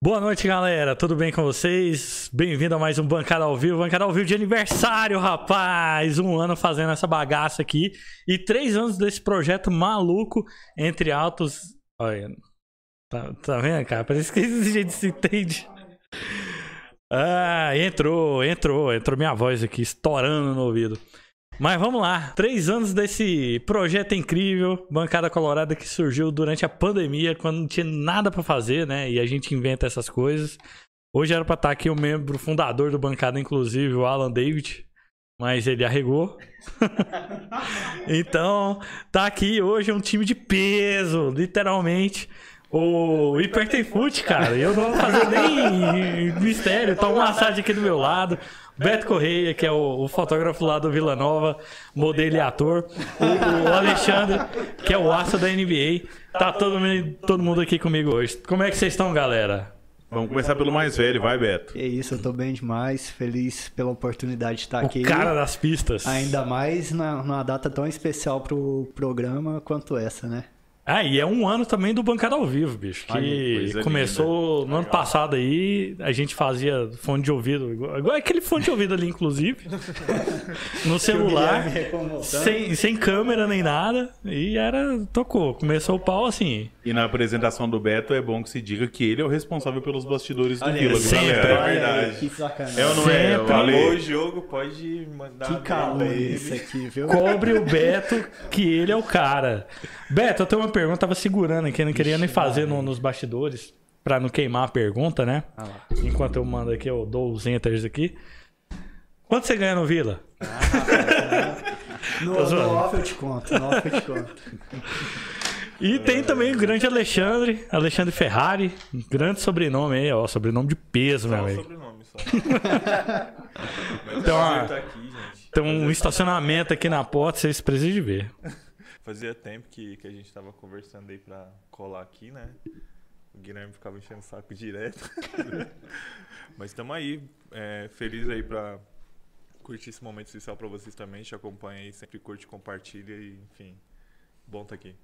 Boa noite, galera. Tudo bem com vocês? Bem-vindo a mais um Bancada ao Vivo. Bancada ao Vivo de aniversário, rapaz! Um ano fazendo essa bagaça aqui. E três anos desse projeto maluco, entre altos. Olha. Tá, tá vendo, cara? Parece que esse gente se entende. Ah, entrou, entrou. Entrou minha voz aqui, estourando no ouvido. Mas vamos lá, três anos desse projeto incrível, Bancada Colorada, que surgiu durante a pandemia, quando não tinha nada para fazer, né? E a gente inventa essas coisas. Hoje era pra estar aqui o membro fundador do Bancada, inclusive, o Alan David, mas ele arregou. então, tá aqui hoje um time de peso, literalmente. O Hipertenfoot, cara, eu não vou fazer nem mistério, tá um massagem aqui do meu lado. Beto Correia, que é o, o, fotógrafo lá do Vila Nova, modelo e ator. O, o, Alexandre, que é o aço da NBA. Tá todo, todo mundo aqui comigo hoje. Como é que vocês estão, galera? Vamos começar pelo mais velho, vai, Beto. É isso, eu tô bem demais, feliz pela oportunidade de estar o aqui. cara das pistas. Ainda mais na, numa data tão especial pro programa quanto essa, né? Ah, e é um ano também do Bancada ao Vivo, bicho. Que começou linda. no ano passado aí, a gente fazia fone de ouvido, igual, igual aquele fone de ouvido ali, inclusive. no celular, sem, sem câmera nem nada. E era. tocou. Começou o pau assim. E na apresentação do Beto é bom que se diga que ele é o responsável pelos bastidores do Olha, Vila, sempre. É verdade. Que É ou não é? Acabou o jogo, pode mandar. Que calor isso aqui, viu? Cobre o Beto, que ele é o cara. Beto, eu tenho uma pergunta, tava segurando aqui, não queria nem fazer no, nos bastidores, pra não queimar a pergunta, né? Ah lá. Enquanto eu mando aqui, eu dou os enters aqui. Quanto você ganha no Vila? No, Tô zoando. no off eu te conto, no off eu te conto. E tem também o grande Alexandre, Alexandre Ferrari, um grande sobrenome aí, ó, sobrenome de peso, meu amigo. sobrenome só. Tá aqui, gente. tem um estacionamento aqui na porta, vocês precisam de ver. Fazia tempo que, que a gente tava conversando aí pra colar aqui, né? O Guilherme ficava enchendo o saco direto. Mas estamos aí, é, feliz aí pra curtir esse momento especial pra vocês também. Te acompanha aí, sempre curte, compartilha e, enfim, bom tá aqui.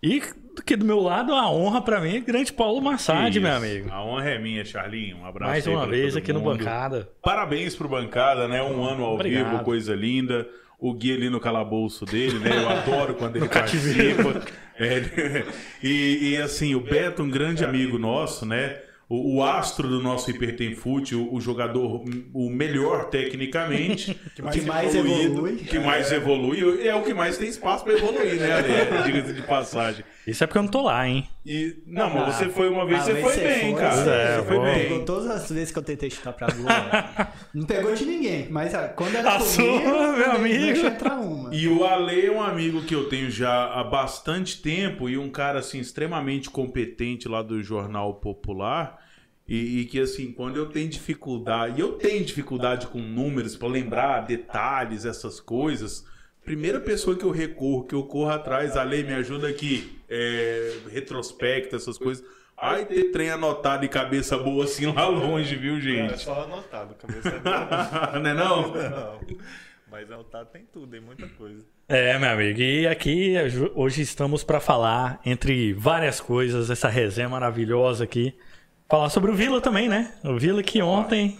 E que do meu lado, a honra pra mim é grande Paulo Massad, meu amigo. A honra é minha, Charlinho. Um abraço Mais aí uma pra vez todo aqui no mundo. Bancada. Parabéns pro Bancada, né? Um ano ao Obrigado. vivo, coisa linda. O Gui ali no calabouço dele, né? Eu adoro quando ele participa. É, e, e, assim, o Beto, um grande amigo nosso, né? O, o astro do nosso Hipertenfute, o, o jogador o melhor tecnicamente, que mais evolui. que mais evolui, é o que mais tem espaço para evoluir, né, Ale? Diga-se de passagem. Isso é porque eu não tô lá, hein? E, não, mas você foi uma vez, Ah, você foi bem, foi, cara. você É, foi bom. Pegou bem. todas as vezes que eu tentei chutar pra gol. né? não pegou de ninguém, mas ah, quando era A comigo, sua, meu amigo. entrar uma. E o Ale é um amigo que eu tenho já há bastante tempo e um cara assim extremamente competente lá do Jornal Popular. E, e que assim, quando eu tenho dificuldade, e eu tenho dificuldade com números para lembrar detalhes, essas coisas, primeira pessoa que eu recorro, que eu corro atrás, Ale, me ajuda aqui, é, retrospecto, essas coisas. Ai, ter trem anotado de cabeça boa assim lá longe, viu, É gente? só anotado, cabeça dele. não é não? Não. Mas anotado tem tudo, tem muita coisa. É, meu amigo. E aqui hoje estamos para falar, entre várias coisas, essa resenha maravilhosa aqui. Falar sobre o Vila também, né? O Vila que ontem.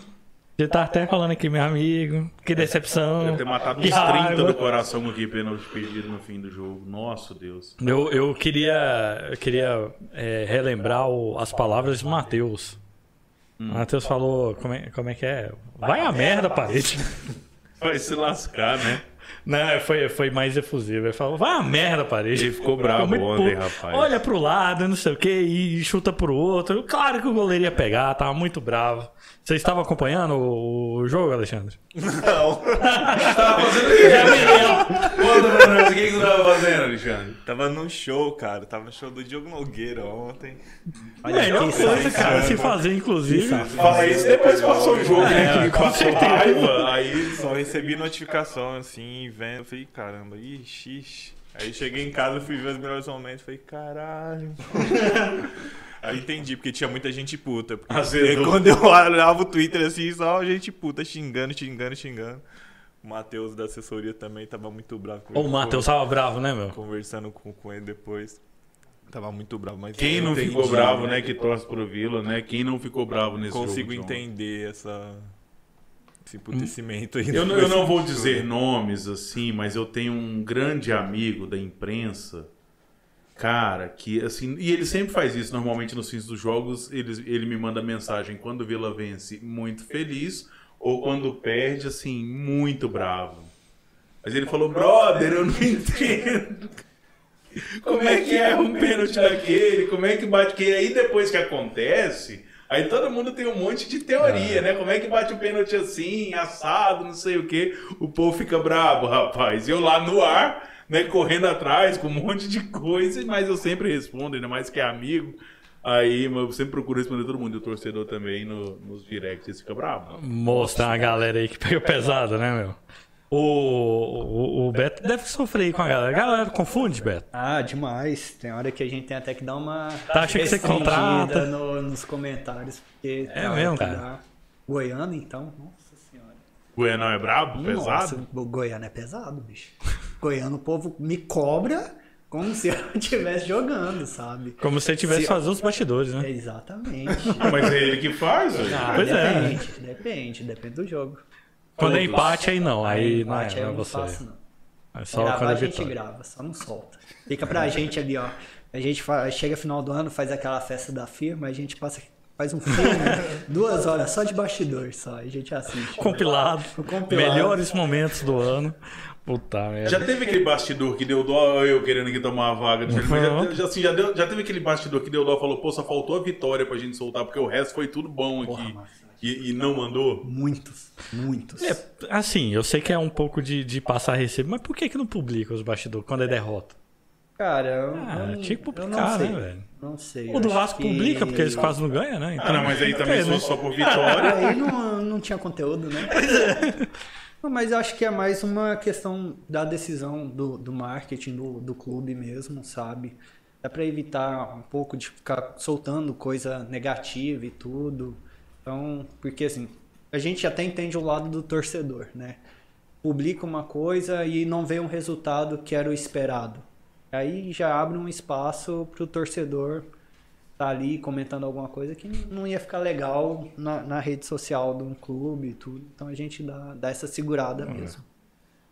Você tá até falando aqui, meu amigo. Que decepção. Deve ter matado uns 30 raiva. do coração aqui, pênalti perdido no fim do jogo. Nossa Deus. Eu, eu queria, eu queria é, relembrar o- as palavras de Matheus. Hum. Matheus falou, como é, como é que é? Vai a merda, parede. Vai se lascar, né? Não, foi, foi mais efusivo. Ele falou, vai a merda, parede. Ele ficou bravo muito ontem, puto. rapaz. Olha pro lado, não sei o que, e chuta pro outro. Claro que o goleiro ia pegar, tava muito bravo. Você estava acompanhando o, o jogo, Alexandre? Não. Tava fazendo o quê? Conta pra nós o que que tu tava fazendo, Alexandre. Tava no show, cara. Tava no show do Diogo Nogueira ontem. Olha Melhor que coisa, safado. cara, se fazer, inclusive. Fala isso depois que passou o jogo, né? É, Que passou raiva. Aí Só recebi notificação assim, vendo. Falei, caramba, ixi, ixi. Aí cheguei em casa, fui ver os melhores momentos. Falei, caralho. Aí entendi, porque tinha muita gente puta. Porque Azedou. quando eu olhava o Twitter assim, só gente puta xingando, xingando, xingando. O Matheus da assessoria também tava muito bravo. Ô, o Matheus tava bravo, né, meu? Conversando com, com ele depois. Tava muito bravo, mas Quem eu não entendi, ficou bravo, né, que torce pro Vila, né? Quem não ficou bravo nesse Consigo jogo? João? entender essa esse emputecimento aí. Eu, não- eu não vou dizer nomes assim, mas eu tenho um grande amigo da imprensa, cara, que assim, e ele sempre faz isso normalmente nos fins dos jogos, ele, ele me manda mensagem quando o Vila vence, muito feliz, ou quando perde, assim, muito bravo. Mas ele falou, brother, eu não entendo. Como é que é um pênalti daquele? Como é que bate que aí depois que acontece, aí todo mundo tem um monte de teoria, né? Como é que bate o pênalti assim, assado, não sei o quê. O povo fica brabo, rapaz. Eu lá no ar, né, correndo atrás com um monte de coisa, mas eu sempre respondo, ainda mais que é amigo. Aí eu sempre procuro responder todo mundo, e o torcedor também no- nos directs fica bravo. Mostrar uma galera aí que pega pesado, né, meu? O, o, o Beto deve sofrer aí com a galera. A galera confunde, Beto. Ah, demais. Tem hora que a gente tem até que dar uma. Tá, achei que você contrata. no- nos comentários. Porque É mesmo, que cara? dá. Goiano, então. Nossa senhora. Goianão é brabo, pesado? Nossa, o Goiano é pesado, bicho. Goiano, o povo me cobra como se eu estivesse jogando, sabe? Como se tivesse Se- fazendo os bastidores, né? Exatamente. Mas é ele que faz. Ah, Pois é. depende, depende, depende do jogo. Quando é empate, aí não. Aí não é, Empate, não é eu não você. faço, não. É só gravar quando a é gente vitória. grava, só não solta. Fica pra gente ali, ó. A gente chega final do ano, faz aquela festa da firma, a gente passa, faz um filme, duas horas só de bastidor, só. A gente assiste. Compilado. O compilado. Melhores momentos do ano. Puta merda. Já teve aquele bastidor que deu dó, eu querendo aqui tomar a vaga do Felipe, mas já, já, assim, já, deu- já teve aquele bastidor que deu dó, falou, pô, só faltou a vitória pra gente soltar, porque o resto foi tudo bom aqui. E, e não mandou? Muitos, muitos. É, assim, eu sei que é um pouco de, de passar receber, mas por que que não publica os bastidores quando é derrota? Cara, eu, Ah, eu, não- tinha que eu publicar, não sei. né, velho? Não sei. O do Vasco que- publica, porque eles quase não ganham, né? Ah, não, mas aí também É, só, né? só por vitória. Aí não, não tinha conteúdo, né? Não, Mas eu acho que é mais uma questão da decisão do, do marketing do, do clube mesmo, sabe? É para evitar um pouco de ficar soltando coisa negativa e tudo. Então, porque assim, a gente até entende o lado do torcedor, né? Publica uma coisa e não vê um resultado que era o esperado. Aí já abre um espaço para o torcedor tá ali comentando alguma coisa que não ia ficar legal na, na rede social de um clube e tudo. Então a gente dá, dá essa segurada mesmo.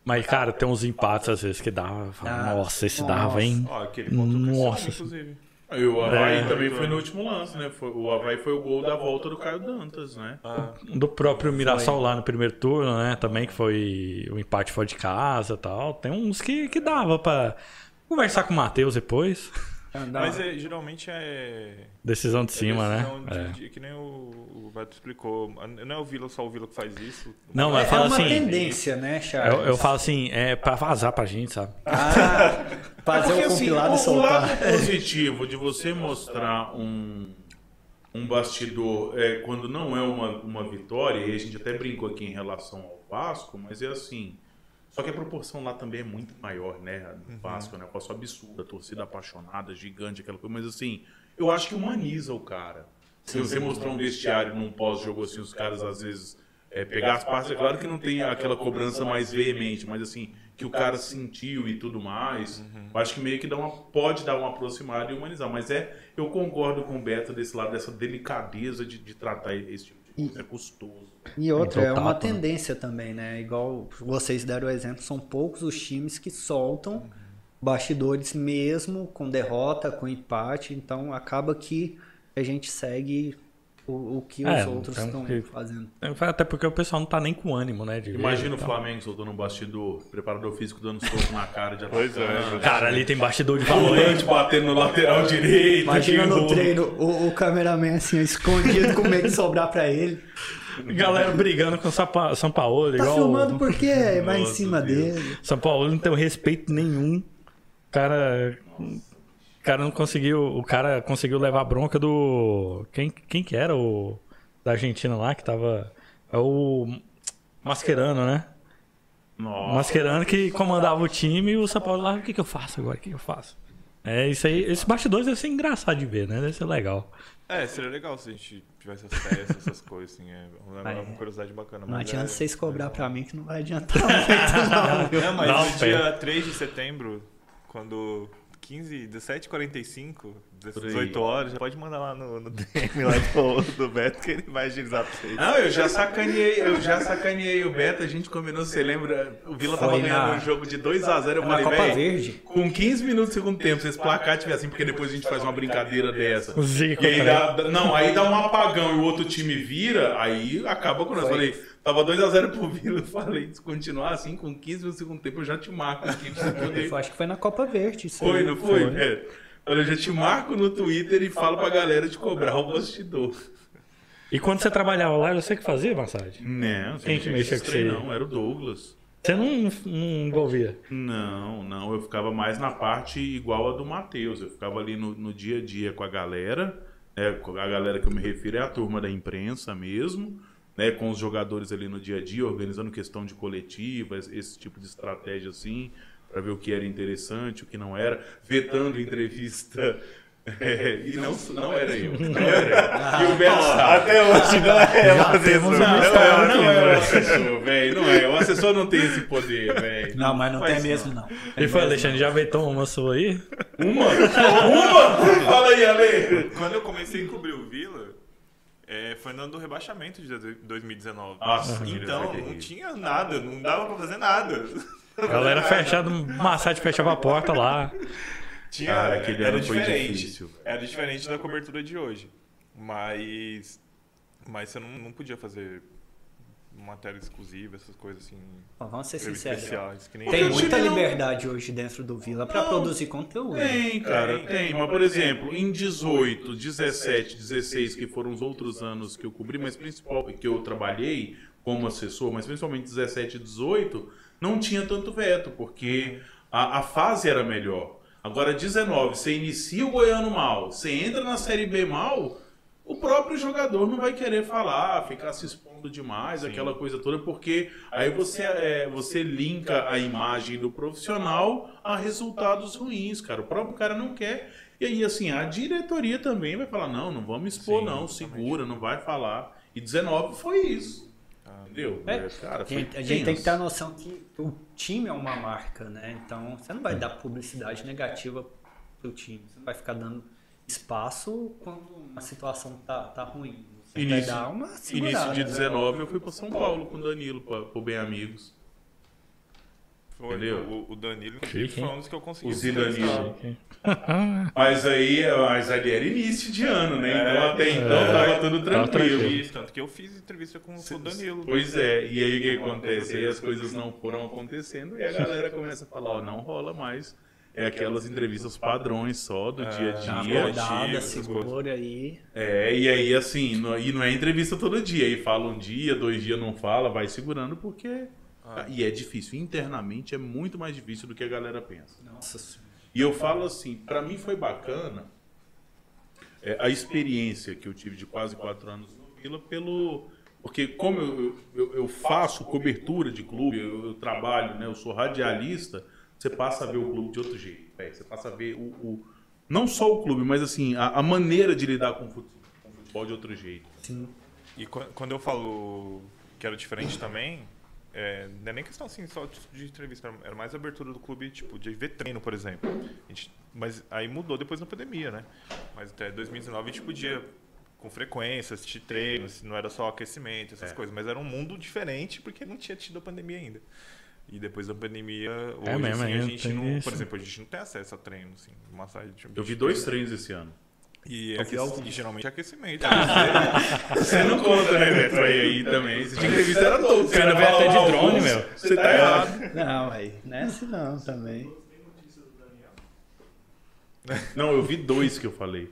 Mas, cara, tem uns empates às vezes que dava. Ah, Nossa, esse nossa. dava, hein? Ó, aquele contra Nossa. inclusive. E o Havaí É. também foi no último lance, né? Foi- o Havaí foi o gol da volta do Caio Dantas, né? Ah, Do próprio Mirassol lá no primeiro turno, né? Também que foi o empate fora de casa e tal. Tem uns que, que dava pra conversar com o Matheus depois. Andar- mas é, geralmente é. Decisão de cima, é né? decisão de- É. de- que nem o, o Beto explicou. Não é o Vila, só o Vila que faz isso. Não, é, mas é fala uma assim. tendência, né, Charles? Eu, eu falo assim, é pra vazar pra gente, sabe? Ah, fazer Porque, o assim, compilado o, e o soltar. lado positivo de você mostrar um, um bastidor é, quando não é uma, uma vitória, e a gente até brincou aqui em relação ao Vasco, mas é assim. Só que a proporção lá também é muito maior, né? Do Vasco, é um negócio absurdo, a torcida apaixonada, gigante, aquela coisa. Mas assim, eu acho que humaniza o cara. Se você mostrar um vestiário num pós-jogo assim, os caras às vezes é, pegar as partes, é claro que não tem aquela cobrança mais veemente, mas assim, que o cara sentiu e tudo mais, eu acho que meio que dá uma, pode dar uma aproximada e humanizar. Mas é, eu concordo com o Beto desse lado, dessa delicadeza de, de tratar esse tipo de coisa. É custoso. E outra, é uma né? tendência também, né? Igual vocês deram o exemplo, são poucos os times que soltam bastidores mesmo com derrota, com empate, então acaba que a gente segue o, o que É, os outros estão que- fazendo. Até porque o pessoal não tá nem com ânimo, né? Imagina o tal. Flamengo soltando um bastidor, preparador físico dando soco na cara de Pois é, atacante. Cara, ali tem bastidor de. Volante batendo no lateral direito. Imagina no treino o, o cameraman assim, escondido, com medo de sobrar pra ele. Galera brigando com o São Paulo. Tá igual filmando por quê? Vai em cima Deus. dele. São Paulo não tem respeito nenhum. O cara. O cara não conseguiu. O cara conseguiu levar a bronca do. Quem, quem que era o. Da Argentina lá que tava. É o. Mascherano, né? Nossa. Mascherano que comandava o time e o São Paulo lá. O que, que eu faço agora? O que, que eu faço? É isso aí. Esse bastidores deve ser engraçado de ver, né? Deve ser legal. É, seria legal se a gente tivesse acesso a essas coisas, assim. É uma, É. uma curiosidade bacana. Não mas adianta é- vocês cobrar pra mim que não vai adiantar muito, não. Não, mas Não, no dia 3 de setembro, quando 15, 17 45 Por aí. 18 horas, já pode mandar lá no, no DM lá do, do Beto que ele vai agilizar pra vocês. Não, eu já sacaneei, eu já sacaneei o Beto, a gente combinou, você lembra? O Vila tava Foi ganhando na- um jogo de 2x0, eu falei, Copa velho, Verde. com 15 minutos do segundo tempo, se esse placar tiver assim, porque depois a gente faz uma brincadeira dessa. Zico, E aí dá, não, aí dá um apagão e o outro time vira, aí acaba com nós. Falei, tava 2x0 pro Vila, eu falei, se continuar assim, com 15 minutos do segundo tempo, eu já te marco aqui pra você poder Eu acho que foi na Copa Verde. Isso Foi, aí. não foi? É. Olha, eu já te marco no Twitter e falo pra galera de cobrar o bastidor. E quando você trabalhava lá, era você que fazia massagem? Não, Quem que mexia com você? Não, era o Douglas. Você não, não envolvia? Não, não, eu ficava mais na parte igual a do Matheus. Eu ficava ali no, no dia a dia com a galera. Né, a galera que eu me refiro é a turma da imprensa mesmo. Né, com os jogadores ali no dia a dia, organizando questão de coletivas, esse tipo de estratégia assim, para ver o que era interessante, o que não era, vetando entrevista. É, e não, não era eu. Não era eu. E o Beto. Até hoje não é Já temos uma Não, história não, não é o assessor, velho. Não é. O assessor não tem esse poder, velho. Não, mas não Faz tem mesmo, não. Ele foi, Alexandre, já vetou uma sua aí? Uma? Uma? Fala aí, Ale. Quando eu comecei a cobrir o Vila, é, foi no ano do rebaixamento de 2019. Nossa, então, não tinha nada, não dava pra fazer nada. A galera fechada, massagem fechava a porta lá. Tinha, Cara, aquele era ano foi diferente. difícil. Era diferente da cobertura de hoje. Mas, mas você não, não podia fazer matéria exclusiva, essas coisas assim. Ó, Vamos ser sinceros. nem Tem eu muita não- liberdade hoje dentro do Vila pra Não. produzir conteúdo. Tem, cara, Tem, tem. Mas, por exemplo, em 18, 17, 16, que foram os outros anos que eu cobri, mas principal que eu trabalhei como assessor, mas principalmente 17 e 18, não tinha tanto veto, porque a, a fase era melhor. Agora, 19, você inicia o Goiano mal, você entra na Série B mal, o próprio jogador não vai querer falar, ficar se expondo demais, aquela coisa toda, porque aí você, é, você linka a imagem do profissional a resultados ruins, cara. O próprio cara não quer. E aí, assim, a diretoria também vai falar: não, não vamos expor, Sim, não, exatamente. segura, não vai falar. E 19 foi isso. Entendeu? É, cara, A foi gente, a gente tem que ter a noção que o time é uma marca, né? Então você não vai dar publicidade negativa pro time. Você não vai ficar dando espaço quando a situação tá, tá ruim. Você Início, dar uma início de né? 19. 19 eu fui pra São Paulo com o Danilo, pra, pro Bem Amigos. Foi, Entendeu? o, o Danilo Chique, foi um dos que eu consegui. O. Zidanilo. Mas aí, mas ali era início de ano, né? Então até então tava tudo tranquilo. tranquilo. Tanto que eu fiz entrevista com, com o Danilo. Pois é, e aí o que acontece? Aí as coisas não foram acontecendo e a galera começa a falar, ó, não rola mais. É aquelas entrevistas padrões só do dia Dá uma a dia. acordada, segura aí. É, e aí assim, não, e não é entrevista todo dia. Aí fala um dia, dois dias não fala, vai segurando porque. E é difícil. Internamente é muito mais difícil do que a galera pensa. Nossa senhora. E eu falo assim, pra mim foi bacana é, a experiência que eu tive de quase quatro anos no Vila pelo porque como eu, eu, eu faço cobertura de clube, eu, eu trabalho, né, eu sou radialista, você passa a ver o clube de outro jeito. você passa a ver o, o- não só o clube, mas assim a, a maneira de lidar com o futebol, com o futebol de outro jeito. Sim. E quan- quando eu falo que era diferente também, é, não é nem questão assim só de, de entrevista, era- mais a abertura do clube, tipo, de ver treino, por exemplo. A gente- mas aí mudou depois da pandemia, né? Mas até 2019 a gente podia, com frequência, assistir treinos, não era só aquecimento, essas É. coisas. Mas era um mundo diferente porque não tinha tido a pandemia ainda. E depois da pandemia, hoje, É mesmo, assim, a gente não. isso. Por exemplo, a gente não tem acesso a treino, assim, massagem. Eu vi dois treinos esse ano. E, vi aqueci- e geralmente é aquecimento. Você não conta, né, Beto? Aí, aí também. Esse de entrevista era todo. Você cara fala até de drone, alguns, meu. Você tá errado. Não, aí. Nessa não também. Não, eu vi dois que eu falei.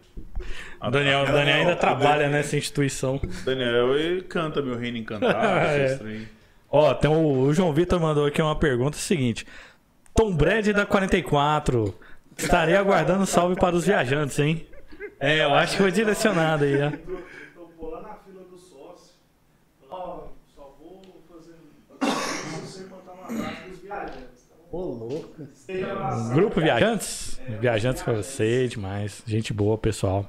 O Daniel, o Daniel ainda trabalha nessa instituição. Daniel, ele canta meu reino encantado. É. esses Ó, tem o, o João Vitor mandou aqui uma pergunta seguinte. Tom Brady da 44. Estarei aguardando salve para os viajantes, hein? É, eu acho que foi direcionado aí, ó. Vou lá na fila do sócio. Ó, só vou fazer. Você mandar abraço dos viajantes. Então, Ô, louco. Grupo Viajantes? Viajantes pra você, demais. Gente boa, pessoal.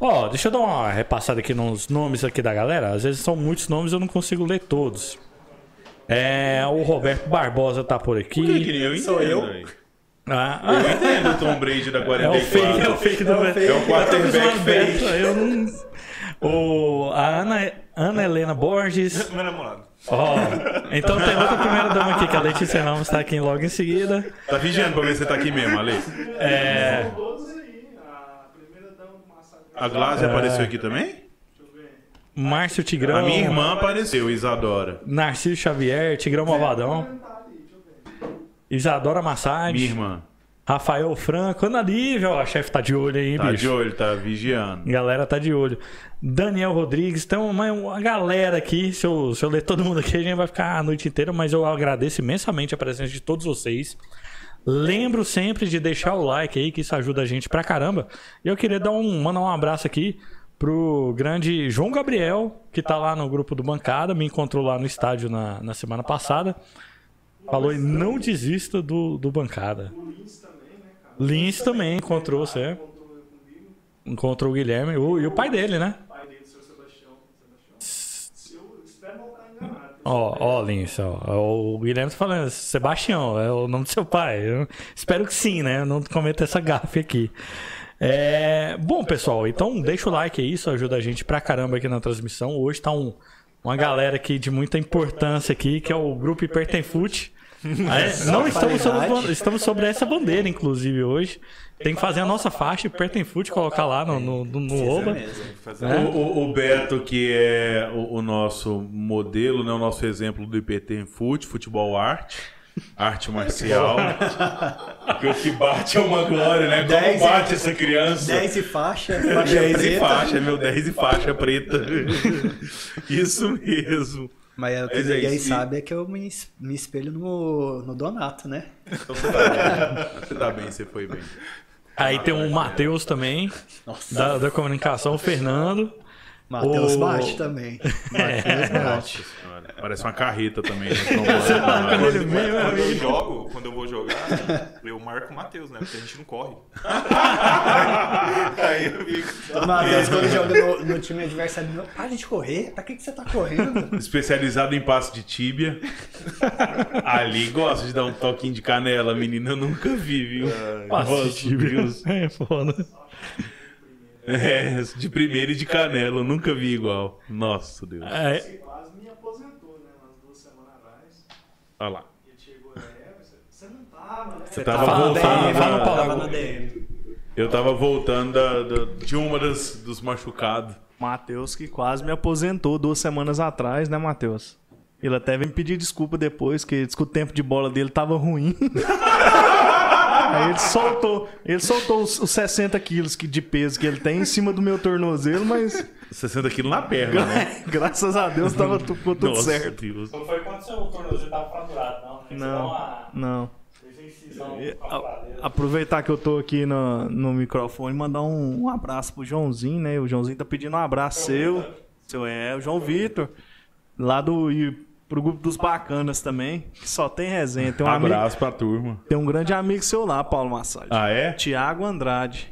Ó, deixa eu dar uma repassada aqui nos nomes aqui da galera. Às vezes são muitos nomes, eu não consigo ler todos. É, o Roberto Barbosa tá por Por que, que aqui. nem eu Sou eu? aí? Ah, Eu entendo o Tom Brady da é 44. o fake, é o fake do É o fake. É o quarterback Beto, fake. Eu não... O, a Ana, Ana Helena Borges. Meu namorado. Ó, então tem outra primeira dama aqui, que a Letícia Ramos está aqui logo em seguida. Tá vigiando pra ver se você tá aqui mesmo, Ale. É. A Glaze apareceu aqui também? Márcio Tigrão. A minha irmã apareceu, Isadora. Narciso Xavier, Tigrão Malvadão. Tá. Isadora Massad. Minha irmã. Rafael Franco. Ana Lívia, ó, a chefe tá de olho aí, Tá bicho. de olho, tá vigiando. Galera tá de olho. Daniel Rodrigues, tem uma, uma galera aqui. Se eu, se eu ler todo mundo aqui, a gente vai ficar a noite inteira, mas eu agradeço imensamente a presença de todos vocês. Lembro sempre de deixar o like aí, que isso ajuda a gente pra caramba. E eu queria dar um, mandar um abraço aqui pro grande João Gabriel, que tá lá no grupo do Bancada, me encontrou lá no estádio na, na semana passada. Falou e não desista do, do Bancada. Lins também, né, encontrou você. Encontrou o Guilherme o- e o pai dele, né? Ó, ó, Lins, ó. O Guilherme tá falando, Sebastião, é o nome do seu pai. Eu espero que sim, né? Eu não cometa essa gafe aqui. É, Bom, pessoal, então deixa o like aí, isso ajuda a gente pra caramba aqui na transmissão. Hoje tá um, uma galera aqui de muita importância aqui, que é o Grupo Hipertenfute. É, não estamos sobre, estamos sobre essa bandeira, inclusive, hoje. Tem que fazer a nossa faixa Hipertenfute, colocar lá no, no, no, no Oba. Fazer É? O, o- o Beto, que é o, o nosso modelo, né, o nosso exemplo do IPT em fute, futebol arte, arte marcial. Porque o que bate é uma glória, né? Como Dez e- bate essa criança? 10 e faixa, faixa 10 e preta. faixa, meu 10 e faixa preta. Isso mesmo. Mas o que Mas é ninguém isso. sabe é que eu me, me espelho no, no Donato, né? Então você tá bem. Você tá bem, você foi bem. Aí tem o Matheus também, da, da comunicação, o Fernando. Matheus O- bate também. Matheus bate. Parece uma carreta também. Né? Quando ele vem, meu Quando eu jogo, quando eu vou jogar, eu marco o Matheus, né? Porque a gente não corre. Aí eu fico. O Matheus, quando joga no, no time adversário, meu, para de correr, pra que, que você tá correndo? Especializado em passe de tíbia. Ali gosta de dar um toquinho de canela, menina. Eu nunca vi, viu? Passe de tíbia. É foda. É, de primeira e de canela. Eu nunca vi igual. Nossa, Deus. É, Você quase me aposentou, né? Umas duas semanas atrás. Olha lá. Ele chegou, é, você, não tava, né? Você tava Fala, voltando. fala, Tava palavra. na DM. Eu tava voltando da- da- de uma das, dos machucados. Matheus que quase me aposentou duas semanas atrás, né, Matheus? Ele até veio me pedir desculpa depois, que o tempo de bola dele tava ruim. Aí ele soltou, ele soltou os, os 60 quilos que- de peso que ele tem em cima do meu tornozelo, mas 60 quilos na perna, né? graças a Deus tava, tu- ficou tudo Nossa, certo. Deus. Não foi quando seu tornozelo tava fraturado, não. Você dá Não, uma- não. E, a aproveitar que eu tô aqui no, no microfone e mandar um, um abraço pro Joãozinho, né? O Joãozinho tá pedindo um abraço seu. Seu é, o João Vitor. Lá do. Pro grupo dos bacanas também, que só tem resenha. Tem um, amigo, Abraço pra turma. tem um grande amigo seu lá, Paulo Massad. Ah, é? Tiago Andrade.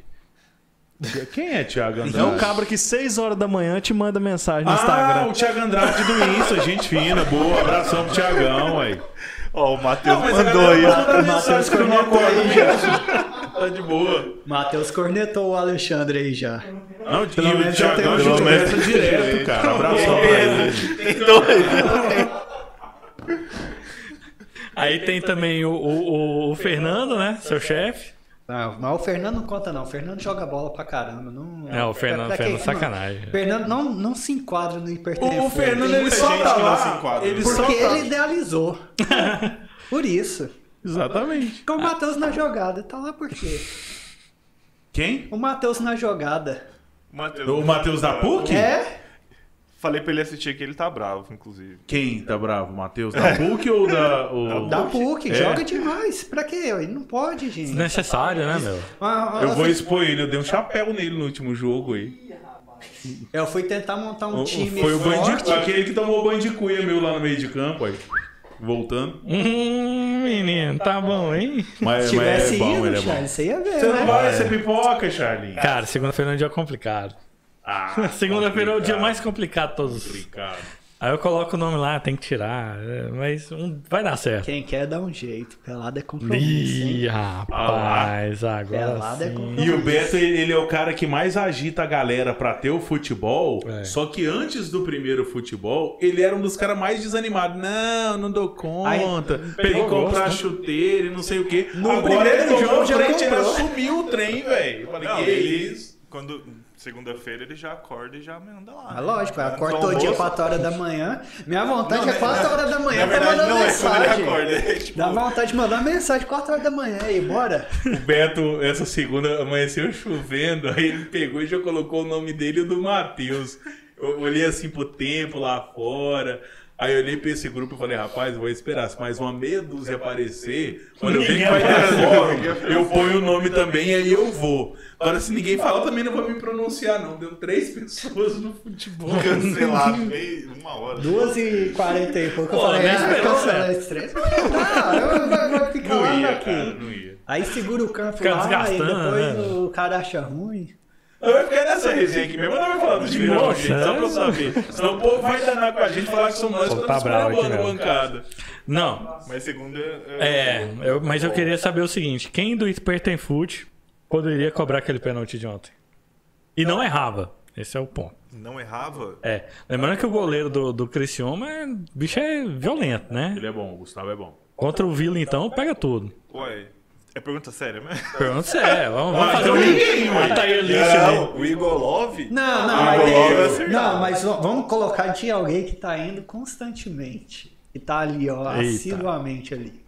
Quem é Thiago Andrade? É um cabra que 6 horas da manhã te manda mensagem no Ah, Instagram. o Thiago Andrade do Insta, gente fina, boa. Abração pro Thiagão, ué. Ó, o Matheus mandou aí, que eu não acordo mesmo. Tá de boa. Matheus cornetou o Alexandre aí já. Não, Pelo o menos já tem um já jogo. conversa direto, cara. Abração pra ele. Aí tem também o, o, o Fernando, né? Seu chefe. Não, mas o Fernando não conta, não. O Fernando joga bola pra caramba. Não, É, o Fernando- pra- pra Fernando sacanagem. não, Fernando não, não se enquadra no O, hipertempo. o Fernando, ele só tá que não se lá. enquadra. Ele só Porque tá... ele idealizou. Por isso. Exatamente. Com o Matheus na jogada. Tá lá por quê? Quem? O Matheus na jogada. O Matheus da PUC? É? Falei pra ele assistir que ele tá bravo, inclusive. Quem tá bravo? Matheus da PUC ou da... O... Da PUC. É. Joga demais. Pra quê? Ele não pode, gente. Desnecessário, né, meu? Ah, ah, Eu vou expor ele, eu dei um chapéu nele no último jogo aí. Eu fui tentar montar um O- o- time Foi o forte. de, aquele que tomou o banho de cuia meu lá no meio de campo, aí. Voltando. Hum, menino, tá bom, hein? Mas, Se mas tivesse é bom, ido, ele é bom. Charles, você ia ver, Você não né? vai ser pipoca, Charlie? Cara, segunda-feira é um dia complicado. Ah, Segunda-feira é o dia mais complicado de todos. complicado. Aí eu coloco o nome lá, tem que tirar. é, Mas um- vai dar certo. Quem quer dá um jeito. Pelada é compromisso, hein? Ih, rapaz, agora Pelada é sim. compromisso. E o Beto, ele é o cara que mais agita a galera pra ter o futebol. É. Só que antes do primeiro futebol, ele era um dos caras mais desanimados. Não, não dou conta. Pegou que comprar gosto, né? chuteiro e não sei o quê. No Agora primeiro ele jogo a já frente, ele comprou. assumiu o trem, velho. Eu Falei, Não, que ele, isso? quando segunda-feira ele já acorda e já manda lá. Ah, né? lógico, Já acorda todo dia almoço. 4 horas da manhã. Minha vontade Não, é né, 4 na- horas da manhã pra verdade, mandar não é mensagem. acorda. É, tipo, Dá vontade de mandar mensagem 4 horas da manhã aí, bora. O Beto, essa segunda, amanheceu chovendo, aí ele pegou e já colocou o nome dele e o do Matheus. Eu olhei assim pro tempo lá fora. Aí eu olhei pra esse grupo e falei, rapaz, vou esperar. Se mais uma meia dúzia aparecer, quando eu ver que vai ter fórum, eu ponho o nome também e aí eu vou. Agora, se ninguém falar, também não vou me pronunciar, não. Deu três pessoas no futebol. cancelado meio, uma hora. 2h40 e pouco. Eu Pô, falei, ah, esperou, cancela velho. esse trem. Não, eu vou- ficar Não lá ia, aqui. cara, não ia. Aí segura o campo Fica lá e desgastando, depois né? o cara acha ruim. Eu vou ficar nessa resenha aqui mesmo, eu não vai falar do Nossa, gente, só pra eu saber. Senão o povo vai danar com a gente e falar que somos nós que tá estamos bravo aqui esperando a mesmo. bancada. Não, Mas segunda. é, eu- mas eu queria saber o seguinte: quem do Sperten Foot poderia cobrar aquele pênalti de ontem? E não errava. Esse é o ponto. Não errava? É. Lembrando que o goleiro do, do Criciúma, é, bicho é violento, né? Ele é bom, o Gustavo é bom. Contra o Vila, então, pega tudo. Ué, é pergunta séria, né? Pergunta sério. Vamos, vamos Ah, fazer então um ninguém, ué. Atair list, né? Não, o Igor Love. Não, não, Ah, mas, acertar. não, mas vamos colocar de alguém que tá indo constantemente. E tá ali, ó, Eita. assiduamente ali.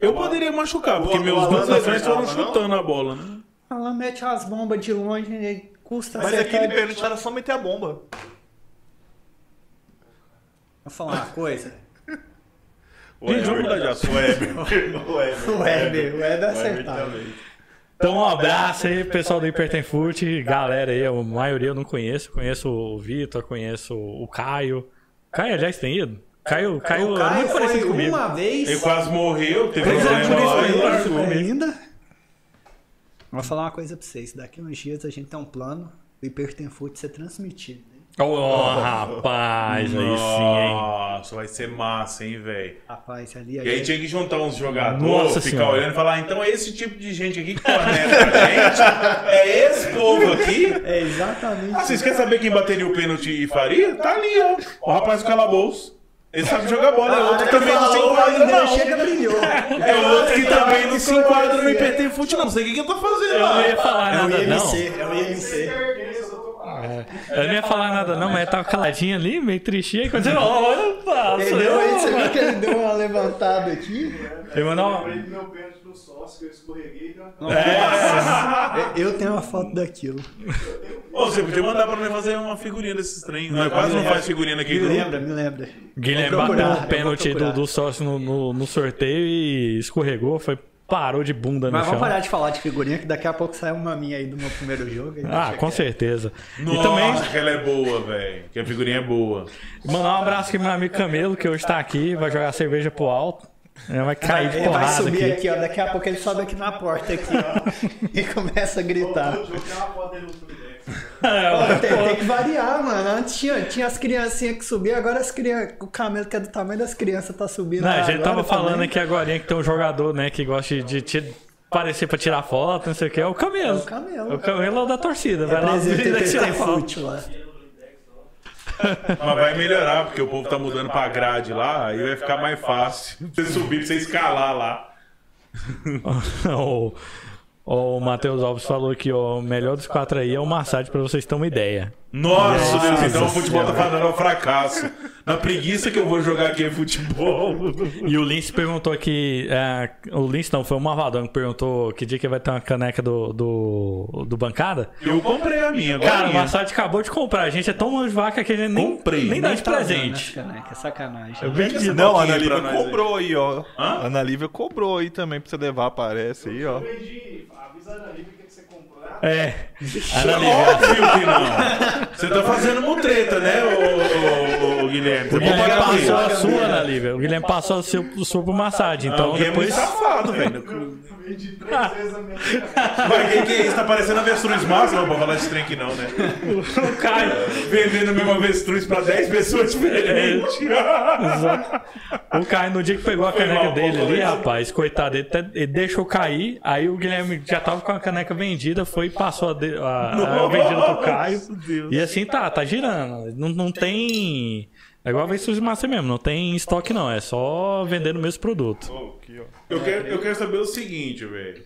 Eu poderia machucar, porque meus dois lesões foram não? chutando a bola, né? Ela mete as bombas de longe e custa Mas aquele pênalti era só meter a bomba. Vou falar uma coisa. Gente, vamos mudar de assunto. O Weber. O Weber. O Weber, o Weber acertava. Então, um abraço aí, pessoal do Hipertenfoot. Galera aí, a maioria eu não conheço. Conheço o Vitor, conheço o Caio. Caio, aliás, tem ido? Caio, Caio, o é Caio muito parecido foi comigo. uma vez. Ele quase morreu, teve é, problema lá ainda. Vou falar uma coisa pra vocês. Daqui uns dias a gente tem um plano. O Hipertenfoot ser transmitido. Oh, rapaz, aí sim, hein? Nossa, vai ser massa, hein, velho. Rapaz, ali a E aí gente- tinha que juntar uns jogadores, Nossa ficar Senhora. olhando e falar, então é esse tipo de gente aqui que conecta a gente? É esse povo aqui? É exatamente. Ah, vocês querem saber quem bateria o pênalti e faria? Tá ali, ó. O rapaz do calabouço. Ele sabe jogar bola, é outro que também não se enquadra, não. Chega, brilhou. É outro que também não se enquadra no IPT Não sei o que eu tô fazendo Eu lá. não ia falar É o não. IMC, é o IMC. Eu não ia falar nada, não, mas eu tava caladinho ali, meio tristinho. Aí quando você olha, passa. Ele deu aí, você viu que ele deu uma levantada aqui? Eu mandou uma- Lembrei do meu pênalti no sócio, que eu escorreguei. Né? Eu tenho uma foto daquilo. Ô, você podia mandar pra mim fazer uma figurinha desses trem. Nós quase não faz figurinha naquele Me lembra, me lembra. Guilherme bateu eu o pênalti do, do sócio no, no- no sorteio e escorregou, foi, parou de bunda no Mas chão. vamos parar de falar de figurinha, que daqui a pouco sai uma minha aí do meu primeiro jogo. Ah, com quieto. certeza. Nossa, E também que ela é boa, velho. Que a figurinha é boa. mandar um abraço aqui pro meu amigo Camelo, que hoje tá aqui, vai jogar cerveja pro alto. Ele vai cair de Ele vai porrada subir aqui. aqui. ó. Daqui a pouco ele sobe aqui na porta aqui, ó. e começa a gritar. É, Tem, tem que variar, mano. Antes tinha, tinha as criancinhas que subiam, agora as crianças. O camelo que é do tamanho das crianças tá subindo. Não, a gente agora tava falando também. aqui agora que tem um jogador, né, que gosta de ti- parecer pra tirar foto, não sei o que, é o Camelo. É o Camelo. O Camelo é o da torcida, vai lá Apresenta tirar foto. Mas vai melhorar, porque o povo tá mudando pra grade lá, aí vai ficar mais fácil. Você subir, pra você escalar lá. o, o Matheus Alves falou que o melhor dos quatro aí é o massagem pra vocês terem uma ideia. Nossa, Deus, então o futebol tá falando ao fracasso. Na preguiça que eu vou jogar aqui é futebol. E o Lince perguntou aqui. é, o Lince não, foi o Marvadão que perguntou que dia que vai ter uma caneca do, do, do bancada. Eu comprei a minha, agora. Cara, o Massad acabou de comprar. A gente é tão mão de vaca que a gente nem, Comprei. nem dá de Tá presente. né, caneca? É sacanagem. Eu vendi. Não, a Ana Lívia cobrou aí, ó. Hã? A Ana Lívia cobrou aí também pra você levar, parece aí, ó. Vendi, avisa a Ana Lívia que. É. Ana. Óbvio que não. Você tá fazendo mutreta, né, ô, ô, ô Guilherme. O Guilherme passou a sua na Lívia. O Guilherme passou o seu, o seu pro massagem. Ah, Então o Guilherme é depois. safado, velho. Eu vendi três vezes a minha Mas que, que é isso? Tá parecendo avestruz massa? Não, pra falar de trem aqui não, né? O Caio. Vendendo o mesmo avestruz pra 10 pessoas diferentes. Exato. O Caio, no dia que pegou a caneca mal, dele ali, rapaz, coitado, ele, até- ele deixou cair. Aí o Guilherme já tava com a caneca vendida, foi e passou a, de- a, a vendida pro Caio. Deus. E assim tá, tá girando. Não, não tem. É igual a Avestruz Massa mesmo, não tem estoque não, é só vendendo o mesmo produto. Aqui. Eu quero, eu quero saber o seguinte, velho.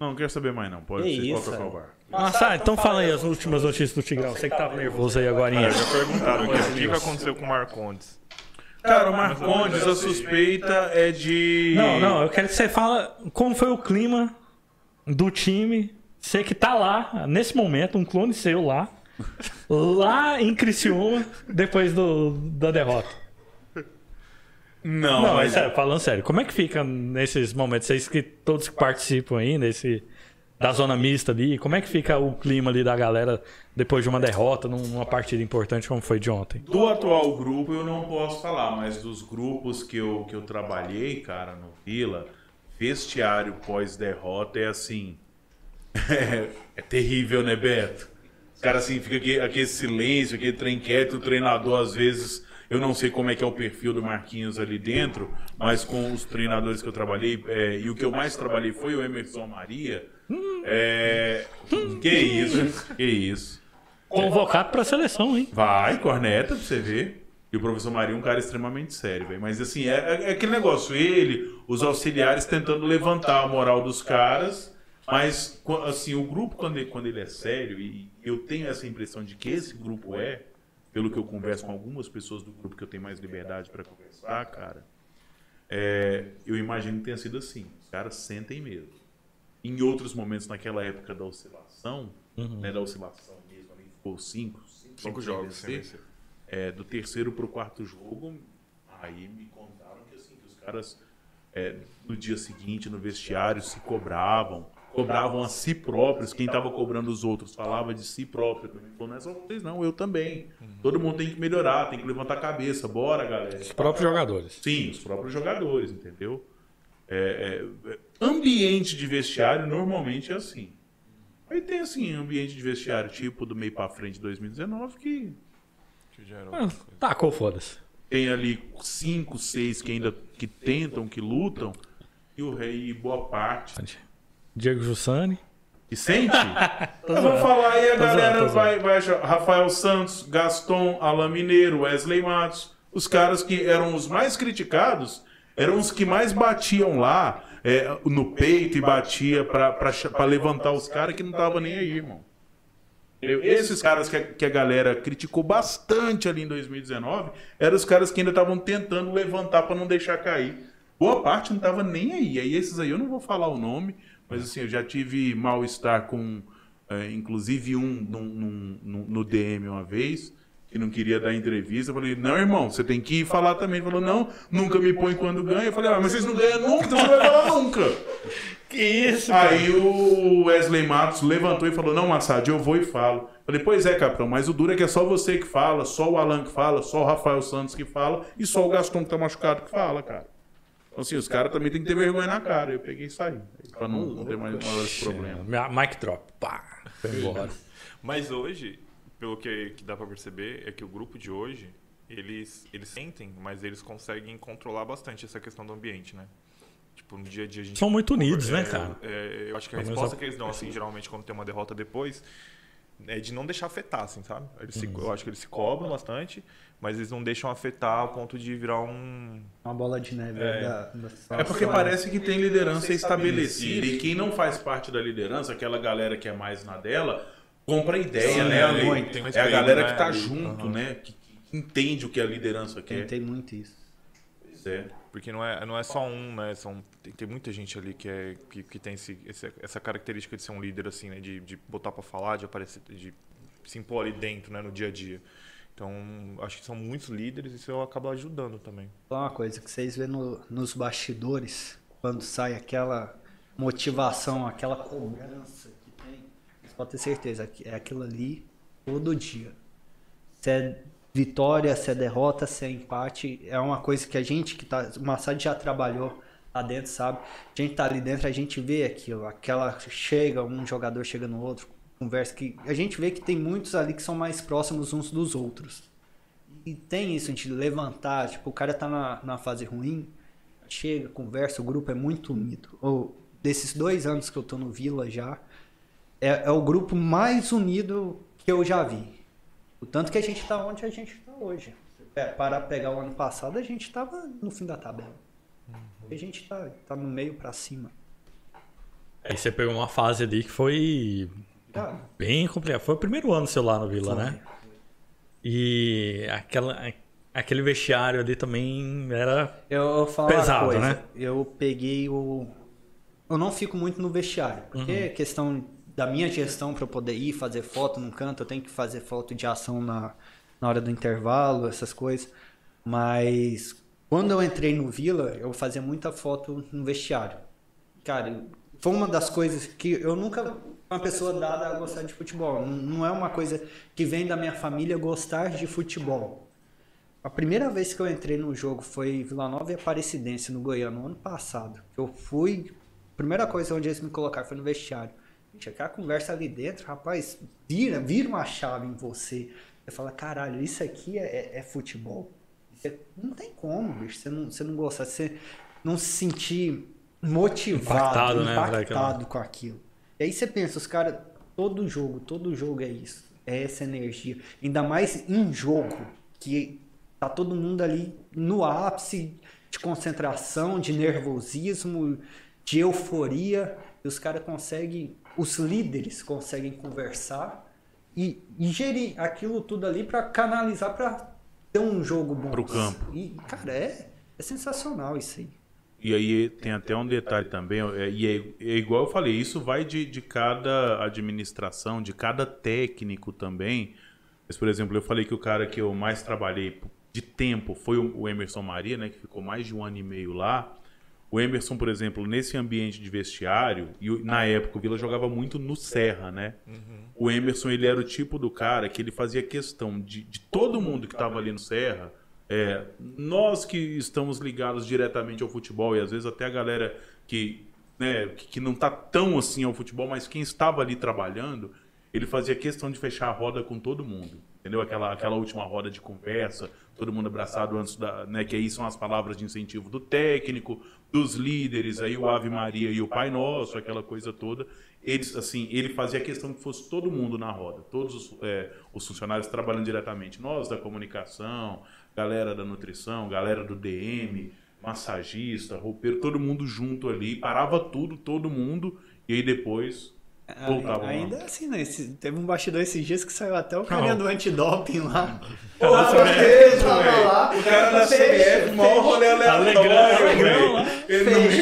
Não, não quero saber mais não. Pode Que ser isso, qual que é o velho. bar. Massa, então fala aí as últimas notícias do Tigrão. Você que tava nervoso aí agora. Ah, já perguntaram o que, que aconteceu com o Marcondes? Cara, o Marcondes, a suspeita é de... Não, não, eu quero que você fala como foi o clima do time. Você que tá lá, nesse momento, um clone seu lá, lá em Criciúma, depois do, da derrota. Não, Não, mas... sério, falando sério, como é que fica nesses momentos? Vocês que todos que participam aí, nesse, da zona mista ali, como é que fica o clima ali da galera depois de uma derrota, numa partida importante como foi de ontem? Do atual grupo eu não posso falar, mas dos grupos que eu, que eu trabalhei, cara, no Vila, vestiário pós-derrota é assim. É, é terrível, né, Beto? Os caras assim, fica aquele, aquele silêncio, aquele trem quieto, o treinador às vezes. Eu não sei como é que é o perfil do Marquinhos ali dentro, mas com os treinadores que eu trabalhei, é, e o que eu mais trabalhei foi o Emerson Maria. É, que isso, que isso. Convocado pra seleção, hein? Vai, corneta, pra você ver. E o professor Maria é um cara extremamente sério, velho. Mas assim, é, é- é aquele negócio, ele, os auxiliares tentando levantar a moral dos caras, mas assim, o grupo, quando ele, quando ele é sério, e eu tenho essa impressão de que esse grupo é, pelo que eu converso com algumas pessoas do grupo que eu tenho mais liberdade pra conversar, cara, é, eu imagino que tenha sido assim. Os caras sentem mesmo. Em outros momentos, naquela época da oscilação, né, da oscilação mesmo, ali ficou cinco, cinco, Cinco jogos vencer. É, do terceiro pro quarto jogo, aí me contaram que, assim, que os caras é, no dia seguinte, no vestiário, se cobravam, cobravam a si próprios, quem estava cobrando os outros falava de si próprio também. Falou, não é só vocês não, eu também. Todo mundo tem que melhorar, tem que levantar a cabeça, bora galera. Os próprios jogadores. Sim, os próprios jogadores, entendeu? É, é, é, ambiente de vestiário normalmente é assim. Aí tem assim, ambiente de vestiário tipo do meio pra frente de 2019 que Que era Ah. Tacou, foda-se. tem ali cinco, seis que ainda que tentam, que lutam, e o rei boa parte. Diego Jussani. E sente? Eu vou falar aí, a Tô galera zoando. vai, vai achar. Rafael Santos, Gaston, Alain Mineiro, Wesley Matos. Os caras que eram os mais criticados eram os que mais batiam lá é, no peito e batia pra levantar os caras que não tava nem aí, irmão. Eu- Esses caras que a, que a galera criticou bastante ali em 2019 eram os caras que ainda estavam tentando levantar pra não deixar cair. Boa parte não tava nem aí. Aí esses aí eu não vou falar o nome, mas assim, eu já tive mal-estar com, é, inclusive um num- num- num- no DM uma vez, que não queria dar entrevista. Eu falei, não, irmão, você tem que ir falar também. Ele falou, não, nunca me põe quando ganha. Eu falei, ah, mas vocês não ganham nunca, você não vai falar nunca. Que isso, Aí o Wesley Matos levantou e falou: Não, Massad, eu vou e falo. Falei, pois é, capitão, mas o duro é que é só você que fala, só o Alan que fala, só o Rafael Santos que fala e só o Gaston que tá machucado que fala, cara. Então, assim, os caras também tem que ter vergonha na cara. Eu peguei e saí. Pra não, não ter mais maiores problemas. Minha- Mic drop. Pá. Foi embora. Mas hoje, pelo que, que dá pra perceber, é que o grupo de hoje, eles, eles sentem, mas eles conseguem controlar bastante essa questão do ambiente, né? Tipo, no dia a dia a gente. São muito unidos, né, É, cara? é, eu acho que a Pelo resposta a- que eles dão, assim, geralmente, quando tem uma derrota depois, é de não deixar afetar, assim, sabe? Eles se- eu acho que eles se cobram bastante, mas eles não deixam afetar ao ponto de virar um. Uma bola de neve da, da É porque parece que tem liderança estabelecida e quem não faz parte da liderança, aquela galera que é mais na dela, compra ideia, Sim, né? é, ali? muito, tem é a galera né, que tá ali. junto, né? Que, que entende o que a liderança quer. Tentei muito isso. Pois é. Porque não é, não é só um, né? São, tem, tem muita gente ali que, é, que, que tem esse, esse- essa característica de ser um líder, assim, né? De, de botar pra falar, de aparecer, de se impor ali dentro, né? No dia a dia. Então, acho que são muitos líderes e isso acaba ajudando também. Uma coisa que vocês vê no- nos bastidores, quando sai aquela motivação, aquela cobrança que tem, vocês podem ter certeza é aquilo ali todo dia. Você é vitória, se é derrota, se é empate. É uma coisa que a gente que tá. O Massad já trabalhou lá dentro, sabe? A gente tá ali dentro, a gente vê aquilo. Aquela chega, um jogador chega no outro, conversa que. A gente vê que tem muitos ali que são mais próximos uns dos outros. E tem isso de levantar, tipo, o cara tá na, na fase ruim, chega, conversa, o grupo é muito unido. Ou, desses dois anos que eu tô no Vila já, é, é o grupo mais unido que eu já vi. O tanto que a gente tá onde a gente tá hoje. É, para pegar o ano passado, a gente tava no fim da tabela. A gente tá, tá no meio para cima. Aí você pegou uma fase ali que foi Bem complicada. Foi o primeiro ano seu lá no Vila, Foi. né? E aquela, aquele vestiário ali também era. Eu, Pesado, né? Eu peguei o. Eu não fico muito no vestiário, porque é questão da minha gestão para eu poder ir fazer foto num canto, eu tenho que fazer foto de ação na, na hora do intervalo, essas coisas. Mas quando eu entrei no Vila, eu fazia muita foto no vestiário. Cara, foi uma das coisas que eu nunca uma pessoa dada a gostar de futebol. Não- é uma coisa que vem da minha família gostar de futebol. A primeira vez que eu entrei no jogo foi Vila Nova e Aparecidense, no Goiânia, no ano passado. Eu fui. A primeira coisa onde eles me colocaram foi no vestiário. Gente, aquela conversa ali dentro, rapaz, vira, vira uma chave em você. Você fala, caralho, isso aqui é, é- é futebol. Você- não tem como, bicho. Você não, você não gostar, você não se sentir motivado, Impactado, né, impactado aquilo. com aquilo. E aí você pensa, os caras, todo jogo, todo jogo é isso. É essa energia. Ainda mais em jogo, que tá todo mundo ali no ápice de concentração, de nervosismo, de euforia. E os caras conseguem, os líderes conseguem conversar e, e gerir aquilo tudo ali para canalizar para ter um jogo bom. Pro campo. E, cara, é, é sensacional isso aí. E aí tem até um detalhe também, é- e é, é igual eu falei, isso vai de, de cada administração, de cada técnico também. Mas, por exemplo, eu falei que o cara que eu mais trabalhei de tempo foi o Emerson Maria, né, que ficou mais de um ano e meio lá. O Emerson, por exemplo, nesse ambiente de vestiário, e na época o Vila jogava muito no Serra, né? O Emerson, ele era o tipo do cara que ele fazia questão de, de todo mundo que estava ali no Serra, é, nós que estamos ligados diretamente ao futebol, e às vezes até a galera que, né, que, não tá tão assim ao futebol, mas quem estava ali trabalhando, ele fazia questão de fechar a roda com todo mundo. Entendeu? Aquela, aquela última roda de conversa, todo mundo abraçado antes da. Né, que aí são as palavras de incentivo do técnico, dos líderes, aí o Ave Maria e o Pai Nosso, aquela coisa toda. Eles, assim, ele fazia questão que fosse todo mundo na roda, todos os, é, os funcionários trabalhando diretamente. Nós da comunicação, galera da nutrição, galera do DM, massagista, roupeiro, todo mundo junto ali, parava tudo, todo mundo, e aí depois voltava. Ainda é assim, né? Esse- teve um bastidor esses dias que saiu até o cara do antidoping lá. Porra, mesmo, velho. lá, o cara da CBF, maior rolê aleatório,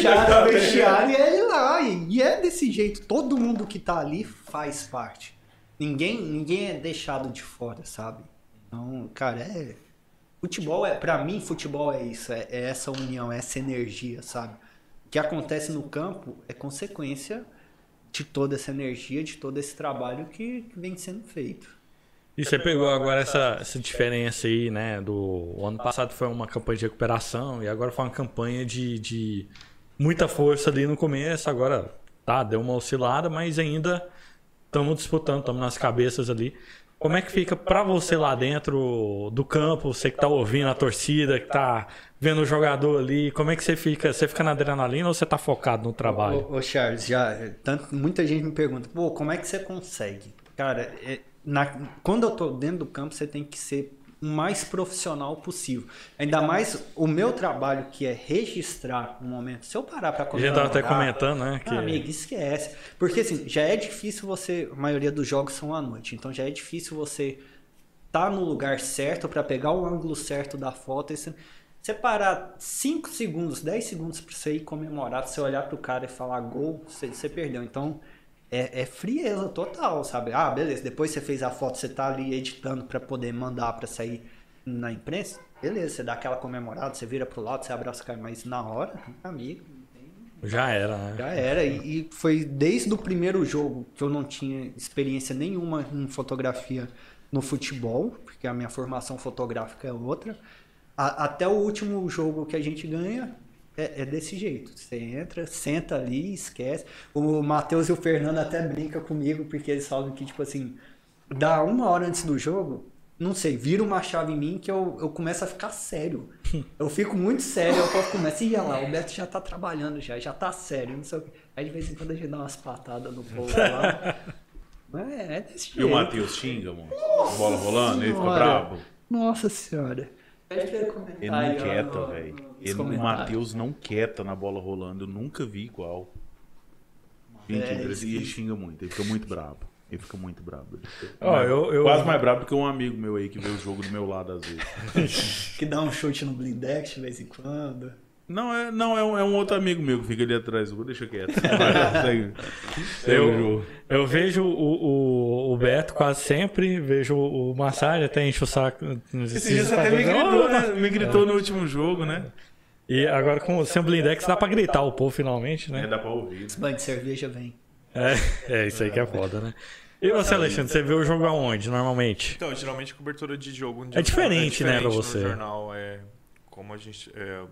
da- o vestiário e ele lá. E e é desse jeito. Todo mundo que tá ali faz parte. Ninguém, ninguém é deixado de fora, sabe? Então, cara, é. Futebol é. Pra mim, futebol é isso. É, é essa união, é essa energia, sabe? O que acontece no campo é consequência de toda essa energia, de todo esse trabalho que, que vem sendo feito. E você pegou agora essa, essa diferença aí, né? Do o ano passado foi uma campanha de recuperação e agora foi uma campanha de, de muita força ali no começo. Agora, tá, deu uma oscilada, mas ainda estamos disputando, estamos nas cabeças ali. Como é que fica pra você lá dentro do campo, você que tá ouvindo a torcida, que tá vendo o jogador ali, como é que você fica? Você fica na adrenalina ou você tá focado no trabalho? Ô, ô, Charles, já, é, tanto, muita gente me pergunta, pô, como é que você consegue? Cara, é, na- quando eu tô dentro do campo, você tem que ser mais profissional possível. Ainda mais o meu trabalho, que é registrar o momento. Se eu parar pra A gente tava até comentando, né? Que... ah, amigo, esquece. Porque assim, já é difícil você. A maioria dos jogos são à noite. Então já é difícil você tá no lugar certo para pegar o ângulo certo da foto. E você, você parar 5 segundos, 10 segundos pra você ir comemorar, pra você olhar pro cara e falar gol, você, você perdeu. Então é, é frieza total, sabe? Ah, beleza. Depois você fez a foto, você tá ali editando para poder mandar para sair na imprensa. Beleza, você dá aquela comemorada, você vira pro lado, você abraça o cara, mas na hora, amigo, Já era, né? já era. E, e foi desde o primeiro jogo que eu não tinha experiência nenhuma em fotografia no futebol, porque a minha formação fotográfica é outra. A- até o último jogo que a gente ganha é, é desse jeito. Você entra, senta ali, esquece. O Matheus e o Fernando até brincam comigo, porque eles falam que, tipo assim, dá uma hora antes do jogo, não sei, vira uma chave em mim que eu, eu começo a ficar sério. Eu fico muito sério, eu e olha lá, o Beto já tá trabalhando já, já tá sério, não sei o quê. Aí de vez em quando a gente dá umas patadas no povo lá. Mas é, é desse E jeito. o Matheus xinga, mano? Bola rolando, ele fica Senhora. bravo. Nossa senhora. Ele comentar Ele não aí, ó, quieta, no- velho. Ele- O. Matheus não quieta na bola rolando. Eu nunca vi igual. Gente, É, ele, ele xinga muito. Ele fica muito bravo. Ele fica muito fica- Ó, eu- eu- Quase mais bravo do que um amigo meu aí que vê o jogo do meu lado às vezes. Que dá um chute no blindex de vez em quando. Não, é, não é, um, é um outro amigo meu que fica ali atrás. Vou deixar quieto. Vai, Eu, eu vejo o, o, o Beto quase sempre, vejo o Massagem, até enche o saco. Esse dia você até me gritou, né? Me gritou no último jogo, né? E agora com o seu Blindex dá pra gritar o povo finalmente, É, né? dá pra ouvir. Esse banho de cerveja vem. É, é isso aí que é foda, né? E você, Alexandre, você vê o jogo aonde, normalmente? Então, geralmente a cobertura de jogo É diferente, né, pra no você. jornal é como a gente é,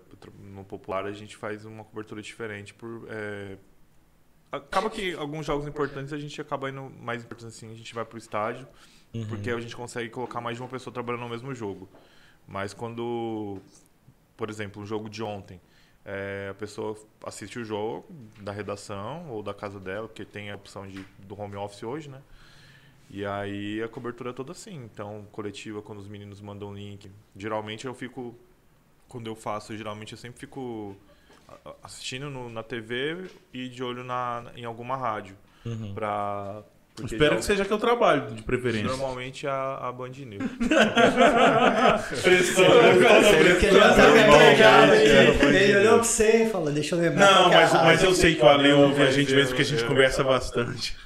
no popular a gente faz uma cobertura diferente por é, acaba que alguns jogos importantes a gente acaba indo mais importantes assim, a gente vai pro estádio, Uhum. porque a gente consegue colocar mais de uma pessoa trabalhando no mesmo jogo. Mas quando, por exemplo, um jogo de ontem, é, a pessoa assiste o jogo da redação ou da casa dela, porque tem a opção de, do home office hoje, né? E aí a cobertura é toda assim. Então, coletiva, quando os meninos mandam link. Geralmente eu fico. Quando eu faço, geralmente eu sempre fico assistindo no- na TV e de olho na, em alguma rádio. Uhum. Pra. Porque Espero já- que seja que eu trabalho, de preferência. Normalmente a, a Band News. Ele queria Normal, Ele olhou pra você e falou, deixa eu lembrar. Não, é mas, mas eu sei que o Ale ouve a gente mesmo, porque a gente eu- conversa bastante.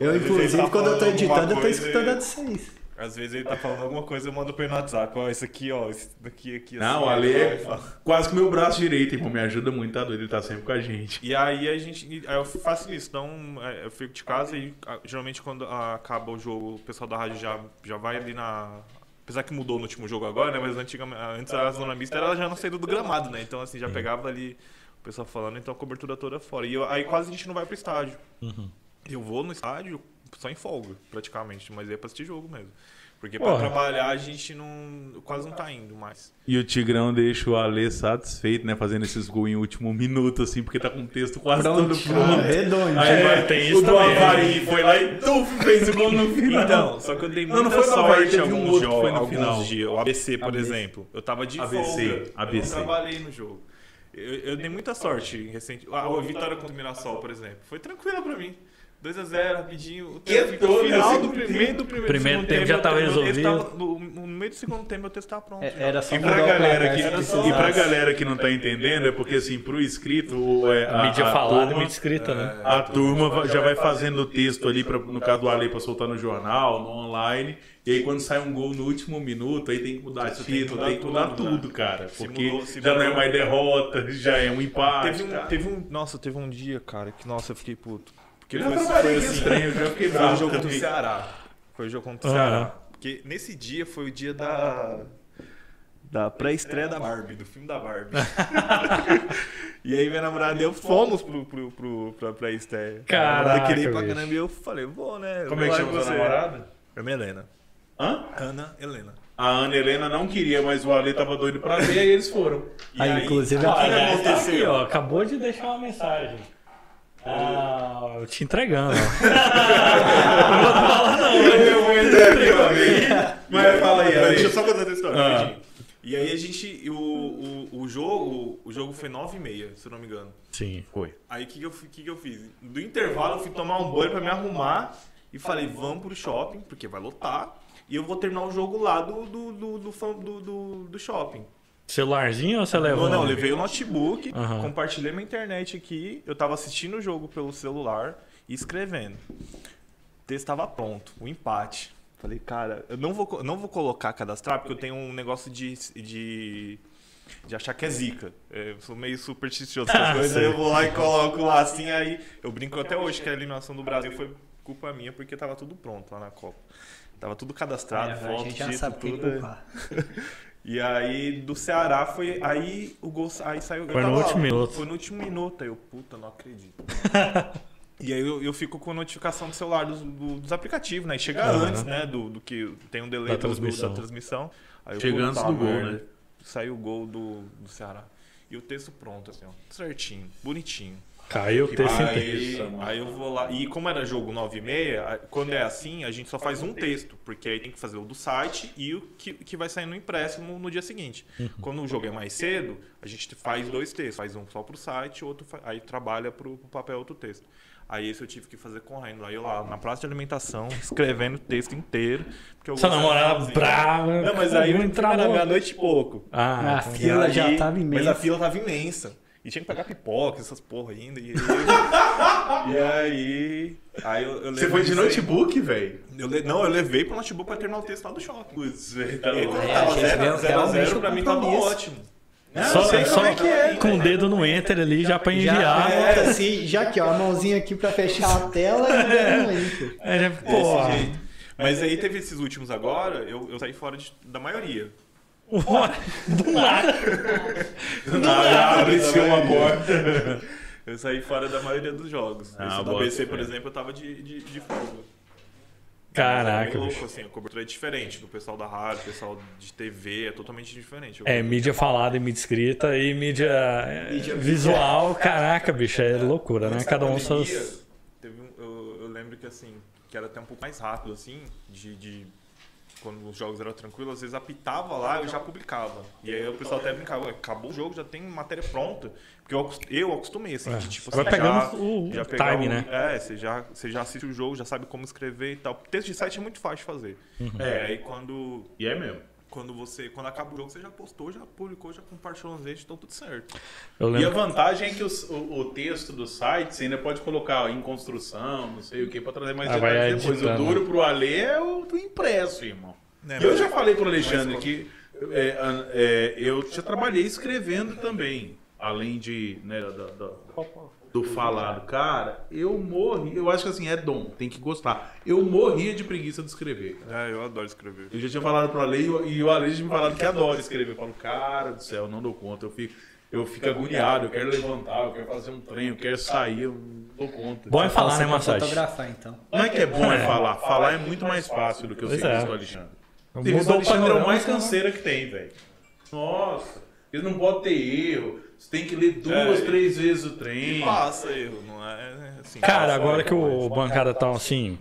Eu, inclusive, quando eu tô editando, eu tô escutando a de vocês. Às vezes ele tá falando alguma coisa, eu mando pra ele no WhatsApp. Ó, isso aqui, ó, isso daqui, aqui. Não, assim, o Ale ó, é quase que meu braço direito, irmão. Me ajuda muito, tá doido? Ele tá sempre com a gente. E aí a gente. Aí eu faço isso. Então, é, eu fico de casa e geralmente quando acaba o jogo, o pessoal da rádio já, já vai ali na. Apesar que mudou no último jogo agora, né? Mas antigamente, antes a zona mista era já na saída do gramado, né? Então, assim, já pegava ali o pessoal falando, então a cobertura toda fora. E eu- aí quase a gente não vai pro estádio. Eu vou no estádio só em folga, praticamente, mas é pra assistir jogo mesmo. Porque pra Porra. trabalhar a gente não. quase não tá indo mais. E o Tigrão deixa o Ale satisfeito, né? Fazendo esses gols em último minuto, assim, porque tá com o texto quase todo Prontinho, pronto. redondo. Aí É, vai, tem o isso do também. Havaí foi lá e tuf, fez o gol no final. Então, só que eu dei Não, muita não foi no Havaí, sorte teve alguns um jogos, foi no alguns final. dias. O ABC, por ABC. exemplo. Eu tava de ABC, folga. ABC. Eu não trabalhei no jogo. Eu, eu dei muita sorte recente. Ah, a vitória contra o Mirassol, por exemplo. Foi tranquila pra mim. 2x0, rapidinho. O no né? final Segundo do primeiro, do primeiro, Primeiro tempo já eu- tava eu- eu resolvido. tava- no, no meio do segundo tempo, meu texto tava pronto. É. Era só E pra galera que, só- e pra galera que não tá entendendo, é porque assim, pro escrito, o- é, A mídia falada e turma- mídia escrita, né? A turma já vai fazendo o texto ali, pra, no caso do Ale, pra soltar no jornal, no online. E aí quando sai um gol no último minuto, aí tem que mudar Isso tem que título, mudar tem que mudar tudo, tudo, né? cara. Se Porque mudou- se já não é mais derrota, já é um empate. Teve um, teve um. Nossa, teve um dia, cara, que nossa, eu fiquei puto. Porque foi, trabalhei foi assim. estranho, eu já fiquei Foi o bravo jogo contra o. Ceará. Foi o jogo contra o. Ceará. Porque nesse dia foi o dia da. Da pré-estreia da Barbie, do filme da Barbie. e aí minha namorada e eu fomos pro, pro, pro, pra pré-estreia. Caraca, Eu queria ir pra caramba e eu falei, vou, né? Como é que chama sua namorada? Ana Helena. Hã? Ana Helena. A Ana Helena não queria, mas o Ale tava doido pra ver, aí eles foram. E Aí, inclusive, Ah, aqui, aliás, tá aconteceu? aqui, ó, acabou de deixar uma mensagem. Ah, eu te entregando. Eu vou entrar aqui, ó. Mas fala aí, Ale. Deixa eu só contar essa história, Ah. rapidinho. E aí a gente. O, o, o jogo. O jogo foi 9 e meia, se eu não me engano. Sim. Foi. Aí o que, que, eu, que, que eu fiz? Do intervalo eu fui tomar um banho pra me arrumar e falei, vamos pro shopping, porque vai lotar. E eu vou terminar o jogo lá do, do, do, do, do, do- do shopping. Celularzinho ou você levou? Não, não, eu levei o notebook, Aham. compartilhei minha internet aqui, eu tava assistindo o jogo pelo celular e escrevendo. O texto estava pronto, o empate. Falei, cara, eu não vou, não vou colocar cadastrar, porque eu tenho um negócio de, de, de achar que é zica. É, Eu sou meio supersticioso com as coisas, aí eu vou lá e coloco lá assim, aí eu brinco até hoje que a eliminação do Brasil foi culpa minha, porque tava tudo pronto lá na Copa. Tava tudo cadastrado, É, a foto, gente já título, sabe quem tudo. E aí do Ceará foi. Aí o gol aí saiu. Foi no último minuto. Foi no último minuto. Aí eu, puta, não acredito. e aí eu, eu fico com notificação do celular dos, do- dos aplicativos, né? E chega antes, né? Do, do que tem um delay Da do- do- transmissão. da transmissão. Aí Chega antes do gol, né? Saiu o gol do, do Ceará. E o texto pronto, assim, ó. Certinho, bonitinho. Caiu o texto inteiro. Aí, aí eu vou lá. E como era jogo 9 e meia, quando é assim, a gente só faz um texto. Porque aí tem que fazer o do site e o que, que vai sair no impresso no, no dia seguinte. Quando o jogo é mais cedo, a gente faz dois textos. Faz um só pro site, outro aí trabalha pro, pro papel outro texto. Aí esse eu tive que fazer correndo. Aí eu lá na praça de alimentação, escrevendo o texto inteiro. Porque eu Sua namorada fazer. brava. Não, mas aí eu travou. meia-noite e pouco. Ah, A fila já aí- tava Mas imensa. a fila tava imensa. E tinha que pagar pipoca, essas porra ainda. E, e aí. Aí eu, eu Você foi de aí. notebook, velho? Le- Não, eu levei pro notebook pra terminar o texto lá do shopping. Putz, velho, tá aí, louco. É, tava a gente 0 vê a 0 realmente o pra mim tava ótimo. Só, sei só como é que é, com o dedo no enter ali já pra Já enviar. bota assim, já aqui, ó, a mãozinha aqui pra fechar a tela e um enter. É, porra. jeito. Mas aí teve esses últimos agora, eu, eu saí fora de- da maioria. Do nada. Ah, abre-se uma porta. Eu saí fora da maioria dos jogos. Ah, Esse da BC, por exemplo, eu tava de, de, de folga. Caraca, É louco, bicho. assim, a cobertura é diferente do pessoal da rádio, do pessoal de TV, é totalmente diferente. Eu- É, mídia falada e mídia escrita e mídia, é, visual. Caraca, bicho, é loucura, né? Cada um pandemia, seus. Teve um, eu, eu lembro que assim, que era até um pouco mais rápido, assim, de, de- quando os jogos eram tranquilos, às vezes apitava lá eu já publicava. E aí o pessoal até brincava, "Ué, acabou o jogo, já tem matéria pronta. Porque eu, eu acostumei, assim, É, de tipo vai assim, pegando já, o- já o pegar time, o- né? É, você já, você já assiste o jogo, já sabe como escrever e tal. Texto de site é muito fácil de fazer. É, aí quando, E é mesmo. Quando você, quando acaba o jogo, você já postou, já publicou, já compartilhou nos redes, então tudo certo. Eu E a vantagem é que os- o, o texto do site você ainda pode colocar ó, em construção, não sei o que, pra trazer mais Ah, vai detalhes depois. O duro pro Alê é o do impresso, irmão. E eu já falei pro Alexandre mas- que é, é, eu já trabalhei escrevendo também, além de né, da- da- do falado. Cara, eu morri, eu acho que assim, é dom, tem que gostar. Eu morria de preguiça de escrever. cara. É, eu adoro escrever. Eu já tinha falado pro Ale e o- e o Ale já me falado que adora escrever. Eu falo, cara do céu, não dou conta. Eu fico, eu fico agoniado, eu quero levantar, eu quero fazer um trem, eu quero sair, eu não dou conta. Bom é falar, né, vai Massagem? fotografar, então. Não é que é bom é falar. Falar é muito mais fácil do que o Pois serviço é. do Alexandre. O Mudou serviço do o Alexandre é mais né? canseira que tem, velho. Nossa, eles não podem ter erro. Você tem que ler duas, É, três vezes o E trem. passa erro, não é assim. Cara, agora que o bancada tá assim,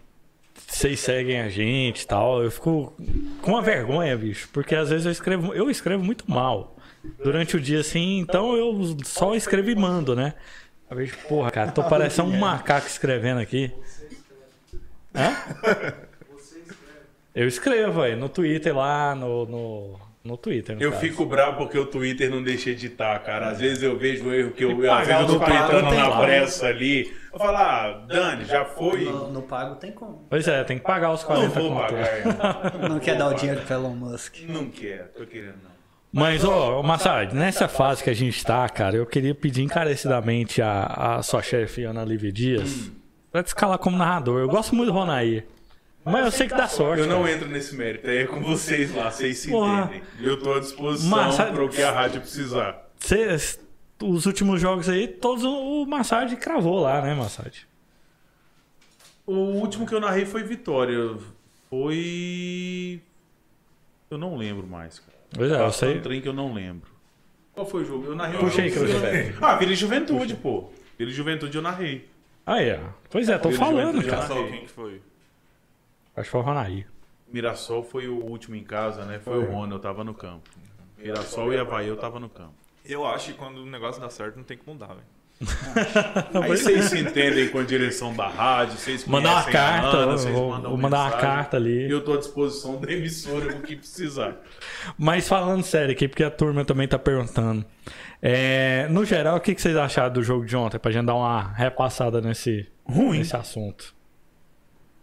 vocês seguem a gente e tal, eu fico com uma vergonha, bicho, porque às vezes eu escrevo, eu escrevo muito mal durante o dia assim, então eu só escrevo e mando, né? Eu vejo, porra, cara, tô parecendo um macaco escrevendo aqui. Hã? Eu escrevo aí no Twitter lá, no, no, no Twitter. no Eu caso. fico bravo porque o Twitter não deixa editar, cara. Às vezes eu vejo o erro que eu, às vezes eu tô tem na pressa ali. Eu falo, ah, Dani, já foi. No, no pago tem como. Pois é, tem que pagar os Não 40 vou conto. pagar, irmão. Não quer dar o vou dinheiro pro Elon Musk. Não quero, tô querendo não. Mas, ô, ô Massad, nessa fase que a gente tá, cara, eu queria pedir encarecidamente a, a sua chefe, Ana Lívia Dias, pra te escalar como narrador. Eu gosto muito do Ronair. Mas eu sei que dá sorte. Eu não cara. entro nesse mérito, é com vocês lá, vocês se Porra. entendem. Eu tô à disposição para o que a rádio precisar. Cê- os últimos jogos aí, todos o Massad cravou lá, né, Massad? O último que eu narrei foi Vitória. Foi. Eu não lembro mais, cara. Pois é, eu sei. um trem que eu não lembro. Qual foi o jogo? Eu narrei o Puxa aí, jogo. Cruzeiro. Ah, Vila e Juventude, pô. Vila e Juventude eu narrei. Aí, ó. Pois é, tô Ele falando, juventude cara. quem que foi? Acho que foi o Ronair. Mirassol foi o último em casa, né? Foi, o Rony, eu tava no campo. Mirassol e Havaí eu tava no campo. Eu acho que quando o negócio dá certo, não tem que mudar, velho. Aí vocês se entendem com a direção da rádio, vocês Mandar uma carta, Ana, vocês vou, mandam vou mandar uma mensagem. carta ali. Eu tô à disposição da emissora com o que precisar. Mas falando sério aqui, porque a turma também tá perguntando. É, no geral, o que que vocês acharam do jogo de ontem? Pra gente dar uma repassada nesse, Ruim. nesse assunto.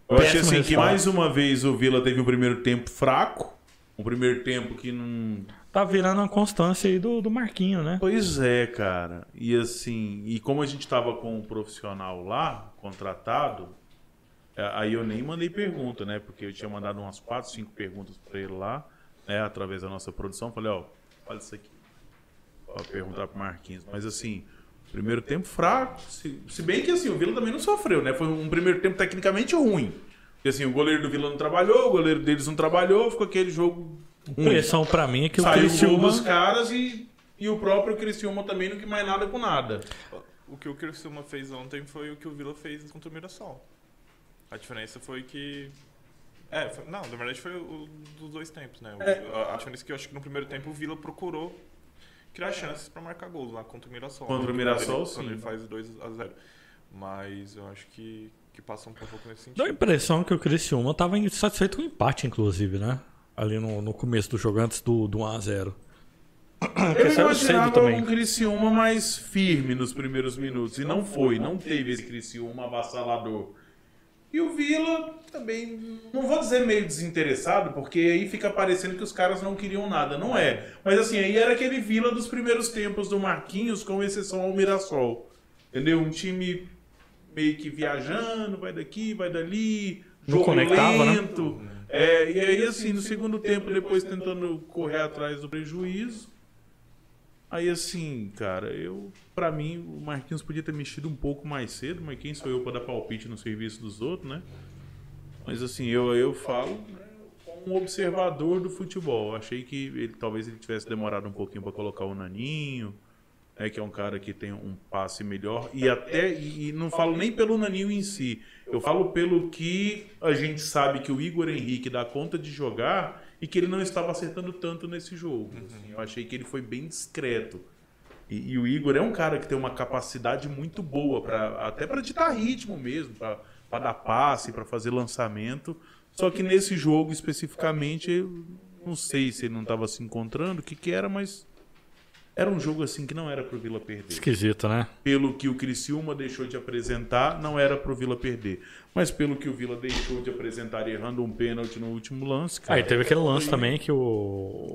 Eu achei assim que resultado. mais uma vez o Vila teve um primeiro tempo fraco. Um primeiro tempo que não. Tá virando uma constância aí do, do Marquinho, né? Pois é, cara. E assim, e como a gente tava com um profissional lá, contratado, É, Aí eu nem mandei pergunta, né? Porque eu tinha mandado umas 4, 5 perguntas pra ele lá, né? Através da nossa produção. Falei, ó, fala isso aqui. Pra perguntar pro Marquinhos. Mas assim, primeiro tempo fraco. Se, se bem que assim, o Vila também não sofreu, né? Foi um primeiro tempo tecnicamente ruim. Porque assim, o goleiro do Vila não trabalhou, o goleiro deles não trabalhou, ficou aquele jogo ruim. Impressão pra mim é que o Saiu o gol Criciúma... dos caras e, e o próprio Criciúma também não que mais nada com nada. O que o Criciúma fez ontem foi o que o Vila fez contra o Mirassol. A diferença foi que. É, foi- não, na verdade foi o dos dois tempos, né? É. A, a diferença é que eu acho que no primeiro tempo o Vila procurou criar chances pra marcar gols lá contra o Mirassol. Contra o Quando Mirassol, ele, sim. Quando ele faz 2 a 0 Mas eu acho que, que passa um pouco nesse Dá a sentido. impressão que o Criciúma tava insatisfeito com o empate, inclusive, né? Ali no, no começo do jogo, antes do, do 1x0. Eu imaginava um Criciúma mais firme nos primeiros minutos. E não foi, não teve esse Criciúma avassalador. E o Vila também, não vou dizer meio desinteressado, porque aí fica parecendo que os caras não queriam nada. Não é. Mas assim, aí era aquele Vila dos primeiros tempos do Marquinhos, com exceção ao Mirassol. Entendeu? Um time meio que viajando, vai daqui, vai dali, Não jogo conectava, né? lento. É, e aí assim, no segundo tempo, depois tentando correr atrás do prejuízo. Aí assim, cara, eu para mim o Marquinhos podia ter mexido um pouco mais cedo, mas quem sou eu para dar palpite no serviço dos outros, né? Mas assim, eu eu falo né, como um observador do futebol. Achei que ele talvez ele tivesse demorado um pouquinho para colocar o Naninho, né, que é um cara que tem um passe melhor e até e não falo nem pelo Naninho em si. Eu falo pelo que a gente sabe que o Igor Henrique dá conta de jogar e que ele não estava acertando tanto nesse jogo. assim. eu achei que ele foi bem discreto. E, e o Igor é um cara que tem uma capacidade muito boa para até para ditar ritmo mesmo, para dar passe, para fazer lançamento. Só que nesse jogo especificamente, eu não sei se ele não estava se encontrando, o que que era, mas era um jogo assim que não era pro Vila perder. Esquisito, né? Pelo que o Criciúma deixou de apresentar, não era pro Vila perder. Mas pelo que o Vila deixou de apresentar errando um pênalti no último lance, cara. Aí teve aquele lance também que o.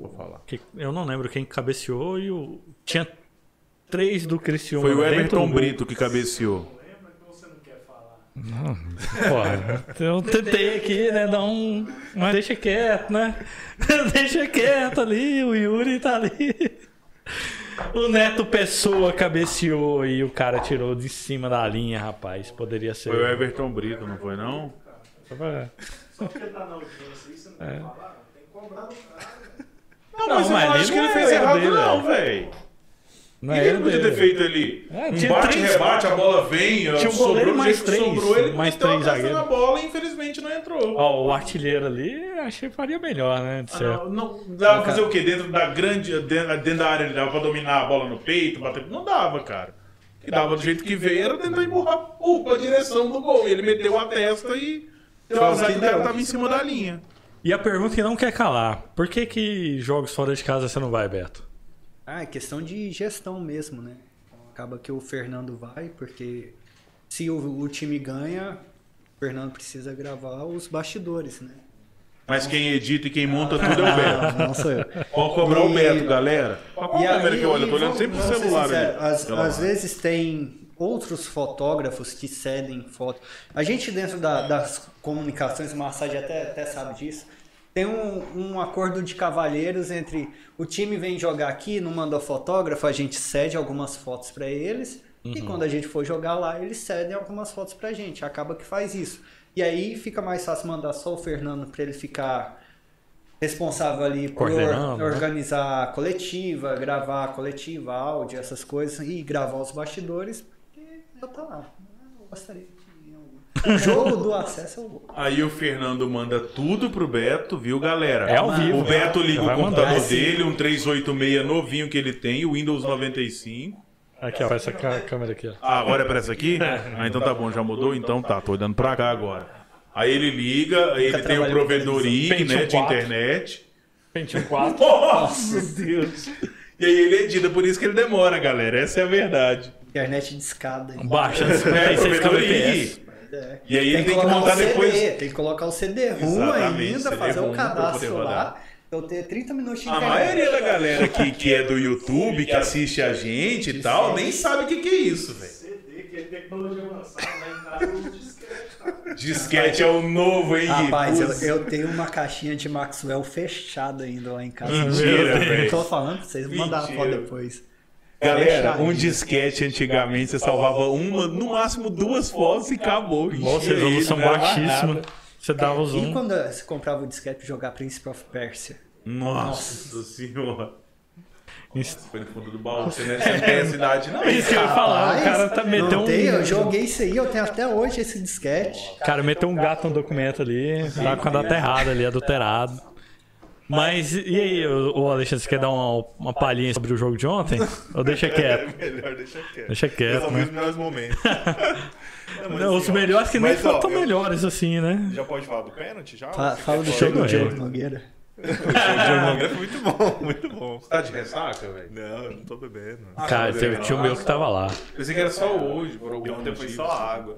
Vou falar. que- eu não lembro quem cabeceou e o. Tinha três do Criciúma. Foi o Everton. Brito que cabeceou. Não quer falar? Porra, eu tentei aqui, né, dar um. Mas deixa quieto, né? deixa quieto ali, o Yuri tá ali. O Neto Pessoa cabeceou e o cara tirou de cima da linha, rapaz. Poderia ser. Foi o Everton Brito, não foi não? Só porque tá na audiência aí, você não quer falar? Tem que cobrar do cara. Não, Não, mas, eu mas não ali acho que ele é fez errado dele, não, velho. Não O é ele podia ter feito ali? É, um bate, três- rebate, a bola vem, Tinha um sobrou mais três, sobrou, ele mais a três zagueiros. na bola e infelizmente não entrou. Ó, o artilheiro ali, achei que faria melhor, né? Ah, não, não dava pra fazer o quê? Dentro da grande, dentro, dentro da área, ele dava pra dominar a bola no peito, bater. Não dava, cara. Que dava do jeito que veio era tentar empurrar pra direção do gol. E ele meteu a testa e o cara tava em cima da linha. E a pergunta que não quer calar: por que que jogos fora de casa você não vai, Beto? Ah, é questão de gestão mesmo, né? Acaba que o Fernando vai, porque se o, o time ganha, o Fernando precisa gravar os bastidores, né? Mas quem edita e quem monta tudo é o Beto. Não, não sou eu. Pode cobrar o Beto, galera. Qual a câmera que eu olho? Eu tô olhando vamos- sempre pro vamos celular. sinceros, ali. Às, vezes tem outros fotógrafos que cedem foto. A gente dentro da- das comunicações, o Massage até, até sabe disso, tem um, um acordo de cavalheiros entre o time vem jogar aqui, não manda fotógrafo, a gente cede algumas fotos para eles. E quando a gente for jogar lá, eles cedem algumas fotos pra gente. Acaba que faz isso. E aí fica mais fácil mandar só o Fernando para ele ficar responsável ali por Coordenando, né? organizar a coletiva, gravar a coletiva, áudio, essas coisas, e gravar os bastidores, porque eu tô lá. Eu gostaria o jogo do acesso eu vou. Aí o Fernando manda tudo pro Beto, viu, galera? É ao vivo. O Beto liga o computador mandar. dele, um 386 novinho que ele tem, o Windows 95. Aqui, ó, essa câmera aqui, ó. Ah, agora é pra essa aqui? Ah, então tá bom, já mudou? Então tá, tô olhando pra cá agora. Aí ele liga, aí ele tem o provedor. IG, né, de Pentium 4. internet. Pentium 4. Nossa, Deus. E aí ele edita, por isso que ele demora, galera. Essa é a verdade. Internet de escada. hein? Baixa É, 56 provedor kbps. É. E aí ele tem que montar CD, depois. Tem que colocar o CD-ROM ainda, CD-ROM fazer o cadastro lá. Eu ter 30 minutos de A internet. maioria da galera que, que é do YouTube, que assiste a gente e tal, nem sabe o que, que é isso, velho. CD, que é tecnologia avançada lá em casa, disquete, tá? Disquete é o novo, hein? Rapaz, eu, eu tenho uma caixinha de Maxwell fechada ainda lá em casa. Mentira, Eu velho. tô falando pra vocês, vou mandar a foto depois. Galera, um disquete antigamente você salvava uma, no máximo duas fotos e acabou. Nossa, resolução baixíssima. Você dava o E quando você comprava o disquete pra jogar Príncipe of Persia? Nossa senhora. Isso Foi no fundo do baú, você não você não tem essa idade, não. isso que eu ia falar, o cara tá meteu não tem, eu um. joguei isso aí, eu tenho até hoje esse disquete. O cara meteu um gato no documento ali, tá com a data errada ali, adulterado. Mas e aí, o Alexandre, você quer dar uma, uma palhinha sobre o jogo de ontem? Ou deixa quieto? Melhor deixar quieto. Deixa quieto, vi né? os melhores momentos. Não, Não, os assim, ó, melhores que nem mas, ó, foram tão eu- melhores assim, né? Já pode falar do pênalti já? Fa- Você Fala do jogo do. Diogo Nogueira. O Diogo Nogueira foi muito bom, muito bom. Tá de ressaca, velho? Não, eu não tô bebendo. Cara, teve tinha o meu que tava lá. Pensei que era só hoje, por algum E motivo. só água.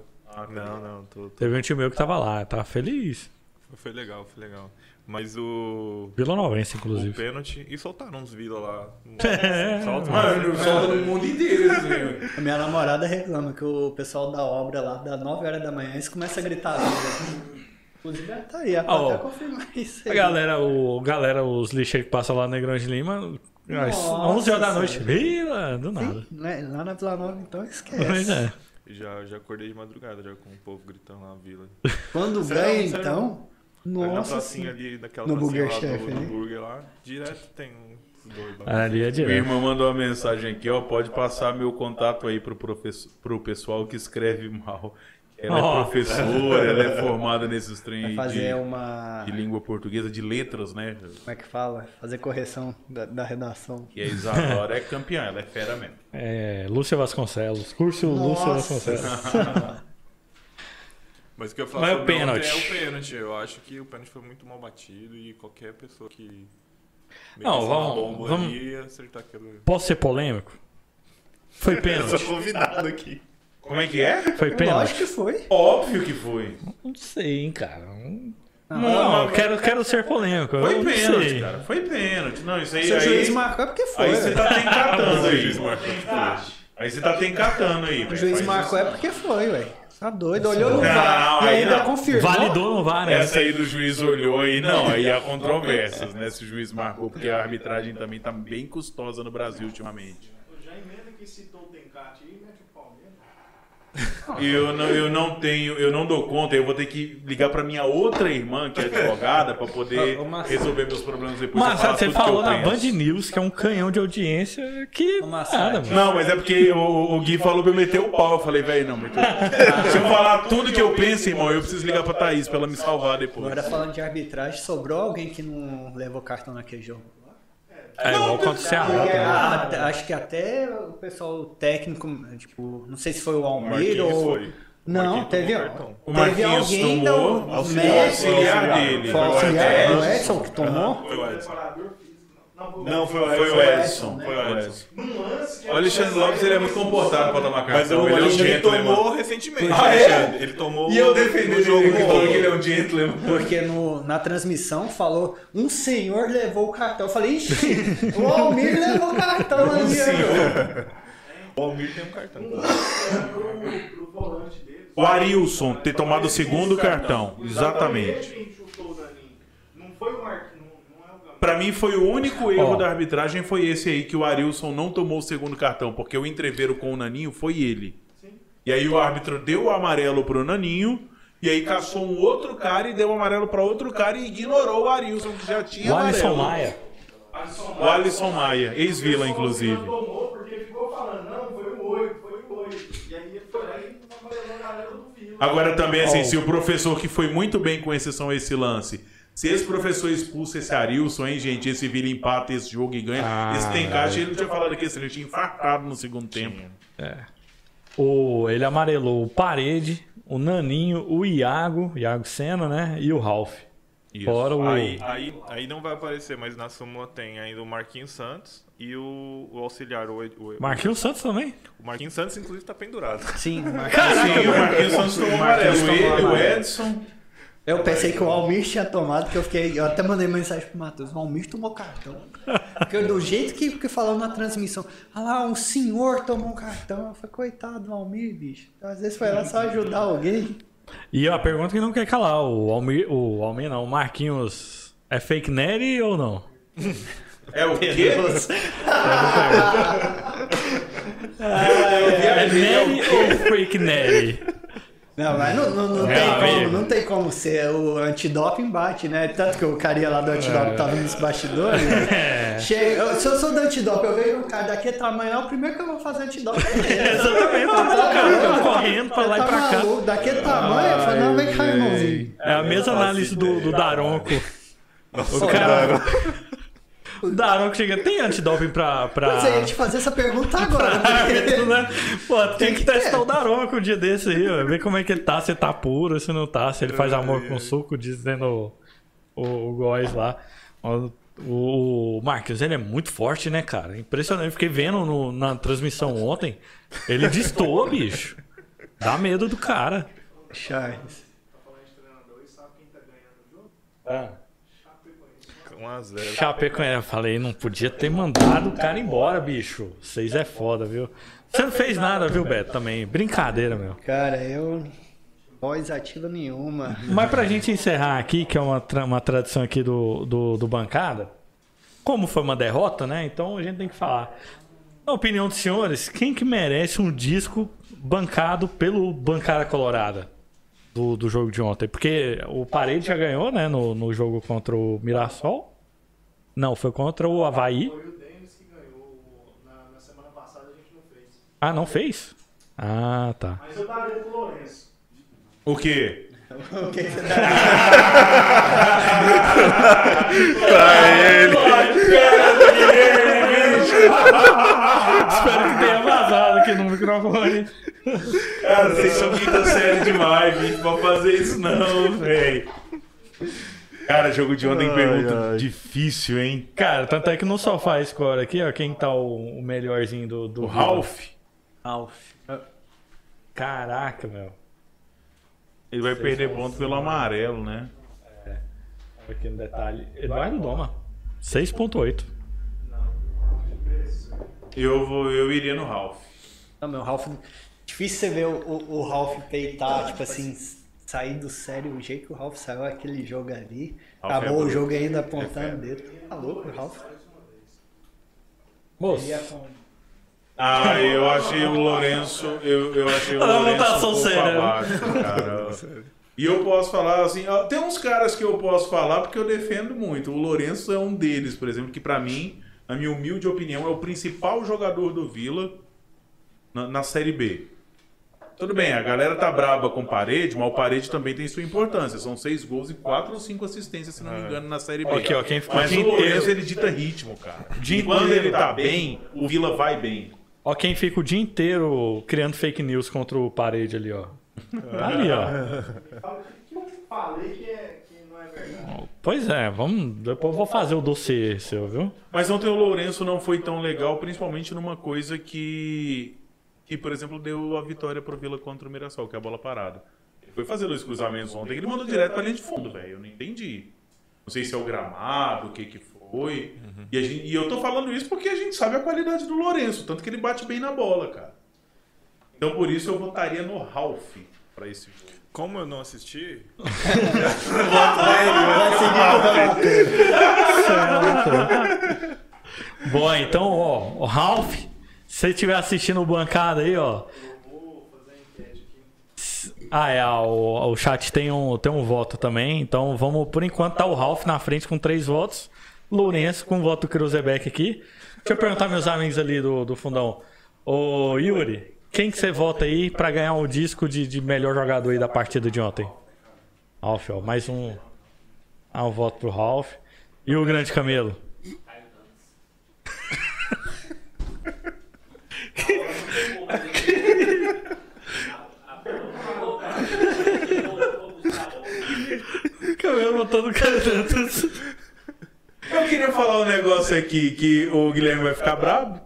Não, não, tô, tô- Teve um tio meu que tava lá, tava feliz. foi legal, foi legal. Mas o, Vila Novense, o inclusive. pênalti. E soltaram uns vila lá. É. Solta Mano, solta no mundo inteiro velho. A minha namorada reclama que o pessoal da obra lá, das 9 horas da manhã, eles começam a gritar. Inclusive, tá aí, Ó, até confirmar isso A aí. galera, o, galera, os lixeiros que passam lá na Grande Lima, às Nossa 11 horas da noite, vila, do nada. Né? Lá na Vila Nova, então, esquece. Pois é. Já, já acordei de madrugada, já com o povo gritando lá na vila. Quando ganha, então, Ali na nossa pracinha ali, daquela No pracinha Burger lá Chef, do, do né? burger lá, direto tem lá. Ali é Minha direto. irmã mandou uma mensagem aqui, ó. Pode passar meu contato aí pro, professor, pro pessoal que escreve mal. Ela Ó. é professora, ela é formada nesses trem Vai aí fazer de, uma. de língua portuguesa, de letras, né? Como é que fala? Fazer correção da, da redação. E a Isadora é campeã, ela é fera mesmo. É, Lúcia Vasconcelos. Curso Lúcia Nossa Vasconcelos. Mas o que eu falo Mas é o sobre ontem pênalti. é o pênalti. Eu acho que o pênalti foi muito mal batido e qualquer pessoa que Não, vamos- bomba vamos- ali ia acertar aquilo. Posso ser polêmico? Foi Eu pênalti. sou convidado aqui. Como é que é? Foi Lógico pênalti. que foi. Óbvio que foi. Não sei, hein, cara. Não, Não, eu quero, quero ser polêmico. Foi eu não pênalti, sei. cara. Foi pênalti. Não, isso aí. Se o aí, juiz marcou é porque foi. aí você velho. tá tencatando aí. juiz. Aí você tá tencatando aí. O velho. juiz marcou é porque foi, ué. Tá doido, olhou no Não, VAR e ainda não. confirmou. Validou no VAR, né? Essa aí do juiz olhou aí, não, aí há controvérsias, né? Se o juiz marcou, porque a arbitragem também tá bem custosa no Brasil ultimamente. Já emenda que citou o Tencate aí, mete o Palmeiras. E eu não, eu não tenho, eu não dou conta, eu vou ter que ligar pra minha outra irmã, que é advogada, pra poder Ô, ô, resolver meus problemas depois. Mas você falou na. Band News, que é um canhão de audiência, que Ô, nada, mano. Não, mas é porque o, o Gui falou pra eu meter o pau. Eu falei, velho, não, meteu. Se eu falar tudo que eu penso, irmão, eu preciso ligar pra Thaís pra ela me salvar depois. Agora falando de arbitragem, sobrou alguém que não levou cartão naquele jogo? É igual contra o Ceará. Porque, também. ah, até- acho que até o pessoal técnico, tipo, não sei se foi o Almir Marquinhos ou. foi. Não, teve. O teve alguém tomou, do auxiliar, Messi, auxiliar dele. Foi o auxiliar, Edson. o Edson que tomou. Foi o Edson. Não, foi o Edson. Foi o Edson. né? Foi o Edson. O Alexandre Lopes ele é muito comportado pra tomar Mas cartão. o ele é um Alexandre tomou recentemente. Ah, é? Alexandre. Ele tomou E eu defendendo no jogo ele, que falou do que ele é um gentleman. Porque no, na transmissão falou, um senhor levou o cartão. Eu falei, ixi, o Almir levou o cartão ali. O Almir tem um cartão. um lance pro, pro volante dele. O Arilson ter tomado o segundo cartão. Exatamente. Quem chutou o Daninho? Não foi o Pra mim foi o único erro Ó. da arbitragem foi esse aí que o Arilson não tomou o segundo cartão, porque o entreveiro com o Naninho foi ele. E aí o árbitro deu o amarelo pro Naninho e aí caçou um outro cara e deu o amarelo pra outro cara e ignorou o Arilson que já tinha O Alisson amarelo. Maia. Alisson O Alisson Maia, ex-Vila inclusive. Não tomou porque ficou falando, não, foi o 8, foi o 8. E aí ele foi lá amarelou a galera do Vila. Agora também, assim, se o professor que foi muito bem com exceção a esse lance, se esse professor expulsa esse Arilson, hein, gente, esse Vila empata esse jogo e ganha, Ah, esse tem caixa, ele não tinha falado aqui, ele tinha infartado no segundo tempo. O, ele amarelou o Parede, o Naninho, o Iago, Iago Senna, né? E o Ralph. Isso. Fora o. Aí, aí, aí não vai aparecer, mas na súmula tem ainda o Marquinhos Santos e o, o auxiliar. O, o, Marquinhos Santos também. o Marquinhos Santos, inclusive, tá pendurado. Sim, o Marquinhos. Sim, o Marquinhos Santos tomou amarelo. o. Edson. Eu pensei que o Almir tinha tomado, que eu fiquei. Eu até mandei mensagem pro Matheus. O Almir tomou cartão. Porque do jeito que, que falou na transmissão, ah lá, um senhor tomou um cartão. Eu falei, coitado do Almir, bicho. Às vezes foi lá só ajudar alguém. E a pergunta que não quer calar, o Almir, o Almir não, o Marquinhos é fake Nery ou não? É o quê? É Nery ou fake Nery? Não, mas não, não, não É, tem amigo. como, não tem como ser o antidoping bate, né? Tanto que o carinha lá do antidoping tava nos bastidores. É. Chega, eu- se eu sou do antidoping, eu vejo um cara daquele tamanho, o primeiro que eu vou fazer antidoping é. Exatamente, tá o cara correndo pra lá e Tá pra cá. maluco, Daquele tamanho, eu falo, não, vem cá, irmãozinho. É a mesma análise do, do Daronco. O cara. O Daronco chega, tem antidoping pra. pra... Mas eu ia te fazer essa pergunta agora. porque- né? Pô, tem, Tem que, que testar ter. o Daronco um dia desse aí, ó. Ver como é que ele tá, se tá puro, se não tá, se ele faz amor com suco, dizendo o, o, o Góis lá. O, o Marcos, ele é muito forte, né, cara? Impressionante. Eu fiquei vendo no- na transmissão ontem. Ele destoa, bicho. Dá medo do cara. Charles. Falando de treinador, e sabe quem tá ganhando o jogo? Ah. Chapecoense. 1x0. Chapecoense, eu falei, não podia ter mandado o cara embora, bicho. Vocês é foda, viu? Você não fez nada, viu, Beto? Também. Brincadeira, meu. Cara, eu. Voz ativa nenhuma. Mas pra gente encerrar aqui, que é uma, tra- uma tradição aqui do, do, do Bancada, como foi uma derrota, né? Então a gente tem que falar. Na opinião dos senhores, quem que merece um disco bancado pelo Bancada Colorada do, do jogo de ontem? Porque o Parede já ganhou, né? No, no jogo contra o Mirassol. Não, foi contra o Havaí. Foi o Denis que ganhou na, na semana passada, a gente não fez. Ah, não fez? Ah, tá. Mas eu daria pro Lourenço. O quê? O que que você Espero que tenha vazado aqui no microfone. Cara, vocês são quinta série demais, bicho. Pra fazer isso não, velho. Cara, jogo de ontem, Ai, pergunta ai. difícil, hein? Cara, tanto é que no sofá score aqui, ó, quem tá o, o melhorzinho do, do O Ralph, Alf. Caraca, meu. ele vai perder ponto pelo amarelo, né? Aqui no detalhe. Eduardo Doma. 6.8. Eu, vou, eu iria no Ralph. Não, meu, Ralph. Difícil você ver o, o, o Ralph peitar, tipo assim, sair do sério. O jeito que o Ralph saiu aquele jogo ali. Ralph acabou é o jogo ainda apontando o dedo. Tá louco, o Ralph? Moço. Ah, eu achei o Lourenço. Eu, eu achei o Lourenço votação um abaixo, cara. E eu posso falar assim, ó, tem uns caras que eu posso falar porque eu defendo muito. O Lourenço é um deles, por exemplo, que pra mim, na minha humilde opinião, é o principal jogador do Vila na, na Série B. Tudo bem, a galera tá braba com Parede, mas o Parede também tem sua importância. São seis gols e quatro ou cinco assistências, se não me engano, na Série B. Aqui, ó, quem ficou mas o Lourenço, inteiro- ele dita ritmo, cara. Dia E quando inteiro. ele tá bem, o Vila vai bem. Ó, quem fica o dia inteiro criando fake news contra o parede ali, ó. Tá ali, ó. Fala o que eu falei que, é, que não é verdade. Pois é, vamos. Depois eu vou fazer o dossiê seu, viu? Mas ontem o Lourenço não foi tão legal, principalmente numa coisa que, que por exemplo, deu a vitória pro Vila contra o Mirassol, que é a bola parada. Ele foi fazer dois cruzamentos ontem, ele mandou direto pra linha de fundo, velho. Eu não entendi. Não sei se é o gramado, o que que foi. E, a gente- e eu tô falando isso porque a gente sabe a qualidade do Lourenço, tanto que ele bate bem na bola, cara. Então por isso eu votaria no Ralph pra esse jogo. Como eu não assisti, Vai seguir Bom, então, ó, o Ralph, se estiver assistindo o bancada aí, ó. Ah, é, o, o chat tem um, tem um voto também. Então vamos, por enquanto, tá o Ralph na frente com três votos. Lourenço com o voto Cruzebeck aqui. Deixa eu perguntar meus amigos ali do, do fundão. Ô Yuri, quem que você vota aí pra ganhar o disco de, de melhor jogador aí da partida de ontem? Ralph, ó, mais um. Ah, um voto pro Ralph. E o grande Camelo? Botando cantos. Eu queria falar um negócio aqui que o Guilherme vai ficar brabo.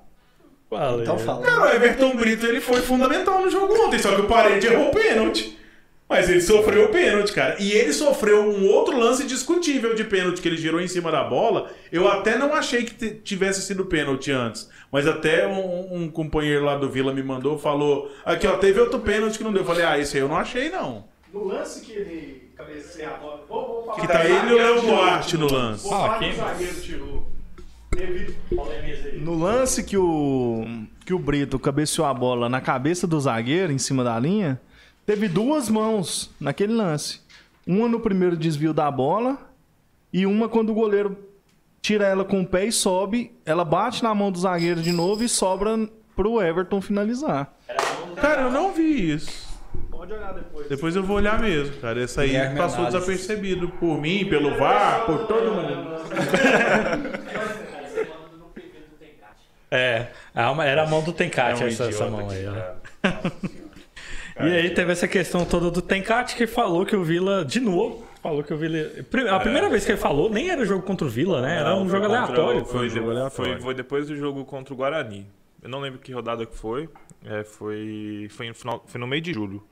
Fala. Então fala. Cara, o Everton Brito ele foi fundamental no jogo ontem, só que o Parede errou o pênalti. Mas ele sofreu o pênalti, cara. E ele sofreu um outro lance discutível de pênalti que ele girou em cima da bola. Eu até não achei que tivesse sido pênalti antes. Mas até um, um companheiro lá do Vila me mandou, falou: Aqui, ó, teve outro pênalti que não deu. Eu falei: Ah, esse aí eu não achei, não. No lance que ele cabeceia a bola. Vou, vou falar Que tá ele e o Léo Duarte no lance. Ah, que o quem? No lance que o, que o Brito cabeceou a bola na cabeça do zagueiro, em cima da linha, teve duas mãos naquele lance. Uma no primeiro desvio da bola e uma quando o goleiro tira ela com o pé e sobe, ela bate na mão do zagueiro de novo e sobra pro Everton finalizar. Cara, eu não vi isso. Pode olhar depois. Depois eu vou olhar mesmo, cara. Essa aí Guilherme passou Análise. desapercebido por mim, pelo VAR, por todo mundo. É, era a mão do Tencate É um essa, essa mão aí, ó. é. E aí teve essa questão toda do Tencate que falou que o Vila, de novo, falou que o Vila. A primeira vez que ele falou, nem era jogo contra o Vila, né? Era um jogo aleatório. Foi, Foi um jogo de- aleatório. foi- foi depois do jogo contra o Guarani. Eu não lembro que rodada que foi. É, foi, foi, no final, foi no meio de julho.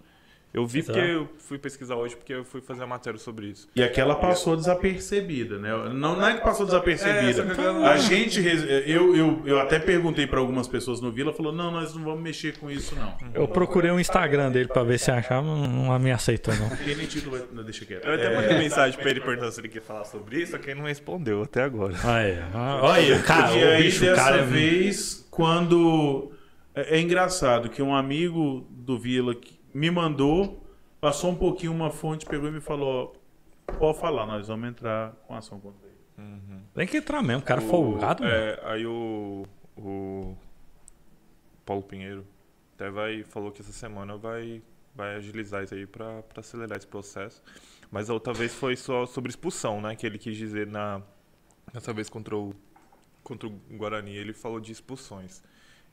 Eu vi Exato. porque eu fui pesquisar hoje, porque eu fui fazer a matéria sobre isso. E aquela passou desapercebida, né? Não, não é que passou desapercebida. É, que aquela- A gente. Eu, eu, eu até perguntei pra algumas pessoas no Vila, falou: não, nós não vamos mexer com isso, não. Eu procurei o Instagram dele pra ver se achava, não, não me aceitou, não. Título. Não, deixa quieto. Eu até mandei mensagem pra ele perguntando se ele quer falar sobre isso, só que ele não respondeu até agora. Aí, olha aí, cara, e o aí, bicho, dessa cara. é- vez, quando. É, é engraçado que um amigo do Vila que me mandou, passou um pouquinho uma fonte, pegou e me falou: pode falar, nós vamos entrar com ação contra ele. Tem que entrar mesmo, cara O- folgado, é, Aí o, o Paulo Pinheiro até vai, falou que essa semana vai, vai agilizar isso aí pra acelerar esse processo. Mas a outra vez foi só sobre expulsão, né? Que ele quis dizer na, nessa vez contra o, contra o Guarani. Ele falou de expulsões.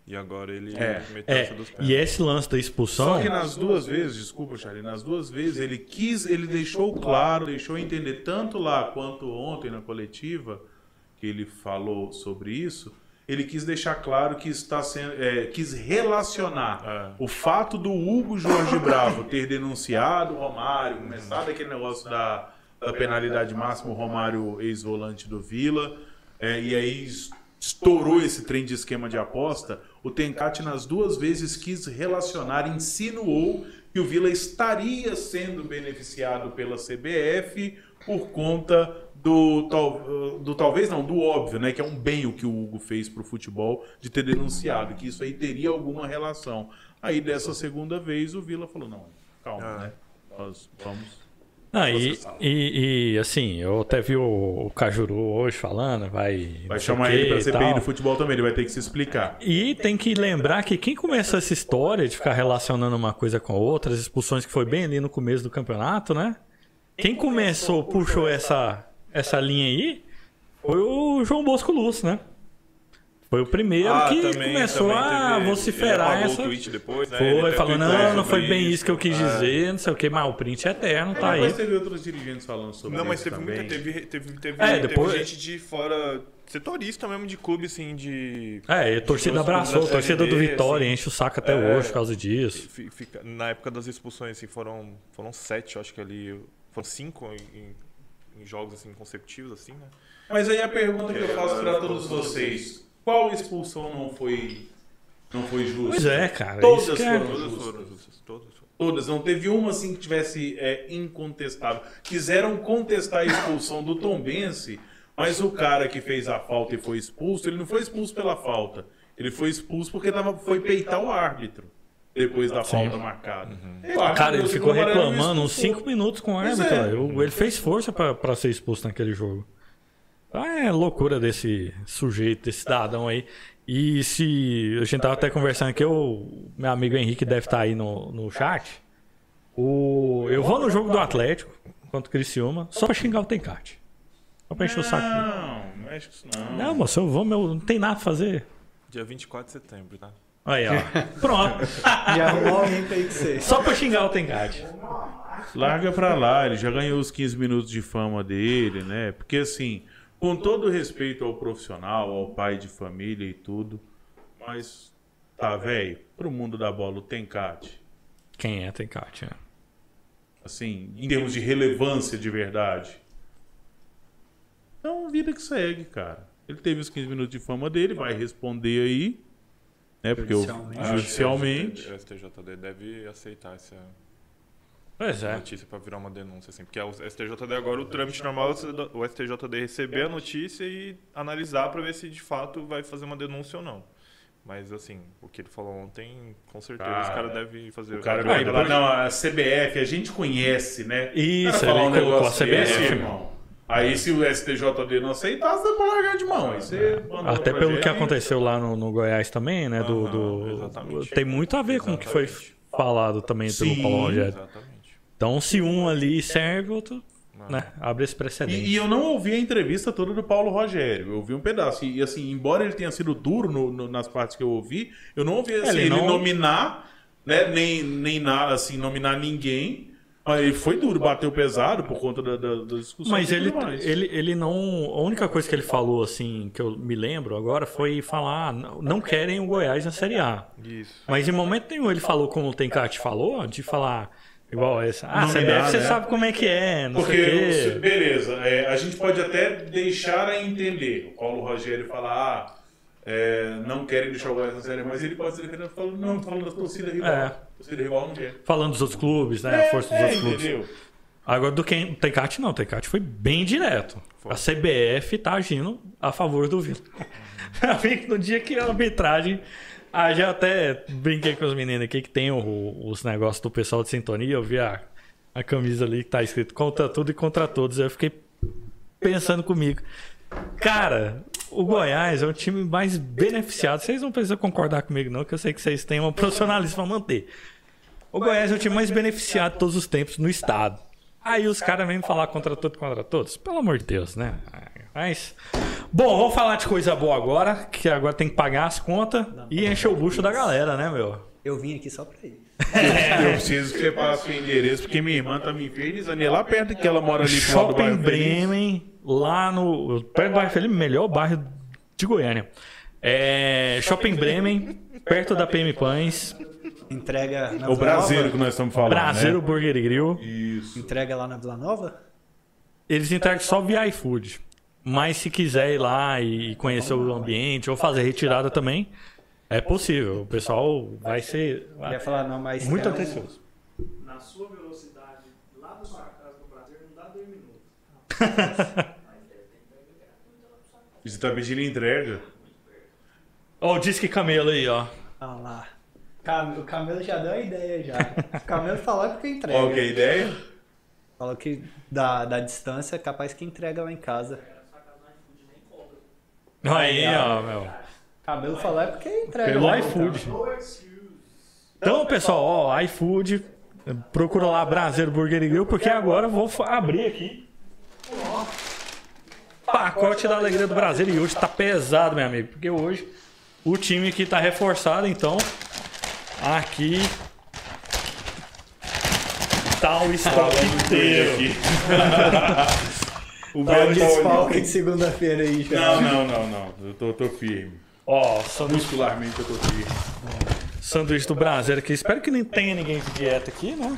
E agora ele É, meteu É, dos e pênaltis. esse lance da expulsão. Só que nas duas vezes, desculpa, Charlie, nas duas vezes ele quis, ele deixou claro, deixou entender tanto lá quanto ontem na coletiva que ele falou sobre isso, ele quis deixar claro que está sendo, é, quis relacionar É. o fato do Hugo Jorge Bravo ter denunciado o Romário, começado aquele negócio da, da penalidade máxima, o Romário ex-volante do Vila, é, e aí es- estourou esse trem de esquema de aposta, o Tencate nas duas vezes quis relacionar, insinuou que o Vila estaria sendo beneficiado pela CBF por conta do, tal, do talvez não, do óbvio, né? Que é um bem o que o Hugo fez pro futebol de ter denunciado, que isso aí teria alguma relação. Aí dessa segunda vez o Vila falou, não, calma, Ah. né? Nós vamos. Não, e, e, e, assim, eu até vi o, o Cajuru hoje falando, vai. Vai chamar ele pra CPI do futebol também, ele vai ter que se explicar. E tem que lembrar que quem começou essa história de ficar relacionando uma coisa com a outra, as expulsões que foi bem ali no começo do campeonato, né? Quem começou, puxou essa, essa linha aí foi o João Bosco Lúcio, né? Foi o primeiro Ah, que também- começou também a teve- vociferar essa. depois, né? Foi, falou, tweetou não, não foi bem isso que eu quis É. dizer, não sei o que, mas o print é eterno, tá aí. Mas teve outros dirigentes falando sobre Não, mas isso teve também. muita. Teve, teve, teve, É, teve depois- gente de fora. Setorista mesmo de clube, assim, de. É, e a torcida clubes abraçou, a torcida do Vitória assim. enche o saco até É. hoje por causa disso. Fi- fica- na época das expulsões, assim, foram, foram sete, acho que ali. Foram cinco em, em jogos assim, consecutivos, assim, né? Mas aí a pergunta que eu faço pra todos vocês: qual expulsão não foi, não foi justa? Pois é, cara. Todas é- foram Todas justas. foram justas, todas foram. Todas, não teve uma assim que tivesse é, incontestável. Quiseram contestar a expulsão do Tombense, mas o cara que fez a falta e foi expulso, ele não foi expulso pela falta. Ele foi expulso porque tava, foi peitar o árbitro depois da falta marcada. E o árbitro Cara, ele ficou reclamando uns expulsou. 5 minutos com o árbitro. é. Eu- Ele fez força pra ser expulso naquele jogo. Ah, é loucura desse sujeito, desse cidadão aí. E se. A gente tava até conversando aqui, o meu amigo Henrique deve estar aí no, no chat. O, eu vou no jogo do Atlético contra o Criciúma só pra xingar o Tencate. Só pra encher o saco. Não, não com isso não. Não, moço, eu vou, meu, não tem nada pra fazer. Dia 24 de setembro, tá? Aí, ó. Pronto. E arrumou ir com você. Só pra xingar o Tencate. Larga pra lá, ele já ganhou os 15 minutos de fama dele, né? Porque assim, com todo respeito ao profissional, ao pai de família e tudo, mas tá, velho, pro mundo da bola, o Tencate, Quem é Tencate? É. assim, em termos de relevância de verdade. Então, vida que segue, cara. Ele teve os 15 minutos de fama dele, vai responder aí, né? Porque Judicialmente. judicialmente. O STJD deve aceitar essa. Pois é. notícia pra virar uma denúncia, assim. Porque o STJD agora, o trâmite normal é o STJD receber a notícia e analisar pra ver se de fato vai fazer uma denúncia ou não. Mas, assim, o que ele falou ontem, com certeza Cara, os caras devem fazer... O cara vai depois- não, a CBF, a gente conhece, né? Isso, falar ele um negócio a CBF, desse, irmão. Aí se o STJD não aceitar, você vai largar de mão. Aí você manda Até pelo que aconteceu lá no, no Goiás também, né? Do, Aham, do- exatamente. tem muito a ver com o que foi falado também pelo Sim. Paulo Rogério. Exatamente. Então, se um ali serve, outro né, abre esse precedente. E, e eu não ouvi a entrevista toda do Paulo Rogério. Eu ouvi um pedaço. E assim, embora ele tenha sido duro no- no- nas partes que eu ouvi, eu não ouvi assim, Ele ele, não- nominar, né? Nem, nem nada assim, nominar ninguém. Mas ele foi duro, bateu pesado por conta da, da, da discussão. Mas ele, ele, ele não. A única coisa que ele falou, assim, que eu me lembro agora, foi falar: "Ah, não, não querem o Goiás na Série A. Isso. Mas em momento nenhum ele falou, como o Tencate falou, de falar igual essa. Ah, Nominar, CBF, você né? sabe como é que é, não Porque, sei se- o quê. beleza, é, a gente pode até deixar a entender. O Paulo Rogério falar, ah, é, não querem deixar o Goiás na série, mas ele pode ser defendendo falando, não, falando da torcida rival. É. Torcida rival não quer. Falando dos outros clubes, né? a força dos É, outros clubes. entendeu? Agora, do quem, Tencate não, Tencate foi bem direto. A CBF tá agindo a favor do Vila. no dia que a arbitragem. Ah, já até brinquei com os meninos aqui que tem o- os negócios do pessoal de sintonia. Eu vi a, a camisa ali que tá escrito contra tudo e contra todos. Eu fiquei pensando comigo. Cara, o Goiás é o time mais beneficiado. Vocês não precisam concordar comigo, não, que eu sei que vocês têm uma profissionalismo pra manter. O Goiás é o time mais beneficiado de todos os tempos no estado. Aí os caras vêm falar contra tudo contra todos. Pelo amor de Deus, né? Mas. Bom, vamos falar de coisa boa agora, que agora tem que pagar as contas e encher o bucho da galera, né, meu? Eu vim aqui só pra isso. Eu preciso que você passe o endereço, porque minha irmã tá me infernizando. E é lá perto que ela mora ali pro lado do Shopping bairro Feliz. Bremen, lá no. Perto do bairro Felipe, melhor bairro de Goiânia. É, Shopping Bremen, perto da PM Pães, Entrega na O Vila brasileiro que nós estamos falando. Brasileiro Né? Burger Grill. Isso. Entrega lá na Vila Nova? Eles entregam só via iFood. Mas se quiser ir lá e conhecer o ambiente ou fazer retirada também, é possível. O pessoal vai ser ia falar, não, mas. muito um- atencioso. Na sua velocidade, lá da sua casa no Brasil, não dá dois minutos. Você tá pedindo entrega? Ó, o Disque Camelo aí, ó. Ah lá. O Camelo já deu a ideia já. O Camelo falou porque entrega. Qual que é a ideia? Falou que da, da distância é capaz que entrega lá em casa. Aí, ó, meu. Camelo falou é porque entrega. Pelo lá, iFood. No excuse. Então, pessoal, ó, iFood, procura lá Brasileiro Burger e Grill, porque agora eu vou abrir aqui. Pacote da Alegria do Brasil. E hoje tá pesado, meu amigo, porque hoje o time aqui tá reforçado, então aqui tá o estoque inteiro. O Tá um Beto tá desfalque olhando. de segunda-feira aí já. Não, não, não, não. Eu tô, tô firme. Ó, sanduíche, Muscularmente eu tô firme. sanduíche do Brasileiro aqui. Espero que nem tenha ninguém de dieta aqui, né?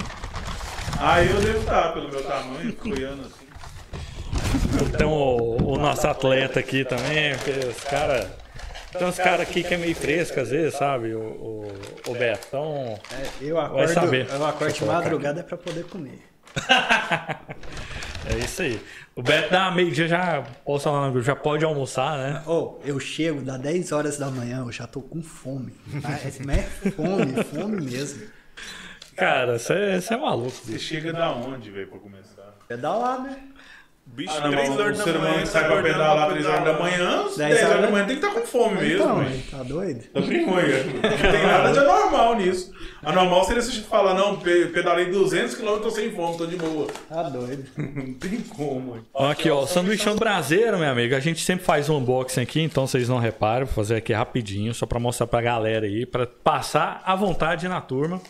Ah, eu devo estar, pelo meu tamanho, coiando assim. Tem o, o nosso atleta aqui também, porque os caras. Tem uns caras aqui que é meio fresco às vezes, sabe? O, o, o Betão. É, eu acordo, saber. eu acordo de madrugada pra poder comer. É isso aí. O Beto dá meio-dia já, posso falar já pode almoçar, né? Ô, eu chego, dá 10 horas da manhã, eu já tô com fome. Ah, é- Mas é fome, fome mesmo. Cara, você é maluco. Você chega da onde, velho, pra começar? Pedalar, né? Bicho, Ah, não, 3 mas horas o da ser humano manhã, que sai tá pra pedalar pra 3 horas da manhã, 10 Dez horas da manhã tem que estar com fome mesmo, Então, velho. tá doido? Tá brinconha. Não tem nada de anormal nisso. Anormal seria se falar, não, pe- pedalei 200 km, tô sem fome, tô de boa. Tá doido. Não tem como. Ó, Aqui, ó, sanduichão brasileiro, meu amigo. A gente sempre faz um unboxing aqui, então vocês não reparam. Vou fazer aqui rapidinho, só pra mostrar pra galera aí, pra passar à vontade na turma.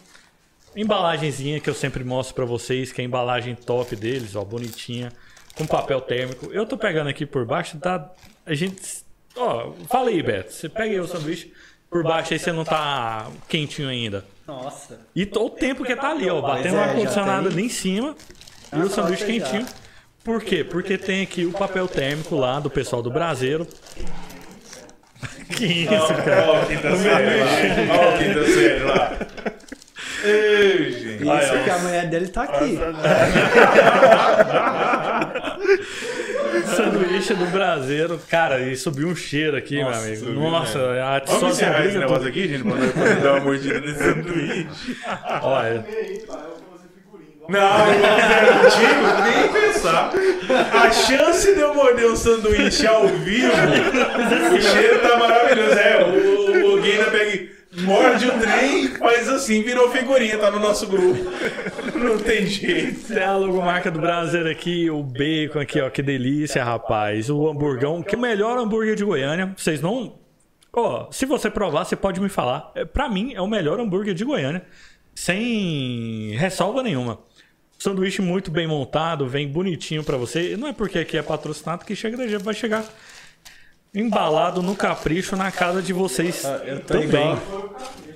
Embalagenzinha que eu sempre mostro pra vocês, que é a embalagem top deles, ó, bonitinha, com papel térmico. Eu tô pegando aqui por baixo, tá? A gente. Ó, fala aí, Beto. Você pega aí o sanduíche por baixo aí, você não tá quentinho ainda. Nossa. E o tempo que tá ali, ó, batendo é, o já ar-condicionado ali em cima e Ah, o sanduíche quentinho. Por quê? Porque tem aqui o papel térmico lá do pessoal do Brasileiro. Que isso, cara. Olha o quinta série lá. Olha o quinta série lá. Ei, gente. Isso que a mulher dele tá aqui. Sanduíche do Braseiro. Cara, e subiu um cheiro aqui, meu amigo. subiu, Nossa, a Vamos só encerrar esse negócio tudo. aqui, gente, pra dar uma mordida nesse sanduíche. Olha, Não, eu contigo, nem pensar. A chance de eu morder um sanduíche ao vivo, o cheiro tá maravilhoso. É, o, o Guina pega morde o trem, faz assim, virou figurinha, tá no nosso grupo. Não tem jeito. tem a logomarca do Braseiro aqui, o bacon aqui, ó, que delícia, rapaz. O hamburgão, que é o melhor hambúrguer de Goiânia. Vocês não. Ó, se você provar, você pode me falar. É, Pra mim, é o melhor hambúrguer de Goiânia. Sem ressalva nenhuma. Sanduíche muito bem montado, vem bonitinho pra você. Não é porque aqui é patrocinado que chega da vai chegar embalado no capricho na casa de vocês Ah, Eu tô também. igual.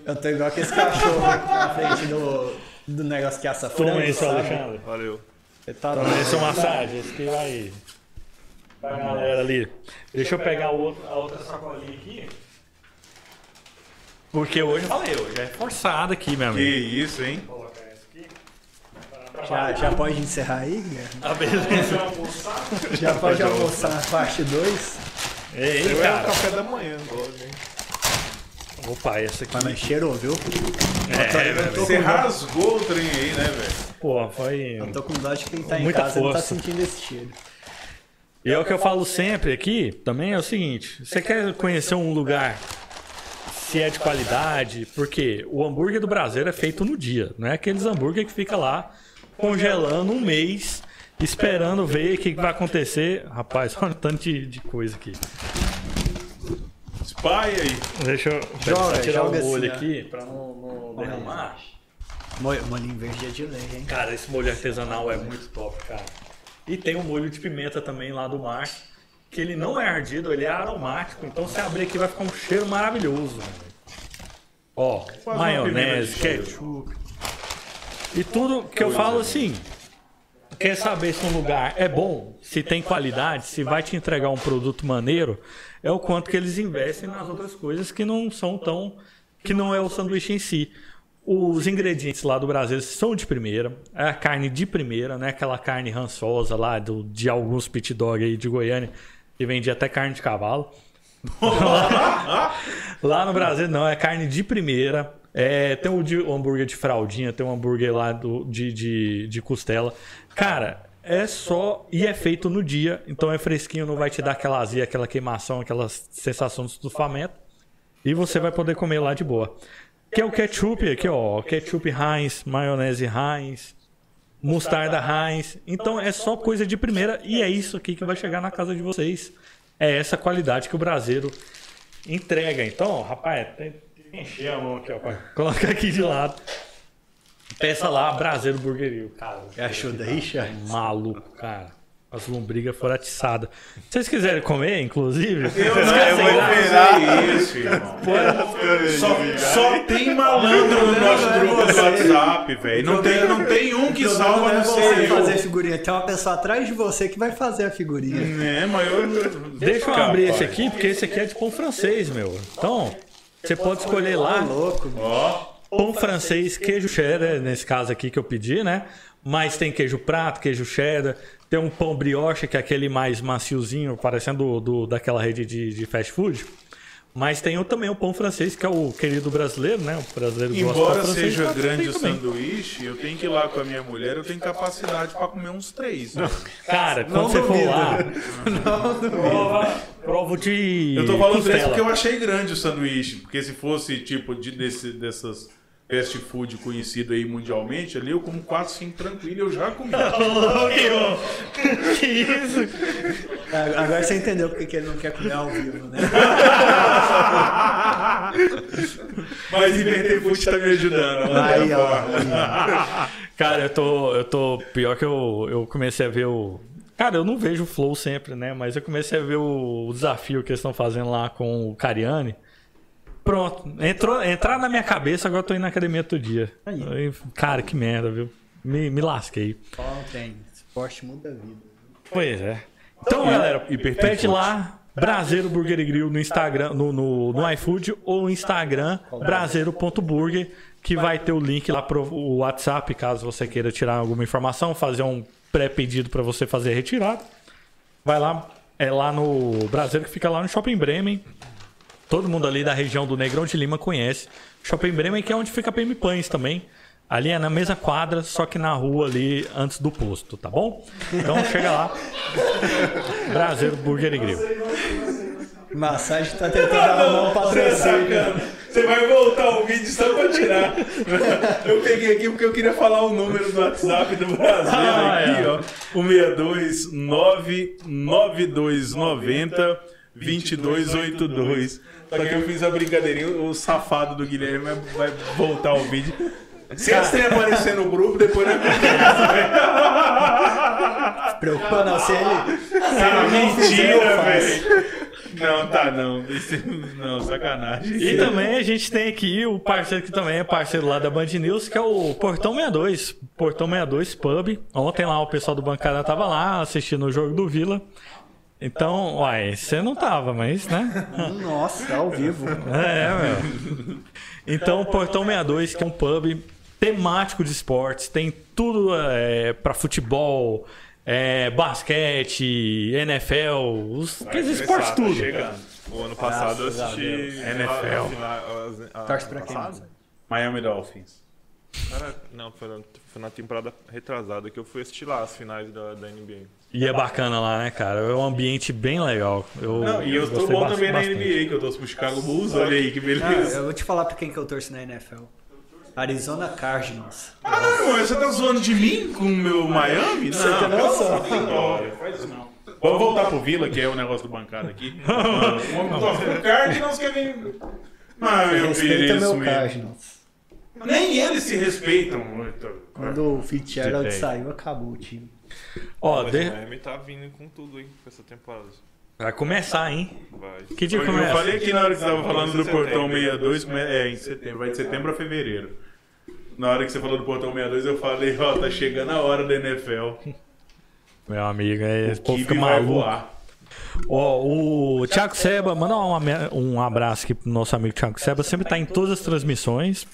Eu tô igual aquele cachorro aqui na frente do, do negócio que assa frango. Toma isso, sabe? Alexandre. Valeu. Você tá Toma esse massagem. Esse que vai. Pra galera ali. Deixa eu pegar o outro- a outra sacolinha aqui. Porque hoje eu falei, hoje é forçado aqui, meu Que amigo. isso, hein? Vou colocar esse aqui. Já, já pode encerrar aí, Guilherme? Ah, beleza. Já pode almoçar a parte 2? Ei, Eu é o cara. café da manhã agora, hein? Opa, essa aqui. Mas cheirou, viu? É. Você rasgou o trem aí, né, velho? Pô, foi. Eu tô com dó de quem tá em Muita casa não tá força. sentindo esse cheiro. E é o que eu falo sempre aqui, também é o seguinte: você quer conhecer um lugar se é de qualidade, porque o hambúrguer do Brasil é feito no dia, não é aqueles hambúrguer que fica lá congelando um mês, esperando ver o que vai acontecer. Rapaz, olha o tanto de, de coisa aqui. Espalha aí. Deixa eu Joga, tirar joga o molho assim, aqui pra não, não derramar. Molho, molhinho verde é de lei, hein? Cara, esse molho artesanal é muito top, cara. E tem um molho de pimenta também lá do mar, que ele não é ardido, ele é aromático. Então se abrir aqui vai ficar um cheiro maravilhoso. Ó, maionese, ketchup. E tudo que eu falo assim, quer saber se um lugar é bom, se tem qualidade, se vai te entregar um produto maneiro, é o quanto que eles investem nas outras coisas que não são tão. que não é o sanduíche em si. Os ingredientes lá do Brasil são de primeira, é a carne de primeira, né? Aquela carne rançosa lá do, de alguns pit dog aí de Goiânia, que vendia até carne de cavalo. Lá no Brasil não, é carne de primeira. É, tem o, hambúrguer de fraldinha, tem um hambúrguer lá do, de, de, de costela. Cara, é só. E é feito no dia, então é fresquinho, não vai te dar aquela azia, aquela queimação, aquela sensação de estufamento. E você vai poder comer lá de boa. Que é o ketchup aqui, ó. Ketchup Heinz, maionese Heinz, mostarda Heinz. Então é só coisa de primeira e é isso aqui que vai chegar na casa de vocês. É essa qualidade que o brasileiro entrega. Então, rapaz, tem que encher a mão aqui, ó. Coloca aqui de lado. Peça lá, Brasileiro Burguerio, cara. Achou daí, Charles? Maluco, cara. As lombrigas foram atiçadas. Se vocês quiserem comer, inclusive. Eu não eu vou esperar isso, irmão. Só, só tem malandro no nosso grupo do WhatsApp, velho. Não tem, não tem um que salva não é não você ser fazer eu. figurinha. Tem uma pessoa atrás de você que vai fazer a figurinha. É, mas eu... Deixa eu abrir esse aqui, porque esse aqui é de pão francês, meu. Então, você pode escolher lá. Louco. Ó, Pão francês, queijo cheddar, nesse caso aqui que eu pedi, né? Mas tem queijo prato, queijo cheddar. Tem um pão brioche, que é aquele mais maciozinho, parecendo do, do- daquela rede de, de fast food. Mas tem o- também o pão francês, que é o querido brasileiro, né? O brasileiro gosta de embora pão francês, seja grande o sanduíche, eu tenho que ir lá com a minha mulher, eu tenho capacidade pra comer uns três. né? Cara, quando você for lá, prova, prova de Eu tô falando três costela. porque eu achei grande o sanduíche. Porque se fosse tipo de, desse, dessas fast food conhecido aí mundialmente, ali eu como 4, 5 tranquilo, eu já comi. que isso? Agora você entendeu porque que ele não quer comer ao vivo, né? Mas Inverter Food tá me ajudando. lá Aí, ó. Cara, eu tô, eu tô. Pior que eu, eu comecei a ver o. Cara, eu não vejo o Flow sempre, né? Mas eu comecei a ver o, o desafio que eles estão fazendo lá com o Cariani. Pronto. Entrou, entrar na minha cabeça, agora eu tô indo na academia todo dia. Aí. Cara, que merda, viu? Me, me lasquei. Ontem, esporte muda a vida. Pois é. Então, galera, pede lá Braseiro Burger e Grill no Instagram, no, no, no iFood ou Instagram, braseiro.burger, que vai ter o link lá pro o WhatsApp, caso você queira tirar alguma informação, fazer um pré-pedido para você fazer a retirada. Vai lá, é lá no Brasil que fica lá no Shopping Bremen. Todo mundo ali da região do Negrão de Lima conhece. Shopping Bremen, que é onde fica a PM Pães também. Ali é na mesma quadra, só que na rua ali antes do posto, tá bom? Então chega lá. Brasil Burger e Grill. Massagem tá tentando arrumar um patrocínio. Você vai voltar o vídeo só pra tirar. Eu peguei aqui porque eu queria falar o número do WhatsApp do Brasil Ah, aqui, é. ó. O 62 99290 2282. Só que eu fiz a brincadeirinha, o safado do Guilherme vai, vai voltar o vídeo. Se esse trem aparecer no grupo, depois não Preocupa não, se ele. Não fizer, mentira, velho. Não, tá não. Esse- Não, sacanagem. E também a gente tem aqui o parceiro que também é parceiro lá da Band News, que é o Portão 62. Portão 62 Pub. Ontem lá o pessoal do Bancada tava lá assistindo o jogo do Vila. Então, uai, você não tava, mas, né? Nossa, ao vivo. É, meu. Então, Portão 62, que é um pub temático de esportes, tem tudo é, para futebol, é, basquete, NFL, os, aqueles esportes tudo. O ano passado eu Graças a assisti. NFL. Torce pra quem? Miami Dolphins. Cara, não, foi na, foi na temporada retrasada que eu fui assistir lá as finais da, da NBA. E é bacana lá, né, cara? É um ambiente bem legal. Eu, Não, e eu tô gostei bom bas- também na bastante. NBA, que eu torço pro Chicago Bulls. Olha aí que Ah, beleza. eu vou te falar pra quem que eu torço na NFL. Arizona Cardinals. Ah, não, você tá zoando de mim com o meu Miami? Não, tem noção? Não, faz isso não. Vamos voltar pro Vila, que é o negócio do bancada aqui. Vamos torcer pro Cardinals que vem... Ah, eu Respeita mereço meu mesmo. Cardinals. Nem eles se respeitam. Quando o Fitzgerald saiu, acabou o time. Ó, Mas de- o Miami tá vindo com tudo, hein, com essa temporada. vai começar, hein? Vai. Que dia Eu começa? falei aqui na hora que você tava falando do. Portão 62, come- é em setembro, vai de setembro a fevereiro. Na hora que você falou do Portão 62, eu falei, ó, tá chegando a hora da NFL. Meu amigo, é, esse povo fica vai maluco. voar. Ó, o Thiago Seba, manda um, um abraço aqui pro nosso amigo Thiago Seba, sempre tá em todas as transmissões.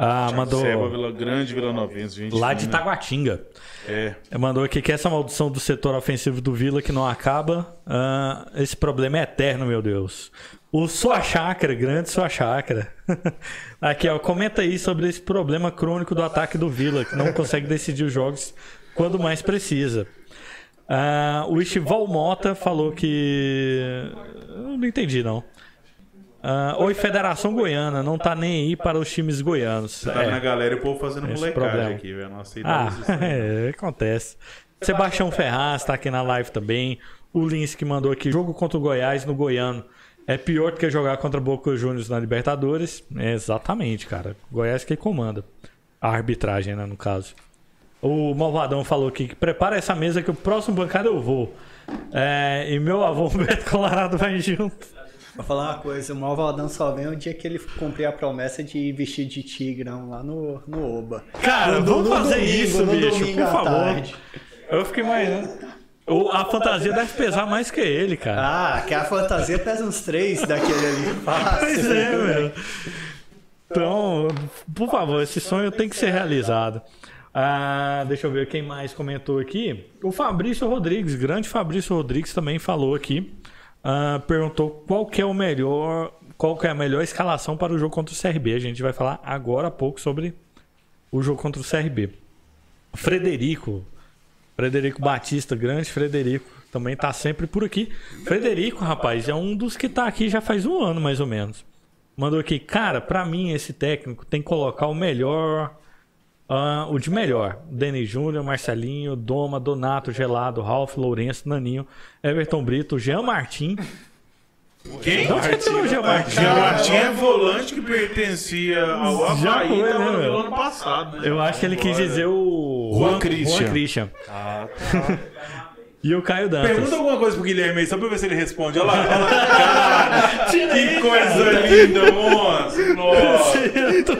Ah, mandou Seba, Vila Grande, Vila Novense, gente. lá de fina. Taguatinga. É. Mandou aqui que essa maldição do setor ofensivo do Vila que não acaba. ah, esse problema é eterno, meu Deus. O Sua Chácara, grande Sua Chácara. Aqui, ó, comenta aí sobre esse problema crônico do ataque do Vila, que não consegue decidir os jogos quando mais precisa. Ah, o Estival Mota falou que. Eu não entendi, não. Ah, Oi, Federação Goiana, não tá nem aí para os times goianos. Tá É. na galera e o povo fazendo Esse molecagem problema. aqui, velho. Não Ah, isso. é, acontece. Sebastião Ferraz tá aqui na live também. O Lins que mandou aqui: jogo contra o Goiás no Goiano. É pior do que jogar contra Boca Juniors na Libertadores? É, exatamente, cara. Goiás que comanda. A arbitragem, né, no caso. O Malvadão falou aqui que prepara essa mesa que o próximo bancada eu vou. É, e meu avô Beto Colorado vai junto. Vou falar uma coisa, o Malvadão só vem o dia que ele cumprir a promessa de vestir de tigrão lá no, no Oba. Cara, No- vamos no fazer domingo, isso, bicho, por favor. tarde. Eu fiquei imaginando. O- A fantasia deve pesar mais que ele, cara. Ah, que a fantasia pesa uns três daquele ali. Fácil. Pois é, meu. Então, por favor, esse sonho tem que ser realizado. Ah, deixa eu ver quem mais comentou aqui. O Fabrício Rodrigues, grande Fabrício Rodrigues também falou aqui. Ah, perguntou qual que é o melhor, qual que é a melhor escalação para o jogo contra o CRB. A gente vai falar agora há pouco sobre o jogo contra o CRB. Frederico, Frederico Batista, grande Frederico, também tá sempre por aqui. Frederico, rapaz, é um dos que tá aqui já faz um ano mais ou menos. Mandou aqui, cara, pra mim esse técnico tem que colocar o melhor, ah, o de melhor. Denis Júnior, Marcelinho, Doma, Donato, Gelado, Ralf, Lourenço, Naninho, Everton Brito, Jean Martin. Quem? Não sei se é o Jean Martin. Jean Martin é volante que pertencia ao Já Havaí, foi, tava né, no ano passado, né? Eu acho que ele quis dizer o Juan Christian. Juan Christian. Ah, tá. E o Caio Dantas. Pergunta alguma coisa pro Guilherme aí, só pra ver se ele responde. Olha lá, olha lá. Cara, que coisa linda, moço. Nossa. Olha isso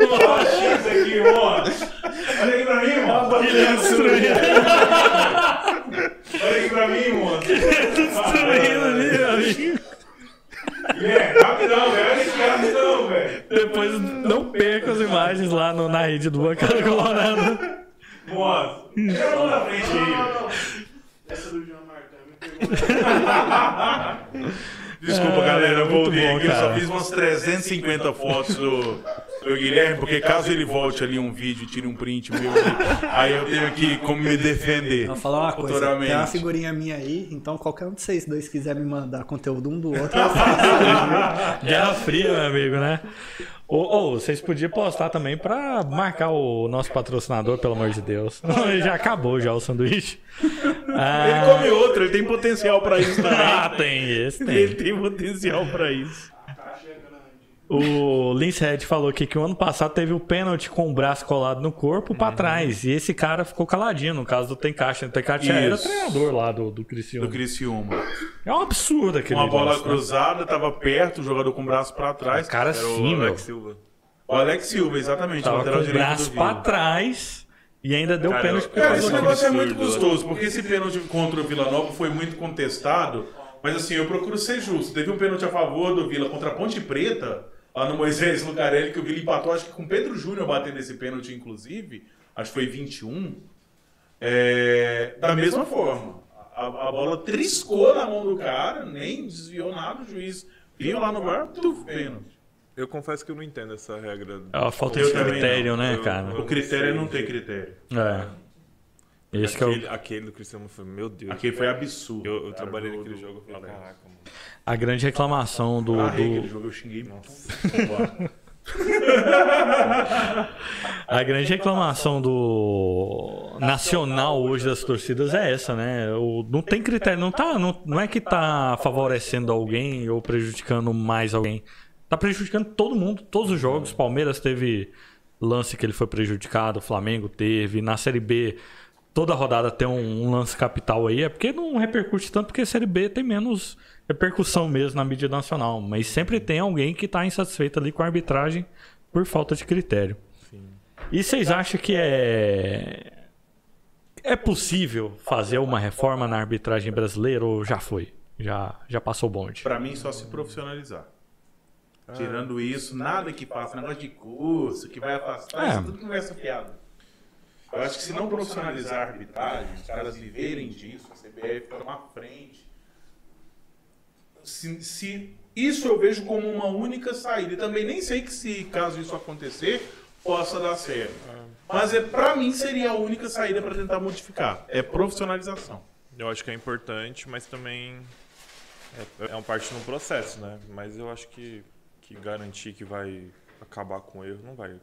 aqui, moço. Olha aqui pra mim, moço. Guilherme destruindo, Olha aqui pra mim, moço. destruindo ali, meu amigo. Guilherme, rapidão, velho. Olha Não, velho. Depois não perca as imagens lá no, na rede do Bancada Colorado. Tira a mão na frente aí. Essa do Jean Martin. Desculpa, galera, eu voltei bom, aqui. Eu só fiz umas 350 fotos do, do Guilherme, porque caso ele volte ali um vídeo e tire um print meu, aí eu tenho que como me defender. Vou falar uma coisa, tem uma figurinha minha aí, então qualquer um de vocês dois quiser me mandar conteúdo um do outro, eu faço. Guerra Fria, meu amigo, né? Ou, ou, vocês podiam postar também pra marcar o nosso patrocinador, pelo amor de Deus. já acabou já o sanduíche. Ah, Ele come outro, ele tem potencial pra isso também. ah, tem esse, Ele tem. tem potencial pra isso. A caixa é grande. O Lince Red falou aqui que o ano passado teve o pênalti com o braço colado no corpo pra trás. E esse cara ficou caladinho, no caso do Tencaixa. O Tencaixa era treinador lá do, do Criciúma. Do Criciúma. É um absurdo aquele Uma bola né? cruzada, tava perto, o jogador com o braço pra trás. Cara, Era sim, o meu. Alex Silva. O Alex Silva, exatamente. Tava com lateral o direito braço Vila. trás e ainda deu Cara, pênalti eu- pro Cara, esse negócio é muito gostoso, porque esse pênalti contra o Vila Nova foi muito contestado. Mas assim, eu procuro ser justo. Teve um pênalti a favor do Vila contra a Ponte Preta, lá no Moisés Lucarelli, que o Vila empatou, acho que com o Pedro Júnior batendo esse pênalti, inclusive. Acho que foi 21. É, da mesma forma. A, a bola triscou na mão do cara, nem desviou nada, o juiz viu lá no bar, tudo pênalti. Eu confesso que eu não entendo essa regra. É uma falta Eu de critério, né, Eu- cara? O critério é não ter critério. É. Esse que é aquele, o, aquele do Cristiano foi, meu Deus. Aqui foi absurdo. Eu, eu trabalhei naquele do- jogo, eu falei, caraca, mano. a grande reclamação do, Ah, aquele do- jogo eu xinguei. a grande reclamação do nacional hoje das torcidas é essa, né? O, não tem critério, não tá, não, não é que tá favorecendo alguém ou prejudicando mais alguém. Tá prejudicando todo mundo, todos os jogos. Palmeiras teve lance que ele foi prejudicado, o Flamengo teve, na Série B toda rodada tem um, um lance capital aí, é porque não repercute tanto, porque a Série B tem menos repercussão mesmo na mídia nacional. Mas sempre tem alguém que tá insatisfeito ali com a arbitragem por falta de critério. E vocês acham que é. É possível fazer uma reforma na arbitragem brasileira ou já foi? Já, já passou o bonde? Pra mim, só se profissionalizar. Tirando isso, nada que faça negócio de curso, que vai afastar, É. isso é tudo conversa fiada. Eu acho que se não profissionalizar a arbitragem, os caras viverem disso, a CBF tomar frente. Se, se- isso eu vejo como uma única saída. E também nem sei que se caso isso acontecer, possa dar certo. Mas é, pra mim seria a única saída para tentar modificar. É profissionalização. Eu acho que é importante, mas também é, é uma parte no processo, né? Mas eu acho que, que garantir que vai acabar com o erro, não vai.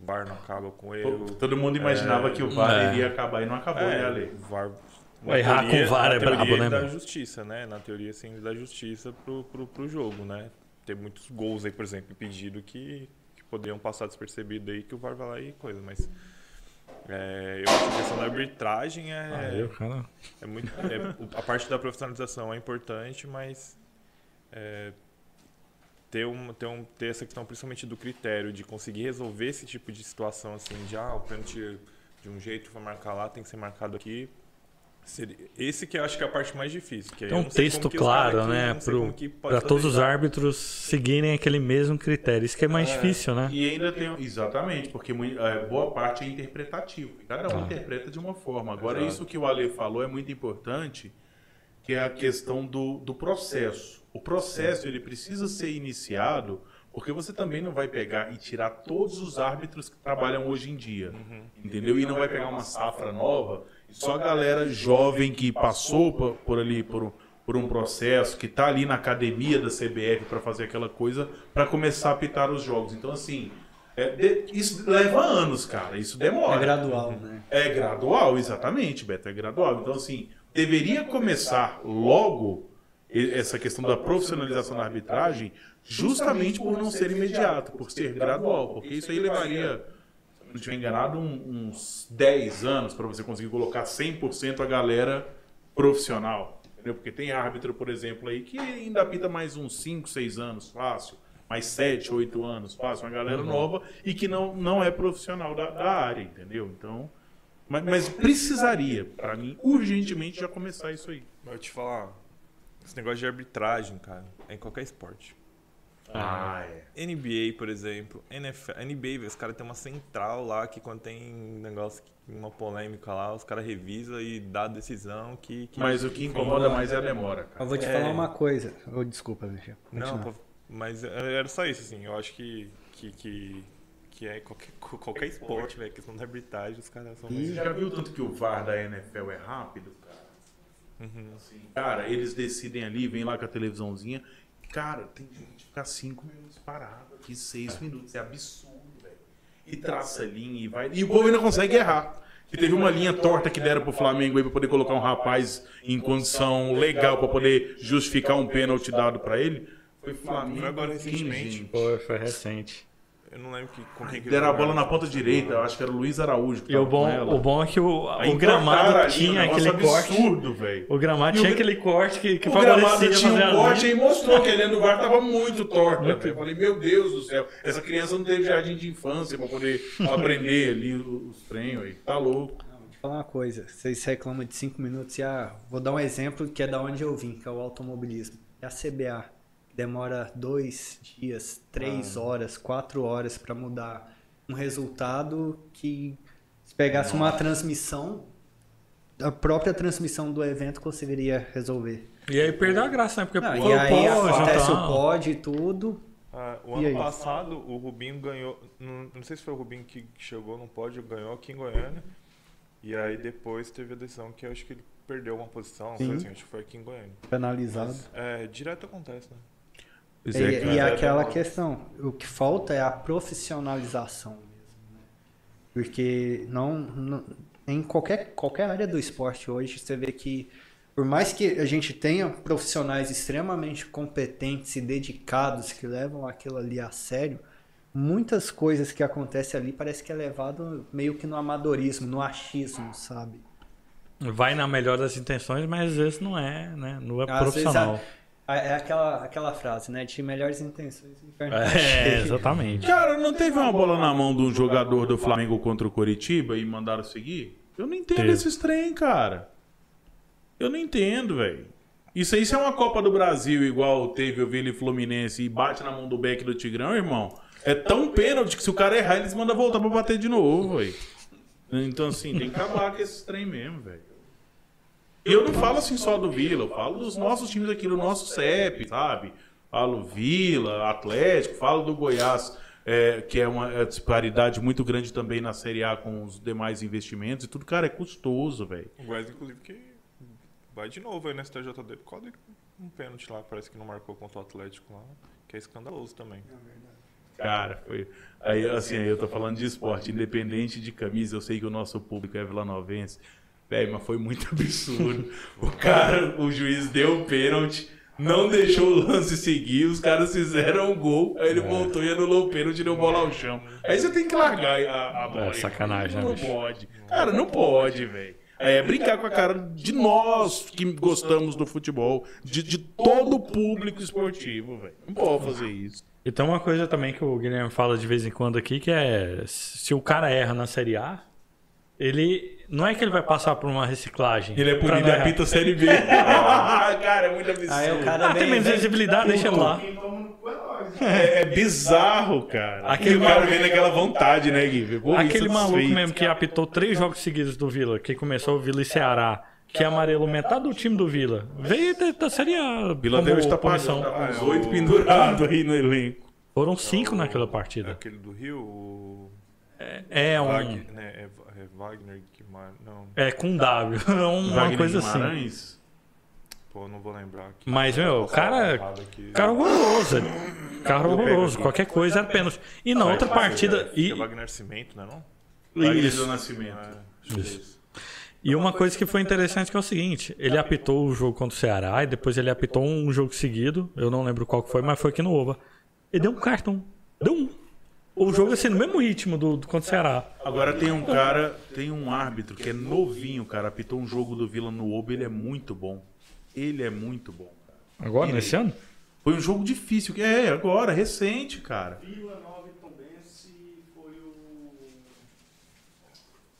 O VAR não acaba com erro. Todo mundo imaginava que o VAR É. iria acabar e não acabou, né, Ale? o VAR. Vai errar com o VAR na é brabo, ele né, dá mano? justiça, né? Na teoria, sim, ele dá justiça pro, pro, pro jogo, né? Tem muitos gols aí, por exemplo, impedido que, que poderiam passar despercebido aí, que o VAR vai lá e coisa, mas. é, eu acho que a questão da arbitragem é. O cara- É muito, é, a parte da profissionalização é importante, mas é, ter, um, ter, um, ter essa questão principalmente do critério de conseguir resolver esse tipo de situação assim, de ah, o pênalti de um jeito foi marcar lá, tem que ser marcado aqui. Esse que eu acho que é a parte mais difícil. Que eu um texto claro, aqui- né? Para todos os árbitros seguirem aquele mesmo critério. Isso que é mais difícil, né? E ainda tem. Exatamente, porque é, boa parte é interpretativo. Cada um Ah. interpreta de uma forma. Agora, Exato. isso que o Ale falou é muito importante, que é a questão do, do processo. O processo ele precisa ser iniciado, porque você também não vai pegar e tirar todos os árbitros que trabalham hoje em dia. Entendeu? E não vai pegar uma safra nova e só a galera jovem que passou por, por ali por, um- por um processo, que está ali na academia da CBF para fazer aquela coisa, para começar a apitar os jogos. Então, assim, é, de- isso leva anos, cara. Isso demora. É gradual, né? É gradual, exatamente, Beto, é gradual. Então, assim, deveria começar logo essa questão da profissionalização da arbitragem, justamente por não ser imediato, por ser gradual, porque isso aí levaria, se não estiver enganado, um- uns 10 anos para você conseguir colocar 100% a galera profissional. Entendeu? Porque tem árbitro, por exemplo, aí que ainda apita mais uns 5, 6 anos, fácil. Mais 7, 8 anos, fácil. Uma galera nova e que não, não é profissional da, da área, entendeu? Então, mas, mas precisaria, para mim, urgentemente já começar isso aí. Eu te falar, esse negócio de arbitragem, cara, é em qualquer esporte. Ah, é. NBA, por exemplo, NFL, NBA, velho, os caras têm uma central lá que quando tem um negócio, uma polêmica lá, os caras revisam e dá a decisão que. que- Mas o que incomoda mais é a demora, cara. Eu vou te É. falar uma coisa. Oh, desculpa, Michel. Não, Continua. pô, mas era só isso, assim. Eu acho que. que, que, que é qualquer, qualquer esporte, velho, questão da arbitragem, os caras são. Você já viu tanto que o VAR da NFL é rápido, cara? Uhum. Assim, cara, eles decidem ali, vem lá com a televisãozinha. Cara, tem gente que fica cinco minutos parado aqui, seis minutos. É absurdo, velho. E traça a linha e vai. E o povo ainda consegue errar. E teve uma linha torta que deram pro Flamengo aí pra poder colocar um rapaz em condição legal pra poder justificar um pênalti dado pra ele. Foi Flamengo. Foi agora recentemente. foi recente. Eu não lembro que, com quem que Deram a bola na ponta direita, eu acho que era o Luiz Araújo. que E o bom, o bom é que o, o gramado ali, tinha um aquele corte. absurdo, velho. O gramado o tinha gra- aquele corte que, que O gramado favorecia tinha um a corte e mostrou que ele dentro do VAR tava muito torta. velho. Eu falei, meu Deus do céu, essa criança não teve jardim de infância pra poder aprender ali os treinos aí. Tá louco. Vou falar uma coisa. Vocês reclamam de 5 minutos e ah, vou dar um exemplo que é da onde eu vim, que é o automobilismo. É a CBA. Demora dois dias, três horas, quatro horas pra mudar um resultado que se pegasse uma transmissão, a própria transmissão do evento conseguiria resolver. E aí perdeu a graça, né? Porque Não, pô, e aí pô, acontece já o tá- pod e tudo. Ah, o E ano aí? passado, o Rubinho ganhou. Não, não sei se foi o Rubinho que chegou no pódio, ganhou aqui em Goiânia. E aí depois teve a decisão que eu acho que ele perdeu uma posição. Sim. Foi assim, acho que foi aqui em Goiânia. Penalizado. É, direto acontece, né? Pois E, é, e é aquela questão, o que falta é a profissionalização mesmo. né? Porque não, não- em qualquer, qualquer área do esporte hoje, você vê que por mais que a gente tenha profissionais extremamente competentes e dedicados que levam aquilo ali a sério, muitas coisas que acontecem ali parece que é levado meio que no amadorismo, no achismo, sabe? Vai na melhor das intenções, mas às vezes não é, né? Não é Às vezes profissional. a- é aquela, aquela frase, né? De melhores intenções, É, exatamente. Cara, não teve uma bola na mão de um jogador do Flamengo contra o Coritiba e mandaram seguir? Eu não entendo Teve. esses trem, cara. Eu não entendo, velho. Isso aí se é uma Copa do Brasil igual teve o Vila e Fluminense e bate na mão do Beck do Tigrão, irmão. É tão pênalti que se o cara errar, eles mandam voltar pra bater de novo, velho. Então, assim, tem que acabar com esses trem mesmo, velho. E eu não falo assim só do Vila, eu falo dos nossos times aqui, do nosso CEP, sabe? Falo Vila, Atlético, falo do Goiás, é, que é uma é, disparidade muito grande também na Série A com os demais investimentos e tudo, cara, é custoso, velho. O Goiás, inclusive, que vai de novo aí na STJD por causa de um pênalti lá, parece que não marcou contra o Atlético lá, que é escandaloso também. Cara, foi. Aí, assim, aí eu tô falando de esporte, independente de camisa, eu sei que o nosso público é vilanovense. Velho, mas foi muito absurdo. O cara, o juiz deu o pênalti, não deixou o lance seguir, os caras fizeram o gol, aí ele voltou e anulou o pênalti e deu bola ao chão. Aí você tem que largar a, a bola. É sacanagem, né, Não pode. Cara, não pode, velho. É brincar com a cara de nós que gostamos do futebol, de, de todo o público esportivo, velho. Não pode fazer isso. E tem uma coisa também que o Guilherme fala de vez em quando aqui, que é se o cara erra na Série A, ele não é que ele vai passar por uma reciclagem. Ele é punido e apita a Série B. cara, é muito absurdo. Aí o cara Ah, tem menos visibilidade, deixa ele lá. É nós. É, é bizarro, cara. Aquele e o cara vendo aquela vontade, né, Gui? Pô, Aquele maluco feito. mesmo que apitou três jogos seguidos do Vila, que começou o Vila e Ceará, que amarelou metade do time do Vila, veio da, da Série A. Vila tá tá com uns Ah, oito o- pendurados aí no elenco. Foram cinco É naquela É partida. aquele do Rio, o É um. Wagner, né? É, é Wagner Guimarães, não, É com W. É uma Wagner coisa assim. Guimarães? pô, não vou lembrar aqui. Mas, meu, cara. aqui. Cara horroroso. Cara Eu pego horroroso. Qualquer coisa era pênalti. E na outra partida. Que E, é Wagner Cimento, não é não? Wagner Isso. Nascimento. É, é isso. e uma coisa que foi interessante que é o seguinte: ele apitou o jogo contra o Ceará e depois ele apitou um jogo seguido. Eu não lembro qual que foi, mas foi aqui no Oba. Ele deu um cartão. Deu um. O jogo assim, no mesmo ritmo do, do contra o Ceará. Agora tem um cara, tem um árbitro que é novinho, cara. Apitou um jogo do Vila no Oba, ele é muito bom. Ele é muito bom. Agora, nesse ano? Foi um jogo difícil. que É, agora, recente, cara. Vila Nova e Tombense foi o.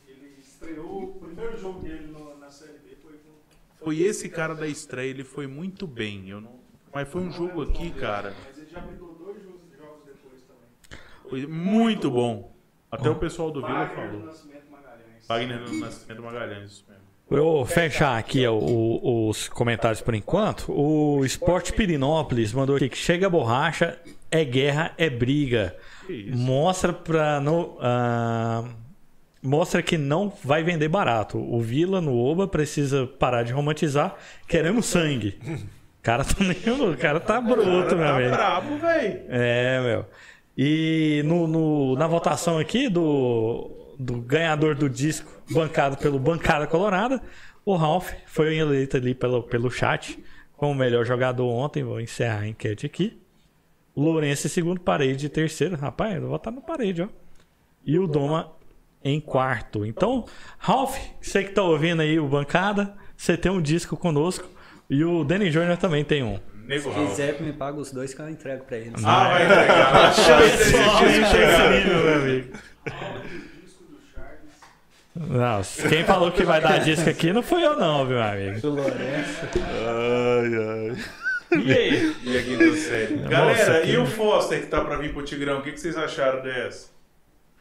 Ele estreou o primeiro jogo dele no- na Série B. Foi com. Foi esse cara da estreia, ele foi muito bem. Eu não... Mas foi um jogo aqui, cara. Mas ele já apitou Muito bom. Até o pessoal do Vila Wagner do falou. Nascimento Magalhães. Wagner do Nascimento Magalhães. isso mesmo. Eu vou fechar aqui ó, o- os comentários por enquanto. O Esporte Pirinópolis mandou aqui que chega a borracha, é guerra, é briga. Mostra pra. No, ah, mostra que não vai vender barato. O Vila no Oba precisa parar de romantizar. Queremos sangue. O cara tá, meio- o cara tá bruto, meu Tá amigo. brabo, velho. É, meu. E no, no- na votação aqui do, do ganhador do disco, bancado pelo Bancada Colorada, o Ralph foi eleito ali pelo, pelo chat como melhor jogador ontem. Vou encerrar a enquete aqui. Lourenço em segundo, Parede em terceiro. Rapaz, eu vou votar no Parede, ó. E o Doma em quarto. Então, Ralph, você que tá ouvindo aí o Bancada, você tem um disco conosco. E o Danny Jr. também tem um. Nego Se quiser, me paga os dois que eu entrego pra eles. Ah, vai entregar. A chance desse disco chegar. meu amigo. Não, quem falou que vai dar disco aqui não fui eu não, viu, meu amigo. Do Lourenço. Ai, ai. E aí? E aqui do sério. Galera, e o Foster que tá pra vir pro Tigrão? O que, que vocês acharam dessa?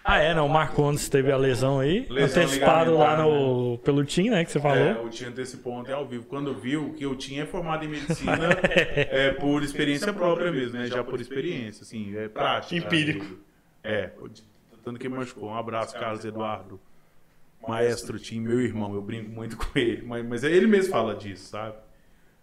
Ah, é, não, o Marcondes teve a lesão aí, Lesão antecipado lá no, pelo TIM, né, que você falou. É, o Tinha antecipou ontem ao vivo. Quando viu que o Tinha é formado em medicina é, por experiência própria mesmo, né? Já por experiência, assim, é prática. Empírico. É, tanto que machucou. Um abraço, Carlos Eduardo. Maestro Tim, meu irmão, eu brinco muito com ele. Mas, mas ele mesmo fala disso, sabe?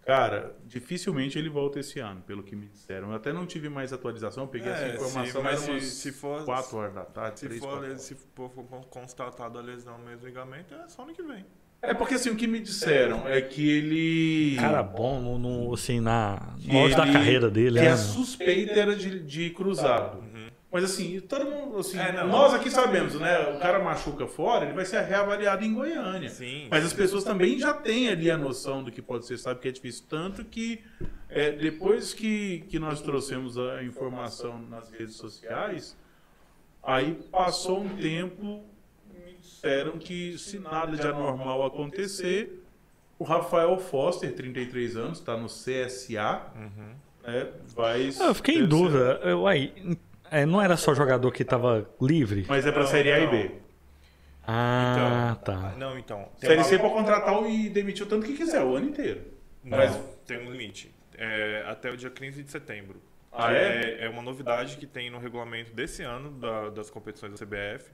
Cara, dificilmente ele volta esse ano, pelo que me disseram. Eu até não tive mais atualização, eu peguei essa É, informação, sim, mas se- umas se for- 4 horas da tarde, Se 3, for, 4 horas. se for constatado a lesão mesmo ligamento, é só ano que vem. É porque assim, o que me disseram é que ele. Cara bom, no, no- assim, na, no auge da carreira dele. Que né, a suspeita era de, de cruzado. Mas assim, todo mundo. Assim, É, não. nós aqui sabemos, né? O cara machuca fora, ele vai ser reavaliado em Goiânia. Sim. Mas as pessoas também já têm ali a noção do que pode ser, sabe que é difícil. Tanto que é, depois que, que nós trouxemos a informação nas redes sociais, aí passou um tempo, me disseram que se nada de anormal acontecer, o Rafael Foster, 33 anos, está no CSA, né, vai. Ah, Eu fiquei em dúvida. Eu, uai, é, não era só jogador que tava livre? Mas é para Série A e B. Ah, tá. Não, então. Série uma- C pode contratar e demitir o tanto que quiser, o ano inteiro. Não, Mas- tem um limite. É, até o dia 15 de setembro. Ah, é? é? uma novidade que tem no regulamento desse ano da- das competições da CBF,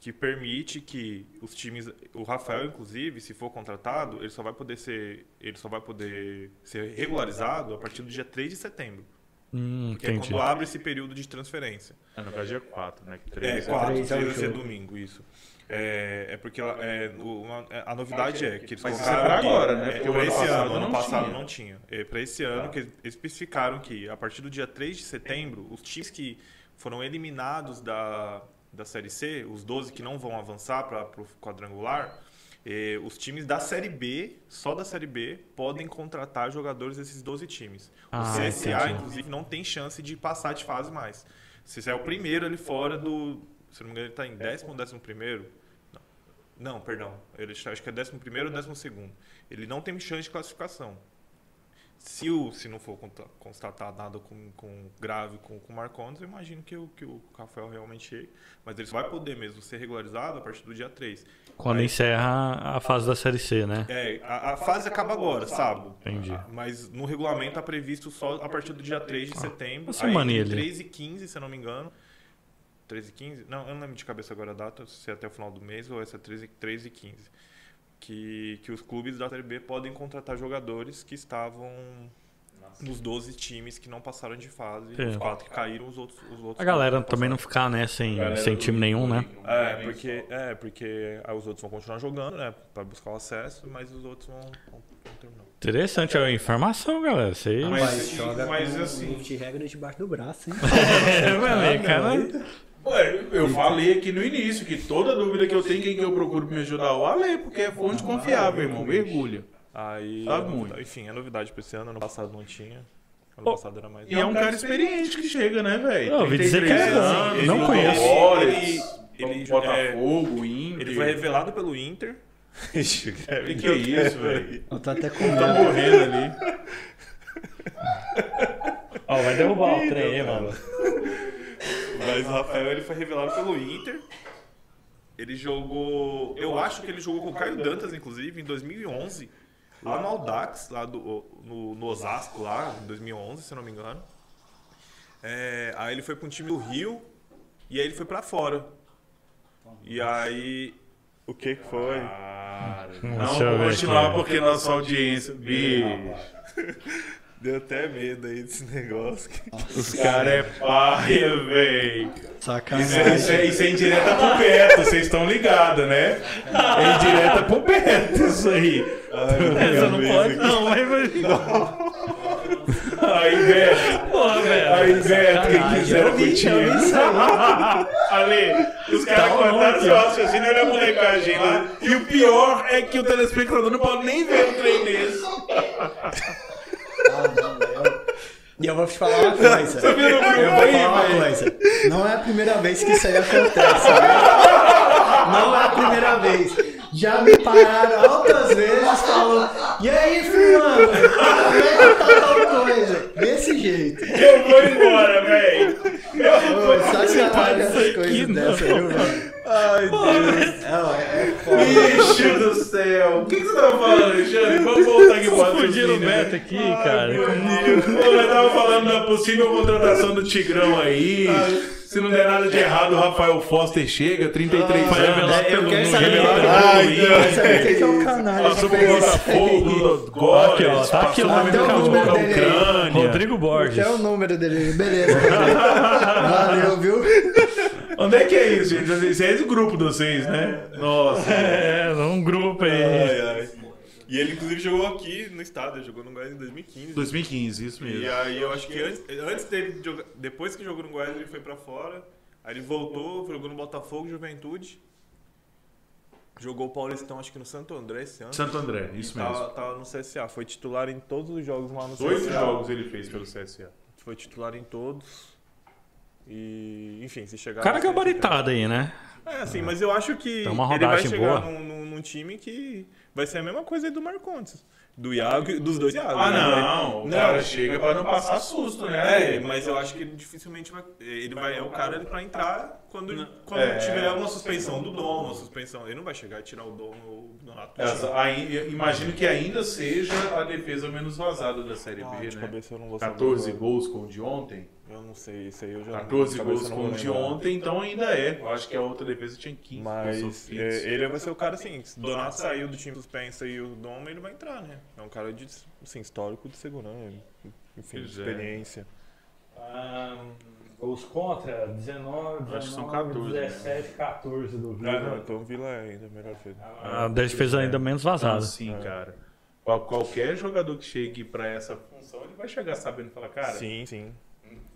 que permite que os times, o Rafael inclusive, se for contratado, ele só vai poder ser, ele só vai poder ser regularizado a partir do dia 3 de setembro, Hum, que é entendi. quando abre esse período de transferência. É, no caso dia 4, né? Que É, três- quatro, três é jogo. domingo, isso. É, é porque é, o- uma- é, a novidade é que eles Mas isso colocaram é pra agora, né? é, Porque ano esse passado ano, ano não passado tinha. não tinha. É, para esse ano que eles especificaram que a partir do dia 3 de setembro, os times que foram eliminados da, da Série C, os 12 que não vão avançar para o quadrangular, eh, os times da Série B, só da Série B, podem contratar jogadores desses 12 times. O Ah, CSA, entendi. inclusive, não tem chance de passar de fase mais. Se você é o primeiro ali fora do. Se não me engano, ele está em décimo ou décimo primeiro. Não, não, perdão. Ele acho que é décimo primeiro ou décimo segundo. Ele não tem chance de classificação. Se, o, se não for constatado nada com, com grave com, com o Marcondes, eu imagino que o, que o Rafael realmente chegue. Mas ele só vai poder mesmo ser regularizado a partir do dia 3. Quando Aí- encerra a fase da Série C, né? É, a, a fase acaba agora, sábado. Entendi. Mas no regulamento está previsto só a partir do dia 3 de setembro. Uma entre ali. 3 e 15, se eu não me engano. 3 e 15? Não, eu não lembro de cabeça agora a data, se é até o final do mês ou essa é 3 e, 3 e 15. Que, que os clubes da Série B podem contratar jogadores que estavam nos 12 times que não passaram de fase. É. Os quatro que caíram, os outros. Os outros A galera não também não ficar, né, sem, sem time nenhum, né? é, porque, é, porque aí os outros vão continuar jogando, né? Pra buscar o acesso, mas os outros vão, vão, vão terminar. Interessante a informação, galera. Vocês... Mas- Mas joga mas com assim- de regra debaixo do braço, hein? É, velho, cara. Ué, eu falei aqui no início que toda dúvida que eu tenho, quem que eu procuro pra me ajudar? O Ale, porque é fonte confiável, irmão. Mergulha. Aí, Sabe é muito. enfim, é novidade pra esse ano. Ano passado não tinha. Ano Oh, passado era mais. E é um cara experiente que chega, né, velho? Eu ouvi dizer que 33 é bom. anos, Não jogou conheço. Ele- ele- Botafogo, Inter. Ele foi revelado pelo Inter. O que, que é isso, velho? Eu tô até com Tá medo. morrendo ali. Ó, vai derrubar o trem aí, mano. Mas o Rafael ele foi revelado pelo Inter. Ele jogou. Eu acho que ele jogou com o Caio Dantas, inclusive, em 2011. Lá no Audax, lá do, no, no Osasco, lá, em 2011, se eu não me engano. É, aí ele foi para um time do Rio e aí ele foi para fora. E aí. O que que foi? Não, Deixa eu vou continuar porque nossa audiência. Bicho, Deu até medo aí desse negócio. os caras é paia, velho. Isso, é- Sacanagem. isso é, isso é indireta pro Beto, vocês estão ligados, né? É indireta pro Beto, isso aí. Essa não pode, não, mas. Aí, Beto. Porra, velho. Aí, Beto, quem Sacanagem. quiser Eu vi, curtir. eu vi isso Ali, os caras Tá cortaram seu raciocínio, olha a molecagem lá. E o pior é que o telespectador não pode nem ver o trem desse. Eu- E eu vou te falar uma coisa. Você Eu vou falar uma coisa. Não é a primeira vez que isso aí acontece. né? Não é a primeira vez. Já me pararam altas vezes falando, e aí, fulano? Como é tá tal coisa? Desse jeito. Eu vou embora, velho. Ô, sacanagem essas aqui, coisas não. dessa, viu, velho? Ai, Deus. Não, é, é foda. Bicho do céu. O que, que você tava falando, Alexandre? Vamos voltar aqui pro Fugiram o raciocínio, né? Beto aqui, cara. Pô, nós tava falando da possível contratação do Tigrão aí. Se não der nada de errado, o Rafael Foster chega, 33 Foi revelado anos. Eu pelo quero saber, revelado Ai, saber o que que é o canal. Passou por Botafogo, do Aqui, ó, tá aqui o passou nome pelo do Campo cara. da Ucrânia. Rodrigo Borges. Qual é o número dele? Beleza. Valeu, viu? Onde é que é isso, gente? Isso é do grupo de vocês, né? Nossa. É, um grupo aí. Ai, ai. E ele, inclusive, jogou aqui no estado, ele jogou no Goiás em 2015. 2015, isso E aí eu acho que antes, antes dele jogar, depois que jogou no Goiás, ele foi pra fora. Aí ele voltou, jogou no Botafogo, Juventude. Jogou o Paulistão, acho que no Santo André esse ano. Santo André, isso mesmo. Tava, tava no CSA, foi titular em todos os jogos lá no Dois CSA. jogos ele fez pelo CSA. Foi titular em todos. E, enfim, se chegar. Cara na frente, gabaritado aí, né? É, assim, mas eu acho que uma ele vai chegar num, num- num time que vai ser a mesma coisa aí do Marcontes. Do Iago, e- dos dois Iago. Ah, né? não. O Não. cara chega pra não passar susto, né? É, mas eu acho que ele dificilmente vai. Ele vai é o cara pra entrar quando, quando É. tiver uma suspensão do dom, uma suspensão. Ele não vai chegar e tirar o dom no Donato. Essa, aí, eu imagino que ainda seja a defesa menos vazada da Série Ah, B, de né? cabeça eu não vou saber 14 agora. gols com o de ontem. Eu não sei, isso aí eu já 14 de cabeça gols com o de ontem, então ainda é. Eu acho que a outra defesa tinha 15. Mas é, ele vai ser o cara assim, se o Donato saiu do time suspensa e o Dom, ele vai entrar, né? É um cara de assim, histórico de segurança, enfim, Pois de é. experiência. Os contra, 19, Acho que são 14, 17, 14 do Ah, não, então o Vila é ainda melhor feito. A defesa ainda menos vazada. Assim, cara. Qual- Qualquer jogador que chegue pra essa função, ele vai chegar sabendo falar, cara. sim, sim.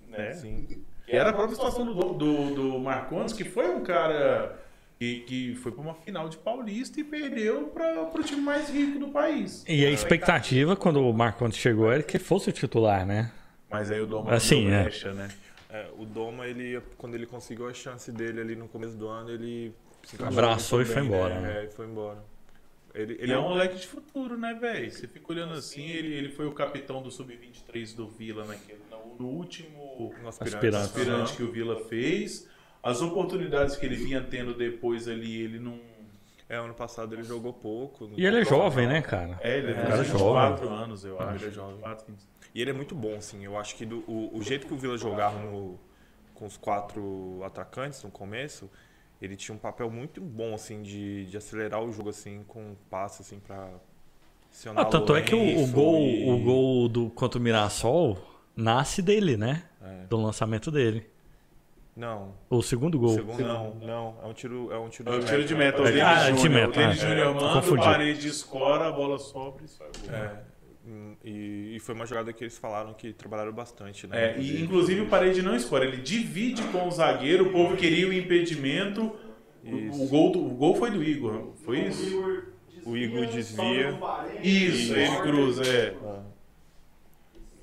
Né? É, sim. Que era a própria situação do, do, do Marcondes, que foi um cara que, que foi pra uma final de Paulista e perdeu para pro time mais rico do país. E a expectativa quando o Marcondes chegou era que fosse o titular, né? Mas aí o Doma Assim, deu é. brecha, né? É, o Doma, ele, quando ele conseguiu a chance dele ali no começo do ano, ele se Abraçou e foi embora, né? né? É, e foi embora. Ele, Ele ele é um moleque de futuro, né, velho? Você fica olhando assim, ele, ele foi o capitão do Sub-23 do Vila naquele, no, no último um aspirante. Aspirante. aspirante que o Vila fez. As oportunidades que ele vinha tendo depois ali, ele não. É, ano passado ele jogou pouco. E ele é jovem, né, cara? É, ele é, Um cara 24 anos, eu acho. ele é jovem. 24, 25. E ele é muito bom, assim. Eu acho que do- o, o jeito que o Vila jogava no- com os quatro atacantes no começo, ele tinha um papel muito bom, assim, de, de acelerar o jogo, assim, com passe, assim, pra Ah, tanto é que o, o Lourenço gol, e- o gol do contra o Mirassol nasce dele, né? É. Do lançamento dele. Não, O segundo o gol. segundo não, não. É um tiro, é um tiro, É de tiro de meta. Ah, Denis de meta, O é. Júnior manda, Confundi. o parede escora, a bola sobra e sai. gol. É, e, e foi uma jogada que eles falaram que trabalharam bastante, né? É, e inclusive o parede não escora, ele divide com o zagueiro, o povo queria o impedimento. O, o gol, do- o gol foi do Igor, foi isso? O Igor desvia. Isso, ele cruza, é. Ah.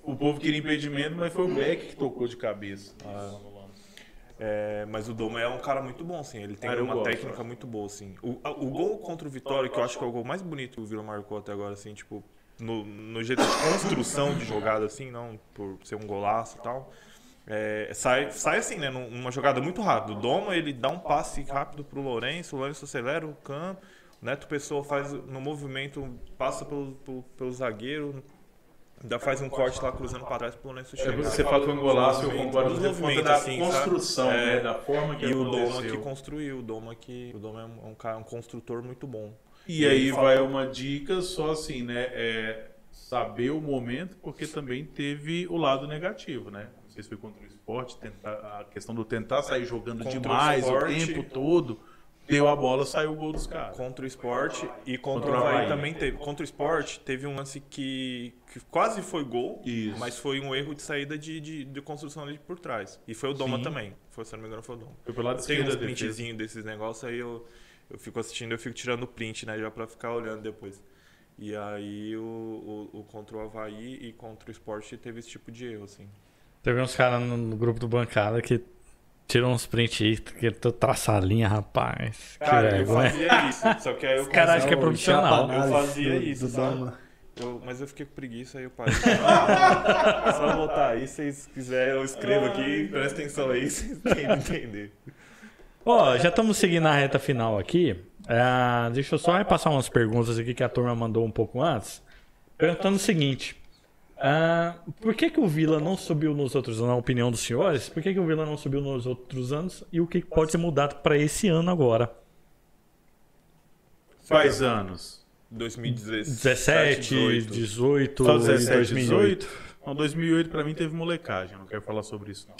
O povo queria impedimento, mas foi o Beck que tocou de cabeça. É, mas o Doma é um cara muito bom, assim. Ele tem uma gosto, técnica muito boa, assim. O, a- o gol contra o Vitória, que eu acho que é o gol mais bonito que o Vila marcou até agora, assim, tipo, no, no jeito de construção de jogada, assim, não por ser um golaço e tal. é, sai, sai assim, né? num- Numa jogada muito rápida. O Doma, ele dá um passe rápido pro Lourenço, o Lourenço acelera o campo, o Neto Pessoa faz no movimento, passa pelo, pelo, pelo zagueiro, ainda faz um corte lá cruzando para trás pro Lourenço É, chegar. você fala que foi um golaço, eu concordo com você, da assim, construção, sabe? né? É. Da forma que E o Doma que construiu, o Doma que. O Doma é um, um cara, um construtor muito bom. E aí vai uma dica só assim, né? É saber o momento, porque também teve o lado negativo, né? Não sei se foi contra o esporte, tentar, a questão do tentar sair jogando Contra o demais o, esporte. tempo todo, deu a bola, saiu o gol dos caras. Contra o esporte e contra, Contra o o Havaí. também teve. Contra o esporte teve um lance que, que quase foi gol, Isso. mas foi um erro de saída de, de, de construção ali por trás. E foi o Doma Sim. também. Foi, se eu não me engano, foi o Doma. Foi pelo lado Tem uns printzinhos desses negócios aí eu, eu fico assistindo, eu fico tirando print, né? Já pra ficar olhando depois. E aí o, o, o contra o Havaí e contra o esporte teve esse tipo de erro, assim. Teve uns caras no, no grupo do bancada que tiram uns prints aí, que tô traçar a linha, rapaz. Que Cara, eu vergonha. fazia isso. Só que aí eu Os caras acham que é profissional. análise Eu fazia do- isso, do sabe? Eu- mas eu fiquei com preguiça, aí eu parei. Só botar aí, se vocês quiserem, eu escrevo aqui, presta atenção aí, vocês têm que entender. Ó, já estamos seguindo a reta final aqui. É, deixa eu só repassar umas perguntas aqui que a turma mandou um pouco antes. Perguntando o seguinte: ah, por que, que o Vila não subiu nos outros anos, na opinião dos senhores? Por que, que o Vila não subiu nos outros anos e o que pode ser mudado para esse ano agora? Faz anos. 2017, 17, 18. 18, Só e 17, 2008. 18? Não, 2008 pra mim teve molecagem, não quero falar sobre isso não.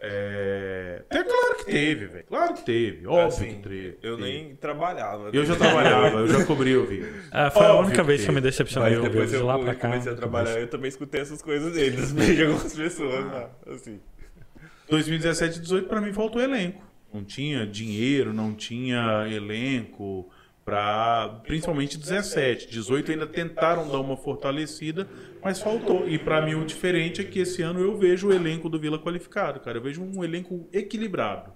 É... é claro que teve, velho. Claro que teve, óbvio Assim, que teve. Eu nem trabalhava. Eu já trabalhava, eu já cobri o vírus. Ah, foi a Óbvio única que vez que eu me decepcionei. Mas depois eu, de lá pra cá. comecei a trabalhar, eu também escutei essas coisas dele, das de algumas pessoas, né? assim. 2017 e 18 pra mim faltou elenco. Não tinha dinheiro, não tinha elenco para principalmente 17, 18 ainda tentaram dar uma fortalecida, mas faltou. E pra mim o diferente é que esse ano eu vejo o elenco do Vila qualificado, cara. Eu vejo um elenco equilibrado.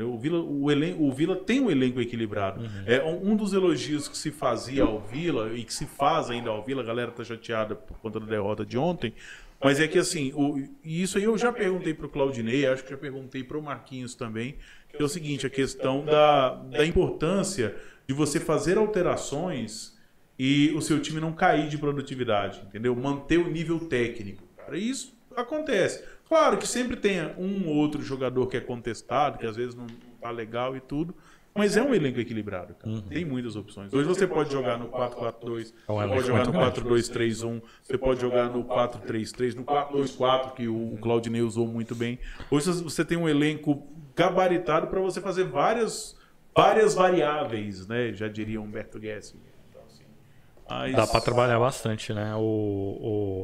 O Vila, o, o Vila tem um elenco equilibrado. É um dos elogios que se fazia ao Vila e que se faz ainda ao Vila, a galera tá chateada por conta da derrota de ontem, mas é que assim, o, e isso aí eu já perguntei pro Claudinei, acho que já perguntei pro Marquinhos também, que é o seguinte, a questão da, da importância de você fazer alterações e o seu time não cair de produtividade, entendeu? Manter o nível técnico, cara. E isso acontece. Claro que sempre tem um ou outro jogador que é contestado, que às vezes não tá legal e tudo, mas é um elenco equilibrado, cara. Tem muitas opções. Hoje você pode jogar no 4-4-2, É pode jogar no 4-2-3-1, você pode jogar no 4-3-3, no 4-2-4, que o Claudinei usou muito bem. Hoje você tem um elenco gabaritado para você fazer várias, várias variáveis, né? Já diria Humberto Guessing. Então, mas- Dá pra trabalhar bastante, né? O,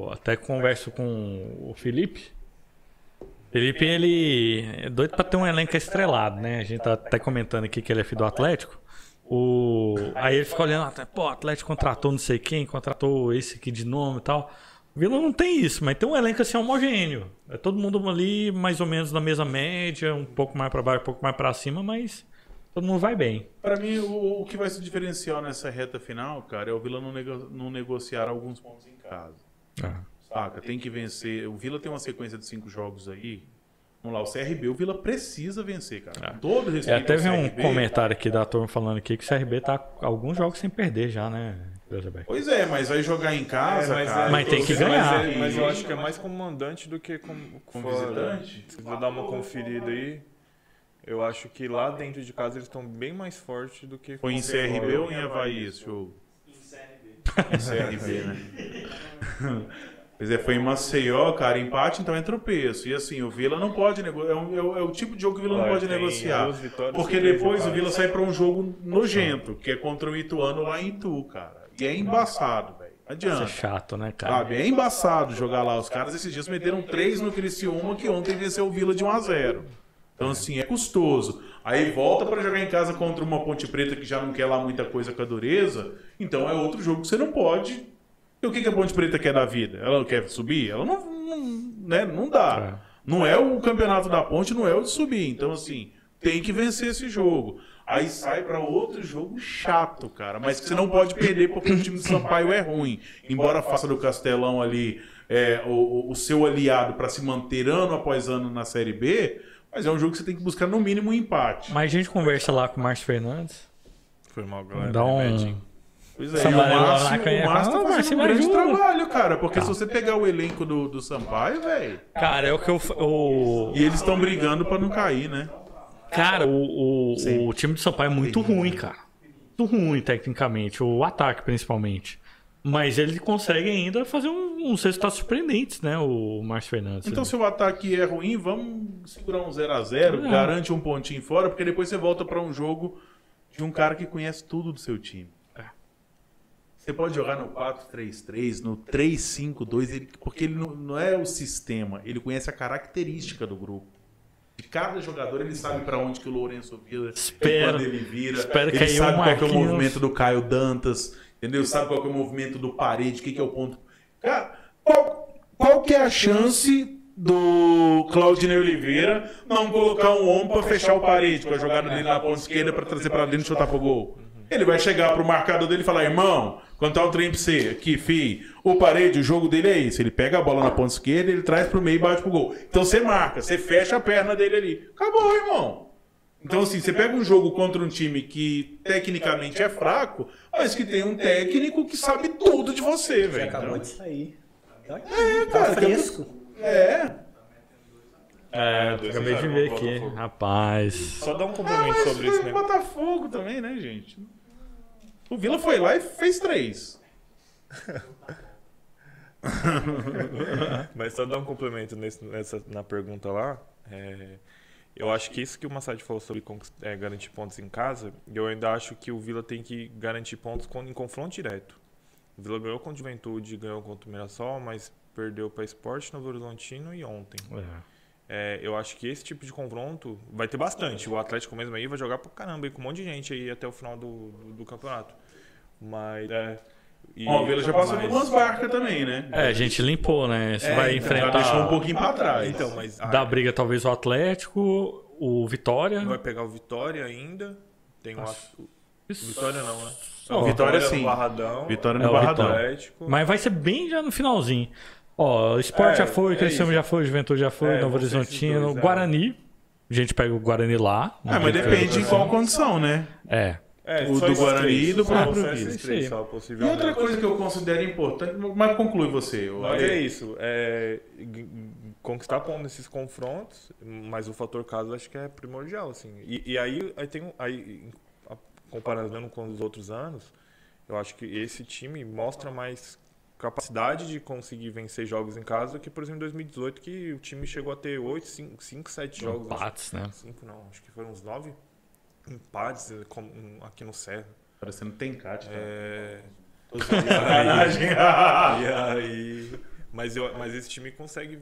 o- até converso com o Felipe. Felipe, ele é doido pra ter um elenco estrelado, né? A gente tá até comentando aqui que ele é filho do Atlético. O... Aí ele fica olhando, pô, o Atlético contratou não sei quem, contratou esse aqui de nome e tal. O Vila não tem isso, mas tem um elenco assim homogêneo. É todo mundo ali mais ou menos na mesma média, um pouco mais pra baixo, um pouco mais pra cima, mas todo mundo vai bem. Pra mim, o, o que vai se diferenciar nessa reta final, cara, é o Vila não, nego- não negociar alguns pontos em casa. Ah. Saca? Tem que vencer. O Vila tem uma sequência de cinco jogos aí. Vamos lá, o CRB, o Vila precisa vencer, cara. Com todo É, respeito até ao vi um CRB. comentário aqui da turma falando aqui que o CRB tá alguns jogos sem perder já, né? Pois é, mas vai jogar em casa, mas, cara. é, Mas tem que mas ganhar. é- Mas, eu acho que é mais como mandante do que como, Como visitante? Eu dar uma conferida aí, eu acho que lá dentro de casa eles estão bem mais fortes do que Foi em CRB ou em Havaí esse jogo? Em CRB. Em CRB, né? Pois é, foi em Maceió, cara, empate, então é tropeço. E assim, o Vila não pode negociar. É, um- é o- é o tipo de jogo que o Vila não pode negociar. Porque depois o. Vila sai pra um jogo nojento, que é contra o Ituano lá em Itu, cara. E é embaçado, velho. Não Isso é adianta. chato, né, cara? Sabe? É embaçado jogar lá. Os caras esses dias meteram três no Criciúma, que ontem venceu o Vila de 1 a 0 Então, assim, é custoso. Aí volta pra jogar em casa contra uma Ponte Preta que já não quer lá muita coisa com a dureza. Então é outro jogo que você não pode. E o que, que a Ponte Preta quer da vida? Ela quer subir? Ela não, não, né? não dá. Não é o campeonato da Ponte, não é o de subir. Então, assim, tem que vencer esse jogo. Aí sai pra outro jogo chato, cara. Mas que você não pode perder porque o time do Sampaio é ruim. Embora faça do Castelão ali é, o, o seu aliado pra se manter ano após ano na Série B, mas é um jogo que você tem que buscar no mínimo um empate. Mas a gente conversa lá com o Márcio Fernandes. Foi mal, galera. Dá um-. Pois é, o Sampaio lá Márcio, o Márcio Ah, tá o fazendo um grande trabalho, cara. Porque se você pegar o elenco do, do Sampaio, velho. Cara, é o que eu. O, E eles estão brigando pra não cair, né? cara, o, o, o time do Sampaio é muito ruim, cara. Muito ruim, tecnicamente. O ataque, principalmente. Mas ele consegue ainda fazer um- uns resultados surpreendentes, né? O Márcio Fernandes. Então, se o ataque é ruim, vamos segurar um 0x0, É. garante um pontinho fora, porque depois você volta pra um jogo de um cara que conhece tudo do seu time. É. Você pode jogar no 4-3-3, no 3-5-2, ele- porque ele não, não é o sistema, ele conhece a característica do grupo. De cada jogador, ele sabe pra onde que o Lourenço vira, Espero- quando ele vira. espero que ele sabe qual que é o movimento do Caio Dantas, entendeu? Sabe qual que é o movimento do Parede, o que, que é o ponto. Cara, qual, qual que é a chance do Claudinei Oliveira não colocar um homem pra fechar o Parede, com a jogada dele na ponta esquerda pra trazer pra dentro e chutar pro gol? Ele vai chegar pro marcador dele e falar, irmão, quanto tá o trem pra você? Aqui, fi. O parede, o jogo dele é isso. Ele pega a bola na ponta esquerda, ele traz pro meio e bate pro gol. Então você marca, você fecha a perna dele ali. Acabou, irmão. Então, assim, você pega um jogo contra um time que tecnicamente é fraco, mas que tem um técnico que sabe tudo de você, velho. acabou Então, de sair. Tá, aqui, É, tá cara, fresco. é. É, dois acabei a de ver aqui. Rapaz. Só dar um Ah, complemento sobre isso, né? Botafogo também, né, gente? O Vila foi lá e fez três. Mas só dar um complemento nesse- nessa, na pergunta lá. é, eu acho que isso que o Massad falou sobre é, garantir pontos em casa, eu ainda acho que o Vila tem que garantir pontos com- em confronto direto. O Vila ganhou contra o Juventude, ganhou contra o Mirassol, mas perdeu para Esporte, Novo Horizontino e ontem. É, eu acho que esse tipo de confronto vai ter bastante. O Atlético mesmo aí vai jogar pra caramba aí, com um monte de gente aí até o final do, do, do campeonato. Mas. É, e- Ó, o Vila já passou mas- por umas barcas também, né? É, a gente limpou, né? Você É, vai então, já enfrentar. deixou um pouquinho pra trás. Então, mas. ah, Da briga, talvez o Atlético, o Vitória. Vai pegar o Vitória ainda. Tem o Isso. Vitória não, né? Só. Vitória, no sim. Barradão. Vitória É, no o Barradão. Vitória. Atlético. Mas vai ser bem já no finalzinho. Ó, o Sport É, já foi, é Criciúma já foi, Juventude já foi, É, Novo Horizontino, dois, é. Guarani. A gente pega o Guarani lá. Ah, mas depende em qual condição, né? É. É, o do Guarani três. e do próprio Vila. só, E outra coisa que eu considero importante, mas conclui você. Mas é isso. É, conquistar pontos nesses confrontos, mas o fator caso acho que é primordial, assim. E, e aí, aí tem um- aí, comparando com os outros anos, eu acho que esse time mostra mais capacidade de conseguir vencer jogos em casa que, por exemplo, em 2018, que o time chegou a ter 8, 5, 5 7 jogos. acho. Empates, né? 5 não, acho que foram uns 9 empates aqui no Serra. Parecendo Tencate, cara. É. Sacanagem. e aí, mas, eu, mas esse time consegue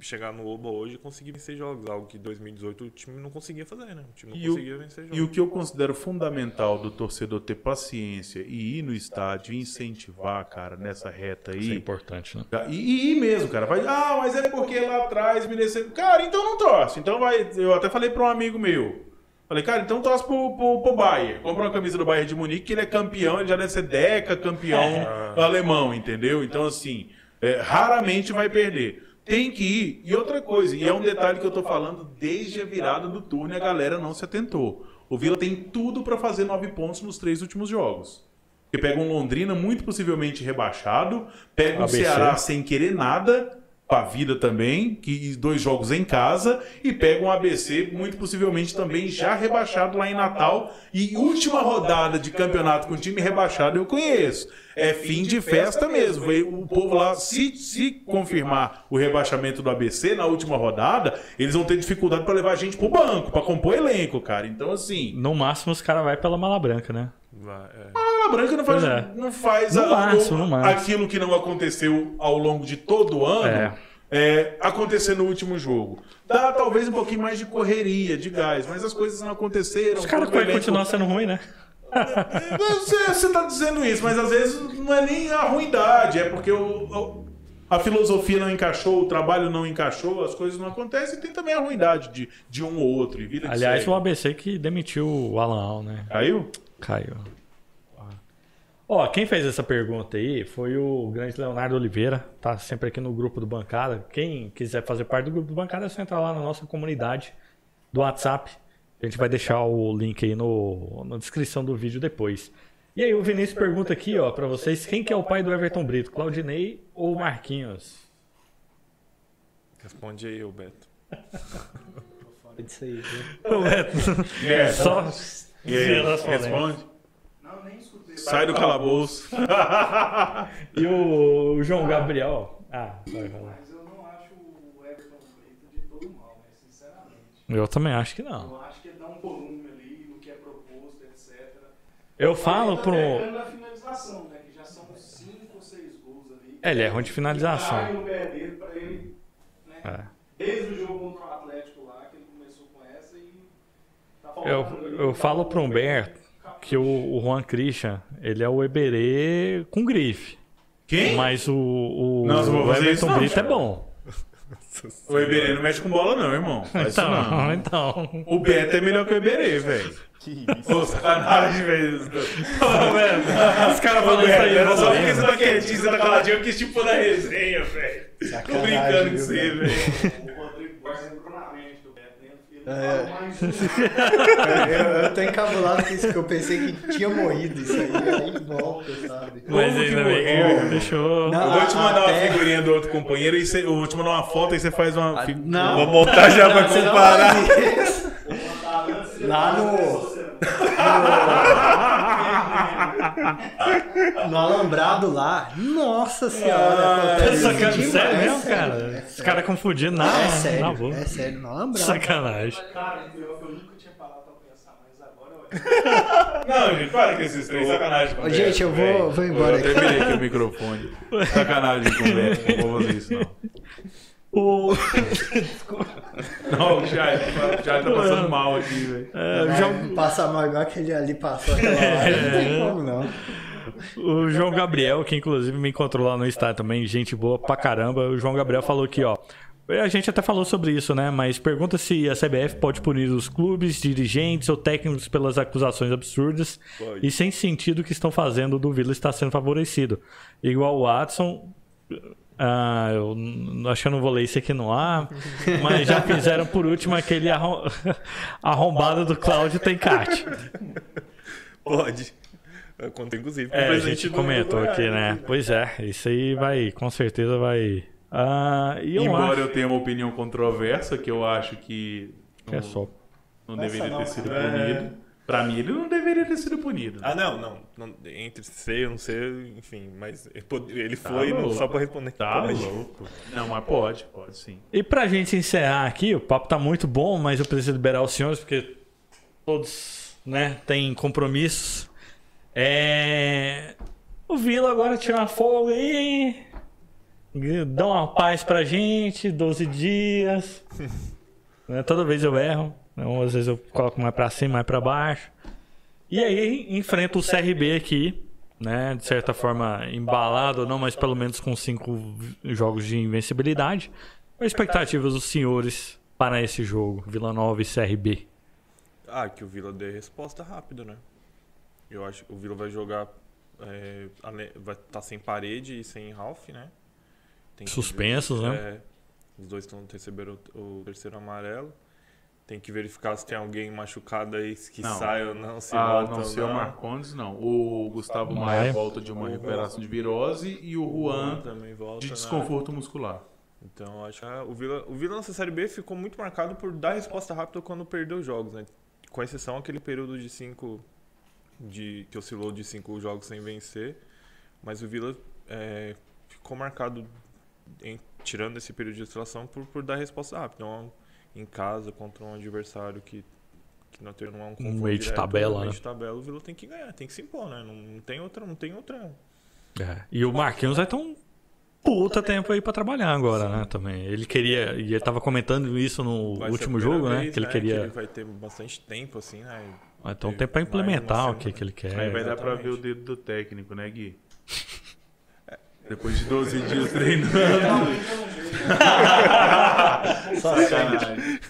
chegar no Oba hoje e conseguir vencer jogos, algo que em 2018 o time não conseguia fazer, né? O time não E o- conseguia vencer jogos. E o que eu considero fundamental do torcedor ter paciência e ir no estádio e incentivar, cara, nessa reta Isso é aí. importante, né? E, e ir mesmo, cara. Vai, ah, mas é porque lá atrás me desceu. Cara, então não torce. Então vai. Eu até falei pra um amigo meu. Falei, cara, então torce pro, pro, pro Bayern. Compra uma camisa do Bayern de Munique, que ele é campeão, ele já deve ser deca campeão alemão, entendeu? Então, assim, é, raramente vai perder. Tem que ir. E outra coisa, e é um detalhe que eu tô falando desde a virada do turno e a galera não se atentou. O Vila tem tudo pra fazer nove pontos nos três últimos jogos. Porque pega um Londrina muito possivelmente rebaixado, pega um ABC. Ceará sem querer nada, pra vida também, que dois jogos em casa, e pega um ABC muito possivelmente também já rebaixado lá em Natal. E última rodada de campeonato com time rebaixado eu conheço. É fim de festa mesmo. O povo lá, se, se confirmar o rebaixamento do ABC na última rodada, eles vão ter dificuldade pra levar a gente pro banco, pra compor elenco, cara. Então, assim, No máximo, os caras vão pela mala branca, né? Vai, é. a Branca não faz, é. não faz No a- máximo, o- no máximo. aquilo que não aconteceu ao longo de todo o ano É. é, acontecer no último jogo. Dá talvez um pouquinho mais de correria, de gás, mas as coisas não aconteceram. Os caras elenco- continuar sendo ruim, né? Você, você tá dizendo isso, mas às vezes não é nem a ruindade, é porque o, o- a filosofia não encaixou, o trabalho não encaixou, as coisas não acontecem. E tem também a ruindade de, de um ou outro. E Aliás, o ABC que demitiu o Alan Al, né? Caiu? Caiu. Ó, quem fez essa pergunta aí foi o grande Leonardo Oliveira, tá sempre aqui no grupo do Bancada. Quem quiser fazer parte do grupo do Bancada é só entrar lá na nossa comunidade do WhatsApp. A gente vai deixar o link aí no, na descrição do vídeo depois. E aí o Vinícius pergunta aqui, ó, pra vocês, quem que é o pai do Everton Brito, Claudinei ou Marquinhos? Responde aí, ô Beto. Disso aí, viu? Ô, Beto, É, só E aí, responde. Não, nem escutei. Sai do calabouço. E o, o João Gabriel. Ah, vai falar. Mas eu não acho o Everton Brito de todo mal, né? Sinceramente. Eu também acho que não. Eu acho um volume ali no que é proposto, etc. Eu falo Ele tá pro. na finalização, né? Que já são 5 ou 6 gols ali. É, ele é ruim de finalização. Cai no pé dele pra ele, né? É. Desde o jogo contra o Atlético lá, que ele começou com essa e. Tá Eu, faltando ali eu um falo pro. Humberto que o, o Juan Christian, ele é o Eberê com grife. Quem? Mas o, o, Não, eu o Everton isso não, Brito é bom. O Eberê não mexe com bola, não, irmão. Faz isso Então, não. então. O Beto é melhor que o Eberê, velho. Que Pô, sacanagem, velho. Os caras falam isso aí. Era só porque você tá quietinho, você tá caladinho, porque tipo da resenha, velho. Tô brincando com você, velho? velho. O Rodrigo Góes entrou na mente do Beto, né? Ele É. mais um. Eu, eu tô encabulado com isso, porque eu pensei que tinha morrido isso aí. Aí volta, sabe? Mas Como ainda bem que deixou. Não, Eu vou te mandar uma até- figurinha do outro companheiro e você, eu vou te mandar uma foto e você faz uma. fi- não. Vou montar já pra não comparar. faz isso. Lá no. No Alambrado lá. Nossa senhora. Ah, acontece Sacana, demais, sério mesmo, sério, cara? é Os caras confundindo na, É na sério, boa. é sério, no Alambrado. Sacanagem. Cara, eu nunca tinha parado pra pensar, mas agora olha. Não, gente, para com esses três. Sacanagem Ô, gente, eu vou- vou embora Eu aqui. terminei aqui o microfone. Sacanagem com o Beto. Não vou fazer isso, não. O, Não, o Charlie, o Charlie tá passando mal aqui, velho. é, João, Passar mal igual aquele ali passou aquela hora. Não tem como, não. o João Gabriel, que inclusive me encontrou lá no estádio também, gente boa pra caramba. O João Gabriel falou aqui, ó. A gente até falou sobre isso, né? Mas pergunta se a CBF pode punir os clubes, dirigentes ou técnicos pelas acusações absurdas Pode. e sem sentido que estão fazendo do Vila estar sendo favorecido. Igual o Watson. Ah, eu acho que eu não vou ler isso aqui no ar, mas já fizeram por último aquele arrom... arrombado do Cláudio Tencate. Pode. Eu contei, inclusive, É, a gente comentou aqui, né? Pois é, isso aí vai, com certeza vai. Ah, e eu Embora acho eu tenha uma opinião controversa, que eu acho que que é só. não deveria não, ter sido é. Pra mim, ele não deveria ter sido punido. Ah, não, não, não. Entre ser ou não ser, enfim, mas ele Tá foi louco. só pra responder. Tá Pode. louco. Não, mas pode, pode sim. E pra gente encerrar aqui, o papo tá muito bom, mas eu preciso liberar os senhores porque todos, né, têm compromissos. É... O Vila agora tira uma folga aí. Dá uma paz pra gente, 12 dias. Né, Toda vez eu erro. Então, às vezes eu coloco mais pra cima, mais pra baixo. E aí enfrenta o CRB aqui, né? De certa forma embalado ou não, mas pelo menos com cinco jogos de invencibilidade. Quais expectativas dos senhores para esse jogo, Vila Nova e CRB? Ah, que o Vila dê resposta rápida, né? Eu acho que o Vila vai jogar. é, vai estar sem parede e sem Ralph, né? Tem que Suspensos, ver- né? é, os dois estão recebendo o, o terceiro amarelo. Tem que verificar se tem alguém machucado aí que Não. sai ou não, se Ah, volta não ou ser o não. Marcondes, não. O Gustavo Maia Maia. volta de uma recuperação de virose e o Juan também volta. de né? desconforto muscular. Então, eu acho que ah, o Vila, o Vila nessa Série B ficou muito marcado por dar resposta rápida quando perdeu jogos, né? Com exceção aquele período de cinco de que oscilou de cinco jogos sem vencer, mas o Vila é, ficou marcado em- tirando esse período de oscilação por, por dar resposta rápida. Então, em casa contra um adversário que que não, tem- não é um confronto meio de direto, tabela, meio né? de tabela, o Vila tem que ganhar, tem que se impor, né? Não, não tem outra, não tem outra. É. E o Marquinhos vai ter um puta tempo aí pra trabalhar agora, né? Também. Ele queria, e ele tava comentando isso no Vai último jogo, né? vez, Que ele queria. ele vai ter bastante tempo assim, né? Vai ter um Teve tempo uma implementar o que, que ele quer. Aí vai dar pra exatamente. ver o dedo do técnico, né, Gui? Depois de 12 dias treinando. Sacanagem.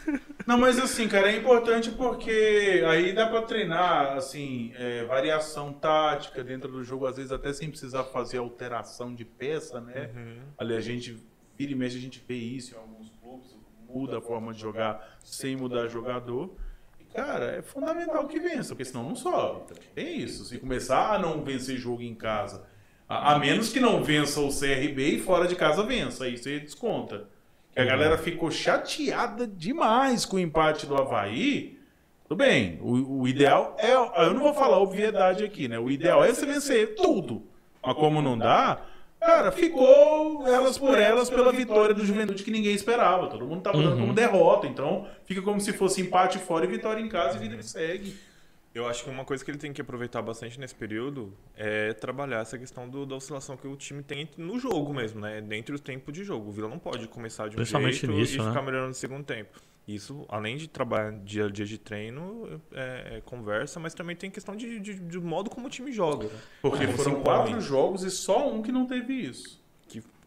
Não, mas assim, cara, é importante porque aí dá pra treinar, assim, é, variação tática dentro do jogo, às vezes até sem precisar fazer alteração de peça, né? Ali a gente, vira e mexe, a gente vê isso em alguns clubes, muda a forma de jogar sem mudar jogador. E, cara, é fundamental que vença, porque senão não sobe. É isso. Se começar a não vencer jogo em casa, a, a menos que não vença o CRB e fora de casa vença, aí você desconta. Que a galera ficou chateada demais com o empate do Havaí. Tudo bem, o, o ideal é. Eu não vou falar obviedade aqui, né? O ideal é você vencer tudo. Mas como não dá, cara, ficou elas por elas pela vitória do Juventude que ninguém esperava. Todo mundo tava dando como derrota. Então fica como se fosse empate fora e vitória em casa e vida que segue. Eu acho que uma coisa que ele tem que aproveitar bastante nesse período é trabalhar essa questão do- da oscilação que o time tem no jogo mesmo, né? Dentro do tempo de jogo. O Vila não pode começar de um jeito nisso, e né? ficar melhorando no segundo tempo. Isso, além de trabalhar dia a dia de treino, é, é conversa, mas também tem questão de, de, de modo como o time joga. né? Porque foram quatro jogos e só um que não teve isso.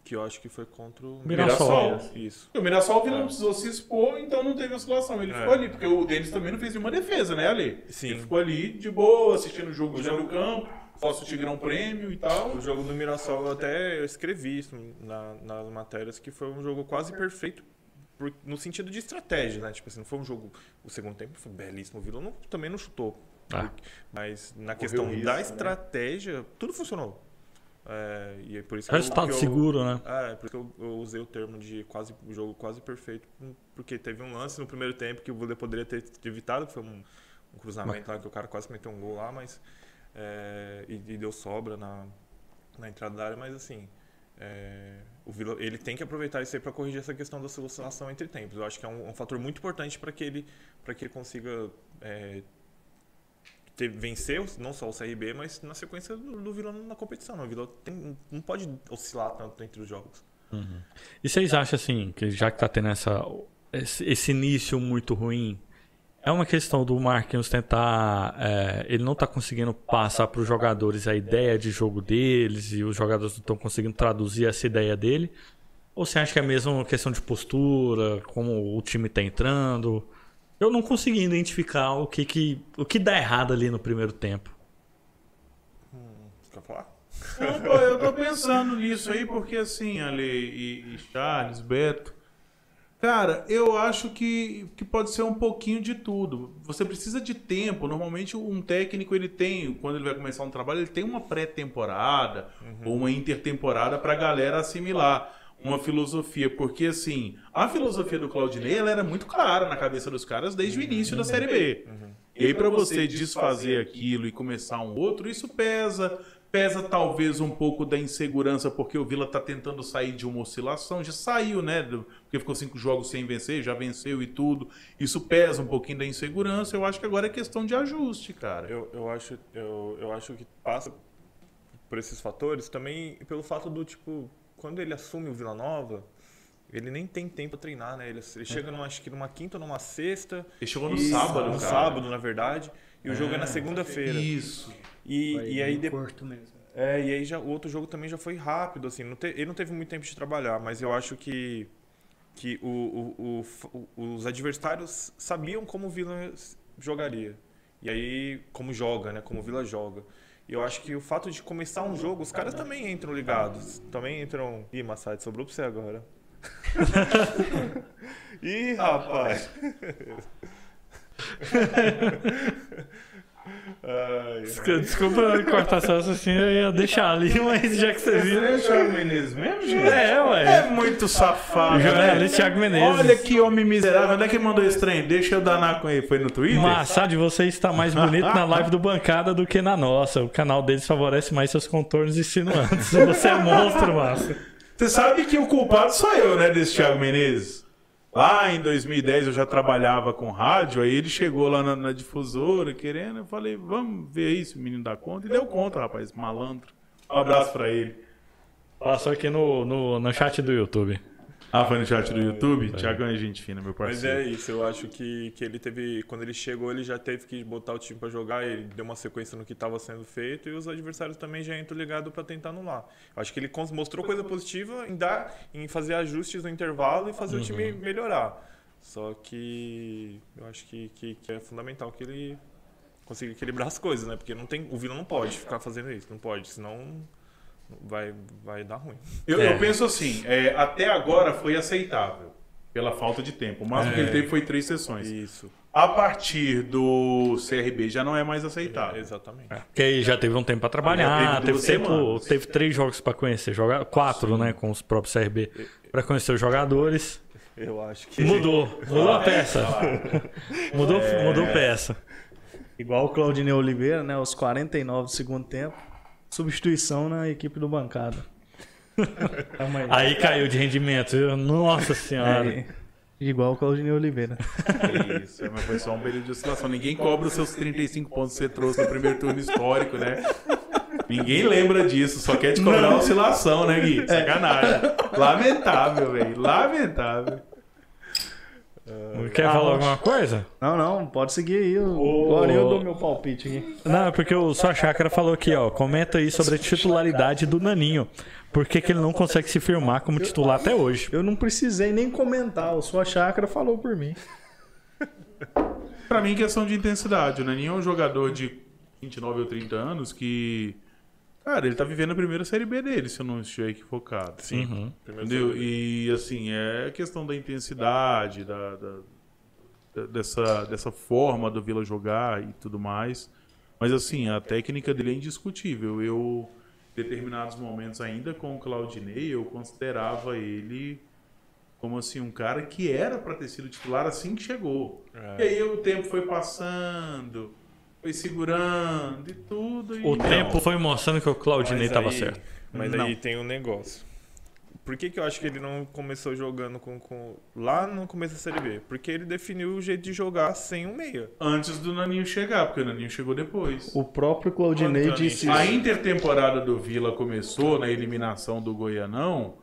Que, eu acho que foi contra o Mirassol. Isso. O Mirassol que não É. precisou se expor, então não teve oscilação. Ele É. ficou ali, porque o Denis também não fez nenhuma defesa, né, Ali? Sim. Ele ficou ali de boa, assistindo o jogo já no campo, posso o Tigrão prêmio e tal. O jogo do Mirassol, eu até escrevi isso na- nas matérias, que foi um jogo quase perfeito por- no sentido de estratégia, né? Tipo assim, não foi um jogo... O segundo tempo foi belíssimo, o Vila não- também não chutou. Ah. Mas na questão risco, da né? estratégia, tudo funcionou. É, e é por isso que Resultado eu, que eu- seguro, né? É, por isso que eu, eu usei o termo de quase jogo quase perfeito, porque teve um lance no primeiro tempo que o Vila poderia ter evitado, que foi um, um cruzamento lá que o cara quase meteu um gol lá, mas é, e, e deu sobra na, na entrada da área, mas assim, é, o Vila ele tem que aproveitar isso aí para corrigir essa questão da oscilação entre tempos. Eu acho que é um, um fator muito importante para que ele para que ele consiga é, ter, vencer o- não só o CRB, mas na sequência do, do Vila na competição. né? O Vila tem- não pode oscilar tanto entre os jogos. E vocês acham assim, que já que tá tendo essa, esse, início muito ruim, é uma questão do Marquinhos tentar. é, ele não tá conseguindo passar para os jogadores a ideia de jogo deles e os jogadores não estão conseguindo traduzir essa ideia dele? Ou você acha que é mesmo uma questão de postura, como o time tá entrando? Eu não consegui identificar o que, que, o que dá errado ali no primeiro tempo. Quer falar? Não, pô, eu tô pensando nisso aí, porque assim, Ale e, e Charles, Beto. Cara, eu acho que, que pode ser um pouquinho de tudo. Você precisa de tempo. Normalmente, um técnico, ele tem, quando ele vai começar um trabalho, ele tem uma pré-temporada ou uma intertemporada pra galera assimilar uma filosofia. Porque, assim, a filosofia do Claudinei, ela era muito clara na cabeça dos caras desde o início da Série B. E aí, pra você desfazer aquilo e começar um outro, isso pesa. Pesa talvez um pouco da insegurança, porque o Vila tá tentando sair de uma oscilação. Já saiu, né? Porque ficou cinco jogos sem vencer, já venceu e tudo. Isso pesa um pouquinho da insegurança. Eu acho que agora é questão de ajuste, cara. Eu, eu, acho, eu, eu acho que passa por esses fatores também pelo fato do, tipo, quando ele assume o Vila Nova, ele nem tem tempo pra treinar, né? Ele, ele chega numa, acho que numa quinta ou numa sexta. Ele chegou no e- sábado, No cara. sábado, na verdade. E o jogo é na segunda-feira. Isso. E, e aí depois. É, e aí já, o outro jogo também já foi rápido, assim. Não te- ele não teve muito tempo de trabalhar, mas eu acho que, que o, o- o- os adversários sabiam como o Vila jogaria. E aí, como joga, né? Como o Vila joga. E eu acho que o fato de começar um jogo, os caras também entram ligados. Também entram. Ih, Massad, sobrou pra você agora. Ih, rapaz. Ai, Desculpa cortar essa assim, eu ia deixar ali, mas já que você viu. é o Thiago Menezes mesmo, gente? É, ué. É muito safado. O né? jornalista Thiago Menezes. Olha que homem miserável. Onde é que mandou esse trem? Deixa eu danar com ele. Foi no Twitter? Massad, você está mais bonito na live do Bancada do que na nossa. O canal deles favorece mais seus contornos insinuantes. Você é monstro, Massa. Você sabe que o culpado sou eu, né, desse Thiago Menezes? Lá em 2010 eu já trabalhava com rádio, aí ele chegou lá na, na difusora querendo, eu falei, vamos ver aí se o menino dá conta. E deu conta, rapaz, malandro. Um abraço pra ele. Passou aqui no, no, no chat do YouTube. Ah, foi no chat do YouTube? Thiago é gente fina, meu Mas parceiro. é isso, eu acho que, que ele teve. Quando ele chegou, ele já teve que botar o time pra jogar, ele deu uma sequência no que estava sendo feito e os adversários também já entram ligados pra tentar anular. Eu acho que ele mostrou coisa positiva em dar, em fazer ajustes no intervalo e fazer o time melhorar. Só que eu acho que, que, que é fundamental que ele consiga equilibrar as coisas, né? Porque não tem, o Vila não pode ficar fazendo isso, não pode, senão vai, vai dar ruim. Eu, É. eu penso assim, é, até agora foi aceitável, pela falta de tempo. O máximo que ele teve foi três sessões. Isso, A partir do CRB já não é mais aceitável. exatamente. Porque aí já teve um tempo pra trabalhar, teve teve, tempo, teve três jogos pra conhecer, joga, quatro, né, com os próprios CRB, pra conhecer os jogadores. Eu acho que. Mudou, mudou a peça. Mudou, mudou peça. Igual o Claudinei Oliveira, né? Aos 49 do segundo tempo. Substituição na equipe do bancada. Aí. Aí caiu de rendimento, viu? Nossa senhora. É, igual o Claudinei Oliveira. Isso, mas foi só um período de oscilação. Ninguém cobra os seus 35 pontos que você trouxe no primeiro turno histórico, né? Ninguém lembra disso, só quer te cobrar a oscilação, né, Gui? Sacanagem. Lamentável, velho. Lamentável. Quer falar alguma coisa? Não, não, pode seguir aí. Agora eu dou meu palpite aqui. Não, é porque o Sua Chácara falou aqui, ó. Comenta aí sobre a titularidade do Naninho. Por que, que ele não consegue se firmar como titular até hoje? Eu não precisei nem comentar, o Sua Chácara falou por mim. Pra mim, questão de intensidade. O Naninho é um jogador de 29 ou 30 anos que. Cara, ele tá vivendo a primeira série B dele, se eu não estiver equivocado. Uhum. Entendeu? E assim, é questão da intensidade, da, da- dessa, dessa forma do Vila jogar e tudo mais. Mas assim, a técnica dele é indiscutível. Eu, em determinados momentos, ainda com o Claudinei, eu considerava ele como assim, um cara que era para ter sido titular assim que chegou. E aí o tempo foi passando, foi segurando e tudo. E... O tempo foi mostrando que o Claudinei Mas tava aí- certo. Mas Não. aí tem um negócio. Por que, que eu acho que ele não começou jogando com, com- lá no começo da Série B? Porque ele definiu o jeito de jogar sem um meia. Antes do Naninho chegar, porque o Naninho chegou depois. O próprio Claudinei disse A isso. intertemporada do Vila começou na eliminação do Goianão.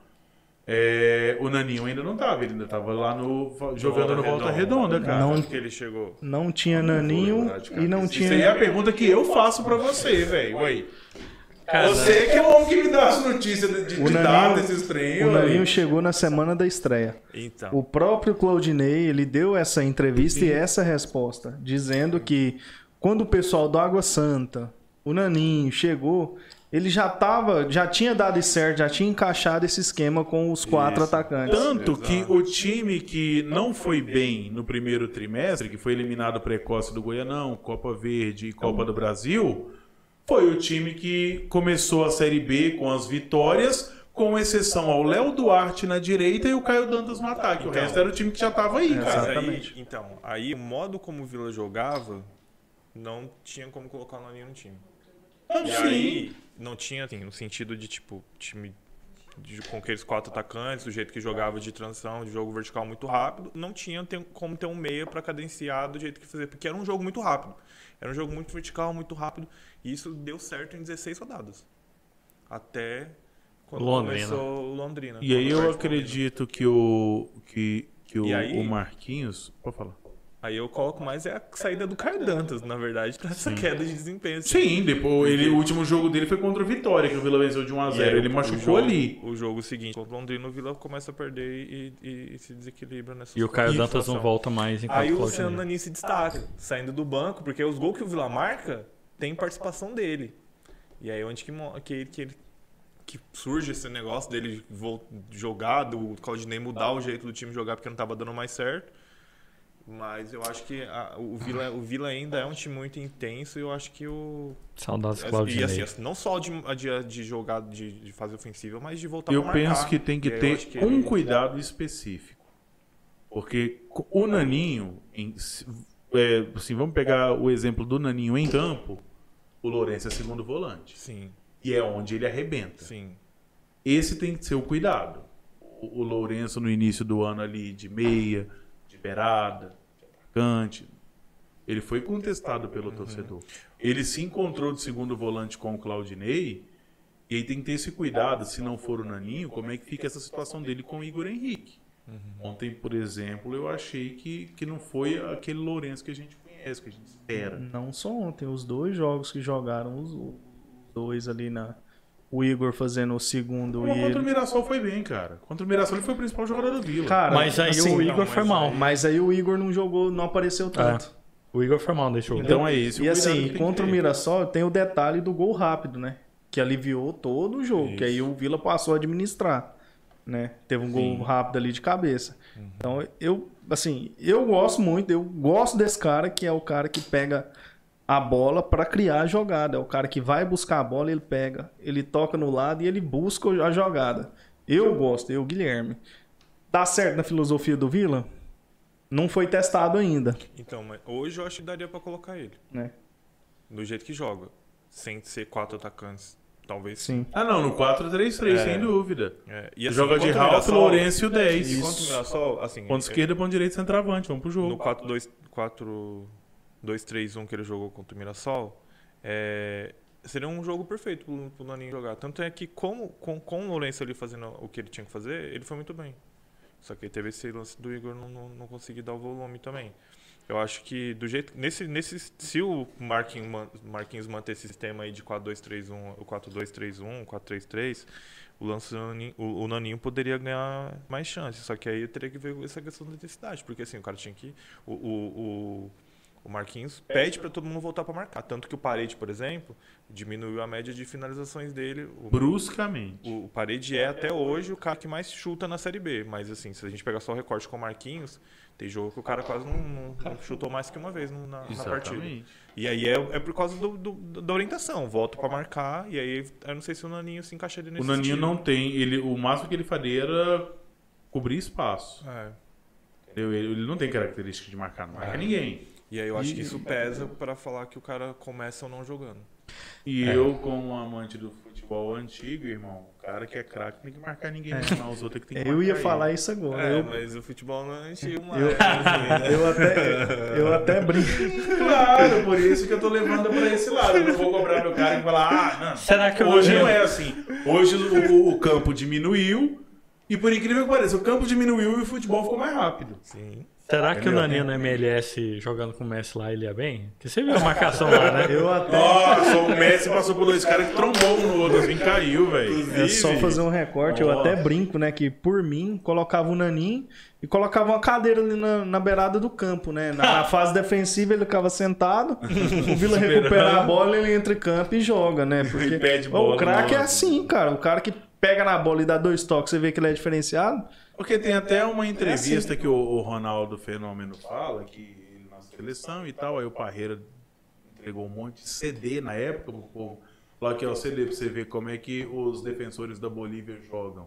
É, o Naninho ainda não tava, ele ainda tava lá no jogando no Volta Redonda, cara. Não. Que ele chegou? Não tinha Naninho e não Isso aí é tinha. a pergunta que eu faço pra você, velho. Ué. Você que é o homem que me dá as notícias de, de, de Naninho- datas, esses trem, O. Naninho chegou na semana da estreia. Então. O próprio Claudinei, ele deu essa entrevista e essa resposta, dizendo que quando o pessoal do Água Santa, o Naninho, chegou, ele já tava, já tinha dado certo, já tinha encaixado esse esquema com os quatro atacantes. Tanto que o time que não foi bem no primeiro trimestre, que foi eliminado precoce do Goianão, Copa Verde e Copa do Brasil, foi o time que começou a Série B com as vitórias, com exceção ao Léo Duarte na direita e o Caio Dantas no ataque. O Então. resto era o time que já tava aí, cara. aí, Exatamente. então, aí o modo como o Vila jogava, não tinha como colocar o Naninho no time. Ah, E sim. aí, não tinha, assim, no sentido de, tipo, time de- com aqueles quatro atacantes, do jeito que jogava de transição, de jogo vertical muito rápido, não tinha ter- como ter um meia pra cadenciar do jeito que fazia, porque era um jogo muito rápido. Era um jogo muito vertical, muito rápido, e isso deu certo em 16 rodadas. Até quando Londrina. começou Londrina. E aí eu Londrina. acredito que o que, que o, aí- o Marquinhos, pode falar. Aí eu coloco mais é a saída do Caio Dantas, na verdade, pra essa queda de desempenho. assim. Sim, depois ele, o último jogo dele foi contra o Vitória, que o Vila venceu de 1 a E 0. aí Ele o- machucou o jogo, ali. O jogo seguinte, contra o Londrina, o Vila começa a perder e, e- e se desequilibra nessa E o Caio situação. Dantas não volta mais enquanto Aí o. Luciano Nani se destaca, saindo do banco, porque os gols que o Vila marca tem participação dele. E aí onde que, que, que, ele- que surge esse negócio dele jogar, do Claudinei mudar o jeito do time jogar porque não tava dando mais certo. Mas eu acho que a- o, Vila, o Vila ainda é um time muito intenso e eu acho que o. Saudades E Claudinei. assim, não só de, de, de jogar, de, de fazer ofensiva, mas de voltar Eu penso que tem que E ter que um ele- cuidado específico. Porque o Naninho, em- se- é, assim, vamos pegar o exemplo do Naninho em campo, o Lourenço é segundo volante. Sim, E é onde ele arrebenta. sim. Esse tem que ser o cuidado. O, o Lourenço no início do ano ali de meia, de atacante. Ele foi contestado pelo torcedor. Ele se encontrou de segundo volante com o Claudinei E aí tem que ter esse cuidado, se não for o Naninho, como é que fica essa situação dele com o Igor Henrique. Ontem, por exemplo, eu achei que, que não foi aquele Lourenço que a gente conhece, que a gente espera. Não só ontem, os dois jogos que jogaram, os dois ali na. O Igor fazendo o segundo Mas e contra o. Mirassol foi bem, cara. Contra o Mirassol ele foi o principal jogador do Vila. Cara, Mas aí assim, o Igor não, foi mal. aí- Mas aí o Igor não jogou, não apareceu tanto. O Igor foi mal nesse jogo. então é esse o E assim, contra o. Mirassol tem o detalhe do gol rápido, né? Que aliviou todo o jogo, que aí o Vila passou a administrar, né? Teve um gol rápido ali de cabeça. Então, eu, assim, eu gosto muito, eu gosto desse cara que é o cara que pega a bola pra criar a jogada, é o cara que vai buscar a bola, ele pega, ele toca no lado e ele busca a jogada. Eu gosto, eu, Guilherme. Dá certo na filosofia do Vila? Não foi testado ainda, Então, mas hoje eu acho que daria pra colocar ele. né? Do jeito que joga. Sem ser quatro atacantes. Talvez Sim. Ah, não, no 4-3-3, sem dúvida. É, e assim, Joga de Ralf, Lourenço e o 10. E contra o Mirassol, assim. Ponto é- esquerda, ponto direito, centroavante. Vamos pro jogo. no 4-2-3-1 que ele jogou contra o Mirassol, é, seria um jogo perfeito pro, pro Naninho jogar. Tanto é que como, com, com o Lourenço ali fazendo o que ele tinha que fazer, ele foi muito bem. Só que teve esse lance do Igor não, não, não conseguir dar o volume também. Eu acho que do jeito. Nesse, nesse, se o Marquinhos, Marquinhos manter esse sistema aí de 4-2-3-1, o 4-2-3-1, 4-3-3, o, Naninho, poderia ganhar mais chances. Só que aí eu teria que ver essa questão da intensidade. Porque assim, o cara tinha que. O, o, o, o Marquinhos pede pra todo mundo voltar pra marcar. Tanto que o Parede, por exemplo, diminuiu a média de finalizações dele. O, Bruscamente. o Parede é até hoje o cara que mais chuta na Série B. Mas assim, se a gente pegar só o recorte com o Marquinhos, tem jogo que o cara quase não, não- não chutou mais que uma vez na, na partida. E aí é, é por causa do, do- da orientação. Volta pra marcar, e aí eu não sei se o Naninho se encaixaria nesse O Naninho estilo. não tem. Ele, o máximo que ele faria era cobrir espaço. É. Ele, ele não tem característica de marcar, não marca ninguém. E aí eu acho que isso pesa pra falar que o cara começa ou não jogando. E eu, como amante do futebol antigo, irmão, o cara que é craque não tem que marcar ninguém, não. Os outros é que tem que Eu ia marcar falar ele. isso agora. É, eu, mas o futebol não é antigo mais. eu, né? eu até, eu até brinco. Claro, por isso que eu tô levando pra esse lado. Eu não vou cobrar meu cara e falar, ah, não. Será que Hoje não é assim. Hoje o- o campo diminuiu. E por incrível que pareça, o campo diminuiu e o futebol ficou mais rápido. Sim. Será que o? Naninho no MLS jogando com o Messi lá, ele ia bem? Porque você viu a marcação lá, né? Eu até. Nossa, o Messi passou por dois caras que trombou um no outro, assim, caiu, velho. É só fazer um recorte, eu até brinco, né? Que por mim, colocava o Naninho e colocava uma cadeira ali na, na beirada do campo, né? Na, na fase defensiva ele ficava sentado, o Vila recupera a bola, ele entra em campo e joga, né? Porque pede Ô, bola o craque é assim, cara. O cara que pega na bola e dá dois toques, você vê que ele é diferenciado. Porque tem até uma entrevista que o, Ronaldo Fenômeno fala, que ele na seleção e tal, aí o Parreira entregou um monte de CD na época pro povo. Lá que é o CD pra você ver como é que os defensores da Bolívia jogam.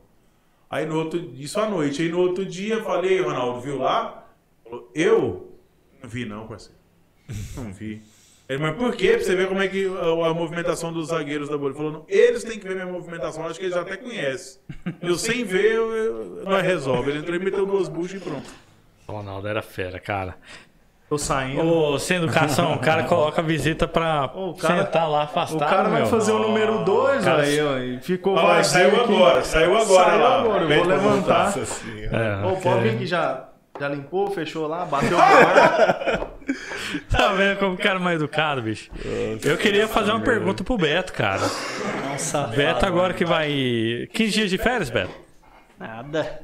Aí no outro, isso à noite, aí no outro dia eu falei, Ronaldo, viu lá? Falou, eu? Não vi não, parceiro. Não vi. Ele, mas por quê? Pra você ver como é que a, a movimentação dos zagueiros da Bolívia. Falou, não, eles têm que ver minha movimentação, acho que eles já até conhecem. Eu sem ver, eu, eu, nós resolve. Ele entrou e meteu duas buchas e pronto. O Ronaldo era fera, cara. Tô saindo. Ô, sem educação, o cara coloca a visita pra Ô, o cara- sentar lá afastado, O cara vai meu. fazer o número 2, Cara, aí, ó, e ficou Ó, vazio saiu aqui. agora, saiu agora Saiu lá. agora, vou levantar. voltar. É, Ô, ok. vir que já, já limpou, fechou lá, bateu a hora. Tá vendo como o cara é mais educado, bicho? Eu queria fazer uma pergunta pro Beto, cara. Nossa, Beto agora que vai... 15 dias de férias, Beto? Nada.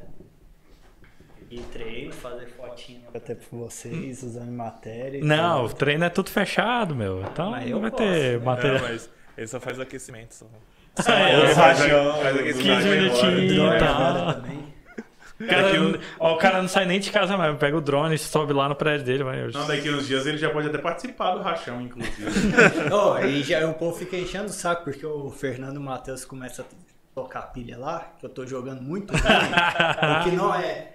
E treino, fazer fotinho até pra vocês, usando matéria. e Não, o treino é tudo fechado, meu. Então Mas não eu vai posso, ter né? material. Não, mas ele só faz aquecimento só. É, Faz aquele 15 sinal de minutinhos e tal. Cara, não- ó, o cara não sai nem de casa mais. Pega o drone, sobe lá no prédio dele. Vai. Não, daqui uns dias ele já pode até participar do rachão, inclusive. Ó, e já o povo fica enchendo o saco porque o Fernando Matheus começa a tocar pilha lá, que eu tô jogando muito ruim, o que não é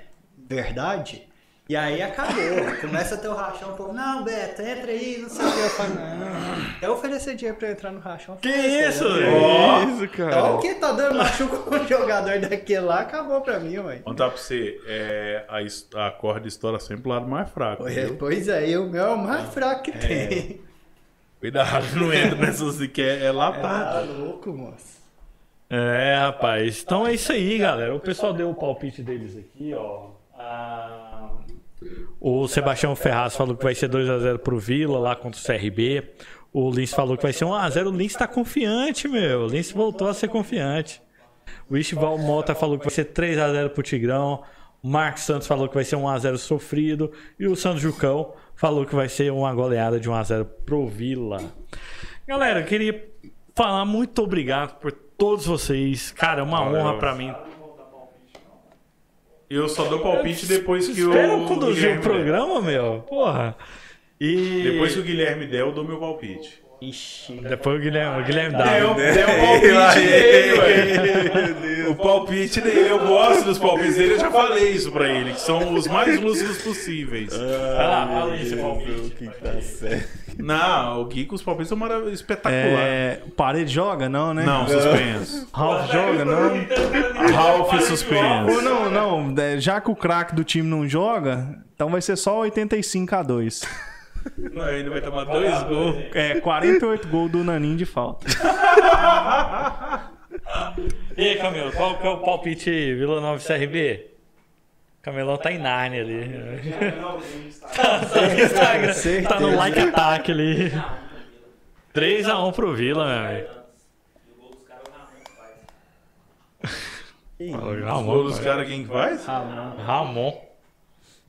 verdade. E aí acabou. Começa a ter o rachão, o povo, não, Beto, entra aí, não sei o que. Eu falo, não. Até oferecer dinheiro pra eu entrar no rachão. Que oferece, isso, velho? Isso, Então o que tá dando machuca com o jogador daquele lá, acabou pra mim, ué. Contar pra você, é, a, a corda estoura sempre pro lado mais fraco. Pois viu? é, Pois é, e o meu é o mais fraco que tem. Cuidado, não entra nessas que é, é Tá latado. louco, moço. É, rapaz. Então é isso aí, galera. O pessoal deu o palpite deles aqui, ó. Ah, O Sebastião Ferraz falou que vai ser 2x0 pro Vila lá contra o CRB. O Lins falou que vai ser 1x0. O Lins tá confiante, meu. O Lins voltou a ser confiante. O Ishval Mota falou que vai ser 3x0 pro Tigrão. O Marcos Santos falou que vai ser 1x0 sofrido. E o Sandro Jucão falou que vai ser uma goleada de 1x0 pro Vila. Galera, eu queria falar muito obrigado por todos vocês. Cara, é uma Valeu. honra pra mim. Eu só dou palpite depois que eu conduzir Guilherme o programa, meu. Porra. E. Depois que o Guilherme der, eu dou meu palpite. Ixi. Depois o Guilherme, o Guilherme dá. Deu, deu o palpite dele, ué. O palpite dele, eu gosto dos palpites dele, eu já falei isso pra ele, que são os mais lúcidos possíveis. Vai lá, fala seu palpite. O que tá certo? Não, o Gui com os palpites são maravilhosos, espetacular. É, parede joga, não, né? Não, suspenso. Ralph joga, não. Ralph Ou suspenso. não, não. é, Já que o craque do time não joga, então vai ser só 85 a 2. Não, ainda vai tomar dois gols. É, 48 gols do Naninho de falta. E aí, Camilo, qual que é o palpite Vila Nova e CRB? Camelão tá em Narnia ali. tá, no Instagram, tá no like attack ali. 3x1 pro Vila, meu amigo. O gol Ramon, dos caras, quem que faz? Ramon.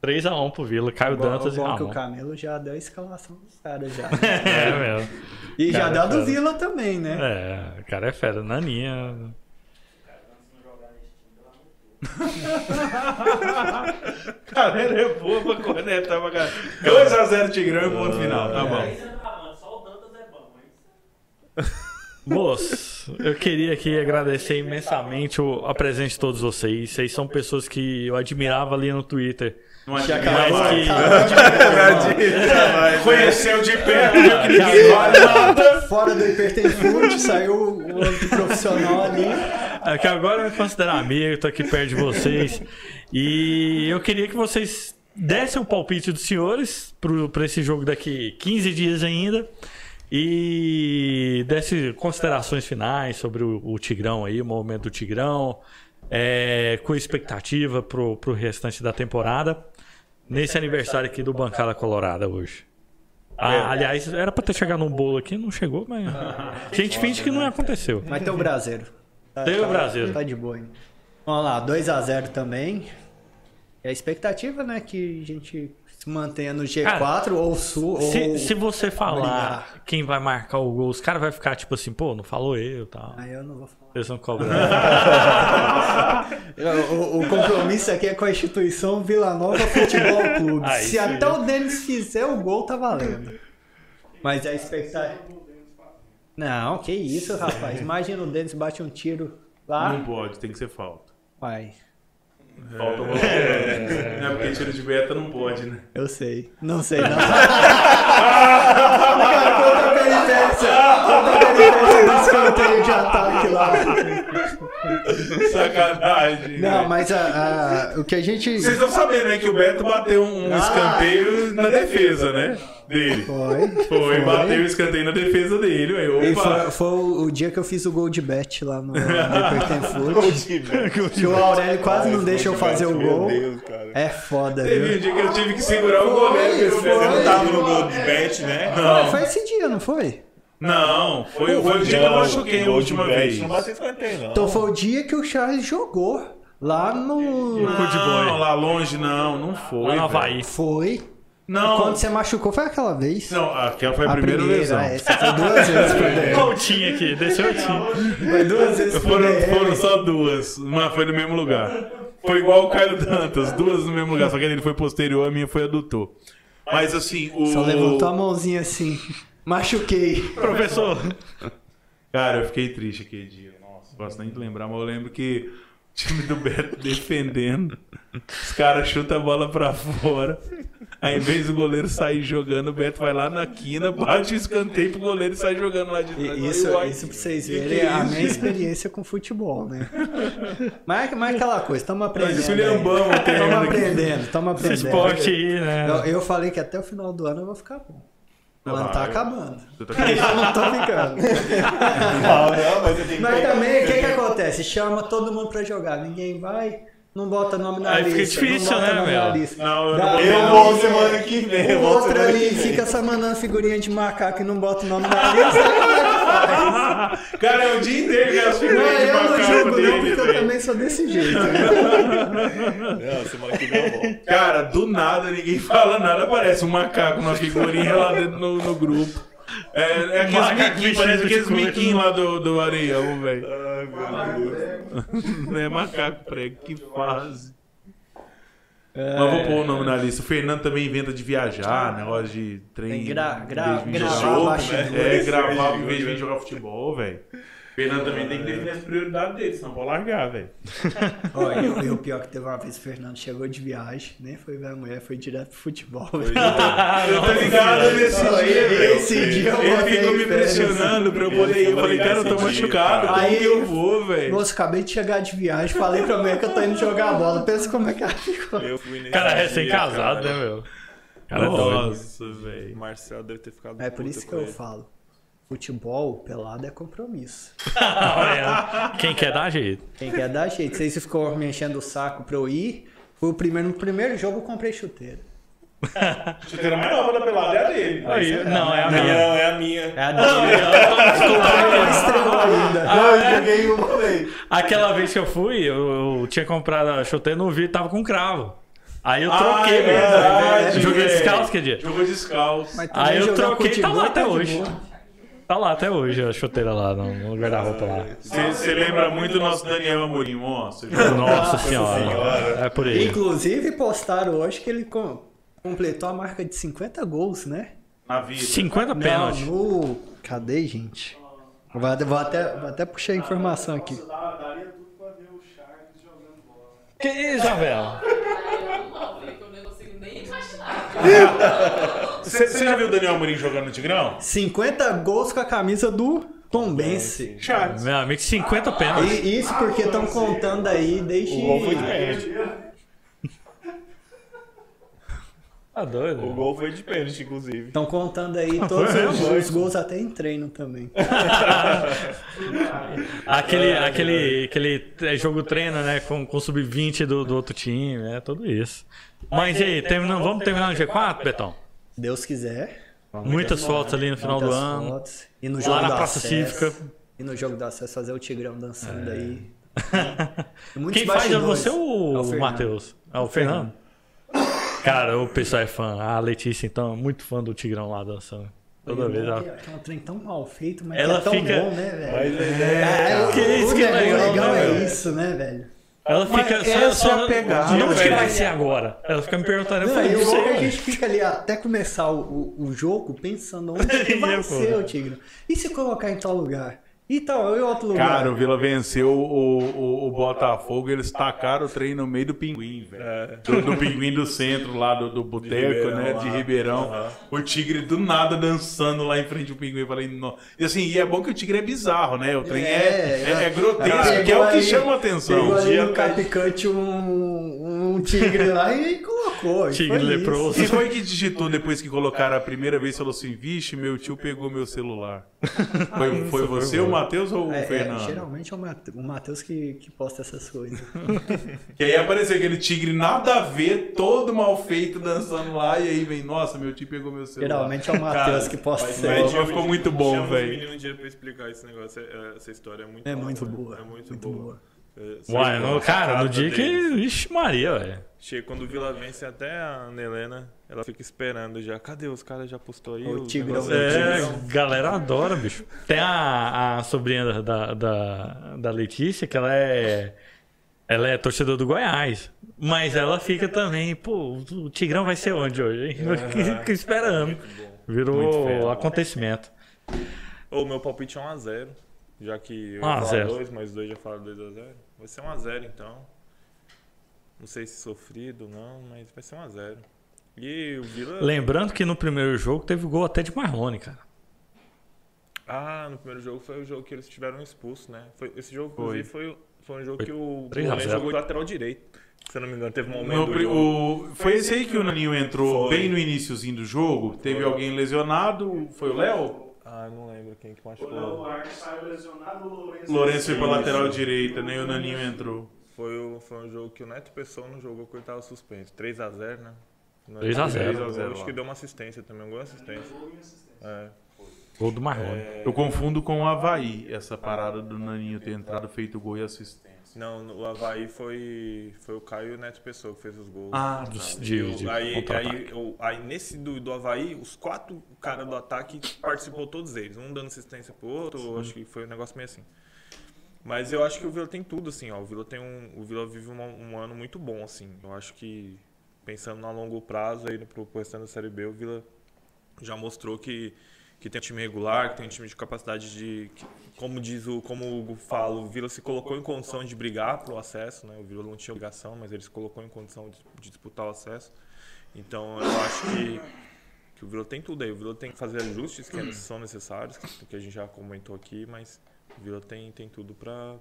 3x1 pro Vila. Caio Dantas e bom que o Ramon. Camelo já deu a escalação dos caras já. É, meu. E já Cara, deu a do. Vila também, né? É, o cara é fera. Naninha. Cara, ele é boa pra cornetar pra cara. 2x0 Tigrão e ponto final, tá bom. Moço, eu queria aqui agradecer imensamente o- a presença de todos vocês. Vocês são pessoas que eu admirava ali no Twitter. Não Mas adianta. que. Conheceu de perto, viu que ninguém vale nada. Fora do Hipertenfood, saiu o outro profissional ali. É que agora eu me considero amigo, tô aqui perto de vocês. E eu queria que vocês dessem o palpite dos senhores pra esse jogo daqui 15 dias ainda. E desse considerações finais sobre o, o Tigrão aí, o movimento do Tigrão, é, com expectativa pro, pro restante da temporada. Nesse aniversário aqui do Bancada Colorada hoje. Ah, aliás, era pra ter chegado num bolo aqui, não chegou, mas. A gente finge que não aconteceu. Mas tem o Brasileiro. Tá- Tem o Brasileiro. Tá de boa, hein? Vamos lá, 2x0 também. E a expectativa, né, que a gente se mantenha no G4 ou Sul. Ou... Se, se você falar brigar. quem vai marcar o gol, os caras vão ficar tipo assim, pô, não falou eu e tal. Aí eu não vou falar. Eles vão cobrar. O, o compromisso aqui é com a instituição Vila Nova Futebol Clube. Aí Se sim. até o Denis fizer o gol, tá valendo. Mas a expectativa. Não, que isso, rapaz. Imagina o Denis bate um tiro lá. Não pode, tem que ser falta. Vai. Falta uma Não é porque tiro de beta não pode, né? Eu sei. Não sei, não. Conta a peripécia. Conta a do escanteio de ataque lá. Sacanagem. Não, velho. mas a, a- o que a gente. Vocês estão sabendo, né, que o Beto bateu um Ah. escanteio na defesa, né? Dele. Foi. Foi, bateu o escanteio na defesa dele, ué. E Opa! foi, foi o dia que eu fiz o gol de bet lá no, Hipertenfoot. que o Aurélio quase não deixa eu fazer o Meu gol. Deus, cara. É foda, Teve um viu? dia que eu tive que segurar o goleiro. foi. Você não tava no gol. de bet, né? Não, Foi esse dia, não foi? não. Foi, foi o dia que eu machuquei a última vez. Não bateu escanteio, não. Então foi o dia que o Charles jogou lá no. Não, lá longe não, não foi. Lá no. Havaí. Foi. Não, Quando você machucou foi aquela vez. não, aquela foi a, primeira, lesão. Essa foi duas vezes pro DM. Qual tinha aqui? Desceu o time. Foi duas vezes pro Foram, DM. foram só duas, mas foi no mesmo lugar. Foi igual o Caio Dantas, duas no mesmo lugar, só que a dele foi posterior, a minha foi adutor. Mas assim, o. Só levantou a mãozinha assim. Machuquei. Professor. Cara, eu fiquei triste aquele dia. Nossa, não gosto nem de lembrar, mas eu lembro que o time do Beto defendendo, os caras chutam a bola pra fora. Aí, em vez do goleiro sair jogando, o Beto vai lá na quina, bate o escanteio pro goleiro e sai jogando lá de trás. Isso, Aí, isso pra vocês verem é a minha experiência com futebol, né? Mas, mas aquela coisa, estamos aprendendo. esculhambamos o terreno Estamos aqui. aprendendo, estamos Esse aprendendo. esporte aí, né? Eu, eu falei que até o final do ano eu vou ficar bom. O ano tá acabando. Tá Eu não tô ficando. Não, não, mas Mas também, o que que acontece? Chama todo mundo pra jogar, ninguém vai, não bota nome na Aí fica lista. difícil, não bota né, nome meu? na lista. Não, eu não Eu vou semana que vem. O outro ali fica só mandando figurinha de macaco e não bota o nome na lista. aí? Cara, é o dia inteiro que as Não, figurinhas de eu não macaco julgo não, dele, porque eu também sou desse jeito. Não, semana que vem eu volto. Cara, do nada, ninguém fala nada, aparece um macaco numa figurinha lá dentro no, no grupo. É, é aqueles miquinhos, parece aqueles miquinhos lá do, do areião, velho. Ai, meu Deus. Não é macaco prego, que fase. Mas vou pôr o nome na lista. O Fernando também inventa de viajar, negócio de trem. Tem gra- gra- vir gravar bastidores. É, gravar em vez de jogar futebol, velho. O Fernando também tem que definir as prioridades dele, senão pode largar, velho. Ó, e, o pior que teve uma vez, o Fernando chegou de viagem, nem foi ver a mulher, foi direto pro futebol. velho. Eu tô ligado nesse dia, velho. esse dia eu Ele ficou me pressionando pra eu poder ir. Eu falei, cara, eu tô machucado, Aí- eu vou, velho? Moço, acabei de chegar de viagem, falei pra mulher que eu tô indo jogar bola. Pensa como é que ela ficou. Eu fui nesse Cara, é recém-casado, né, meu? Cara, é doido. Nossa, velho. O Marcel deve ter ficado É por isso que eu ele. falo. Futebol, pelado é compromisso. Quem quer dar jeito. Quem quer dar jeito. Vocês ficou me enchendo o saco pra eu ir. Foi o primeiro, no primeiro jogo eu comprei chuteira. Chuteira mais nova da pelada é a dele. Aí, não, é a Não, minha. é a minha. É a dele. estrela ainda. Não, eu joguei uma, velho. Aquela vez que eu fui, eu, eu tinha comprado a chuteira no vídeo tava com cravo. Aí eu Ah, troquei, é velho. verdade, Joguei velho. descalço, que dia? Jogou descalço. Aí eu troquei e tá lá até de hoje. Tá lá até hoje a chuteira lá no, guarda-roupa lá. Você lembra muito do nosso Daniel Amorim, nossa. Nossa senhora. É por aí. Inclusive postaram hoje que ele com- completou a marca de 50 gols, né? Na vida. 50 Não, pênaltis. no... Cadê, gente? Vou, vou até, vou até puxar a informação aqui. Daria tudo pra ver o Charles jogando bola. Que isso, Isabela? Eu não, Felipe, eu não consigo nem imaginar. Você já viu o Daniel Amorim jogando no Tigrão? 50 gols com a camisa do Tombense. Charles. Meu amigo, 50 pênaltis. E isso porque estão contando aí desde. O gol foi de pênalti. Tá doido? O gol foi de pênalti, inclusive. Estão contando aí todos os, os gols até em treino também. Aquele, aquele, aquele é, jogo treino, né? Com, com sub-20 do, do outro time, é tudo isso. Mas e aí, terminando, vamos terminar no G4, Betão? Se Deus quiser. Muitas fotos ali no final do ano. fotos. E no jogo Lá na Praça Cívica. E no jogo do acesso fazer o Tigrão dançando aí. E muitos Quem faz é você ou É o. Matheus? É o Fernando? Cara, o pessoal é fã. A Letícia, então, é muito fã do Tigrão lá dançando. Toda E vez é ela. Aquela trem tão mal feito, mas Ela é tão fica- bom, né, velho? Mas é, É, o, Que isso o que é legal, legal, legal né, é velho? isso, né, velho? Ela fica. Mas Só, essa só, é a pegada, de onde que vai ser agora? Ela fica me perguntando. Eu Não, falei, e não é sei. que a gente fica ali até começar o, o, o jogo pensando onde que vai ser o Tigre. E se colocar em tal lugar? E tal, e outro lugar? Cara, o Vila venceu o, o, o Botafogo, eles tacaram o trem no meio do pinguim, velho. Do, do pinguim do centro lá do, do boteco, né? lá. De Ribeirão. O tigre do nada dançando lá em frente do pinguim. Eu falei, não. E assim, e é bom que o tigre é bizarro, né? O trem é, é, é grotesco, Pegou que é o que ali- chama a atenção. Pegou ali Dia- no Capicante um, um tigre lá e colocou. e Tigre isso. leproso. Quem foi que digitou depois que colocaram a primeira vez e falou assim: vixe, meu tio pegou meu celular? Foi, foi você, o Matheus ou o É, é, Fernando? geralmente é o o Matheus que, que posta essas coisas. Que aí apareceu aquele tigre nada a ver, todo mal feito, dançando lá, e aí vem, nossa, meu tio pegou meu celular. Geralmente é o Matheus que posta mas- isso mas- aí. Mas ficou muito bom, velho. um dia pra explicar esse negócio. é- Essa história é muito É boa, muito né? boa. É muito, muito boa. boa. Uai, no, cara, no dia que. deles. Ixi, Maria, velho. Chega quando o Vila vence, até a Ana Helena, ela fica esperando já. Cadê os caras? Já postou aí? O Tigrão. É, Tigrão? galera adora, bicho. Tem a, a sobrinha da, da, da Letícia, que ela é. Ela é torcedora do Goiás. Mas ela fica também, pô, o Tigrão vai ser onde hoje? hein? Fica esperando. Virou acontecimento. Ô, meu palpite é 1x0. Já que eu 1 a ia 0. falar 2, mas 2 já fala 2x0. Vai ser 1x0 então. Não sei se sofrido não, mas vai ser 1x0. E o Vila. Lembrando que no primeiro jogo teve gol até de Marlone, cara. Ah, no primeiro jogo foi o jogo que eles tiveram expulso, né? Foi, esse jogo, Foi. inclusive, foi, foi um jogo Foi que o 3 a Bolé 0. jogou de lateral direito. Se eu não me engano, teve um No momento jogo. o- foi esse aí que o Naninho entrou Foi. bem no iníciozinho do jogo? Teve alguém lesionado? Foi o Léo? Ah, não lembro quem que O machucou. Léo Arce saiu lesionado, o Lourenço. Lourenço foi pra lateral direita? E o Naninho entrou. Foi, o- foi um jogo que o Neto Pessoa não jogou porque ele tava suspenso. 3x0, né? Não 3 a 0. 3 a 0 Acho que deu uma assistência também, alguma assistência. É. Gol do Marrone. É, Eu confundo com o Havaí, essa parada do Naninho ter entrado, feito gol e assistência. Não, no- o Havaí foi, foi o Caio e o Neto Pessoa que fez os gols. Ah, Dos- E de, de aí, aí, o- aí nesse do, do Havaí, os quatro caras do ataque participou todos eles. Um dando assistência pro outro, acho que foi um negócio meio assim. Mas eu acho que o Vila tem tudo, assim, ó. O Vila tem um. O Vila vive uma- um ano muito bom, assim. Eu acho que, pensando a longo prazo aí pro, pro restante da Série B, o Vila já mostrou que, que tem um time regular, que tem um time de capacidade de. que- como diz o. Como o Hugo fala, o Vila se colocou em condição de brigar pro acesso, né? O Vila não tinha obrigação, mas ele se colocou em condição de, de disputar o acesso. Então eu acho que, que o Vila tem tudo aí. O Vila tem que fazer ajustes que são necessários, que, que a gente já comentou aqui, mas o Vila tem, tem tudo pra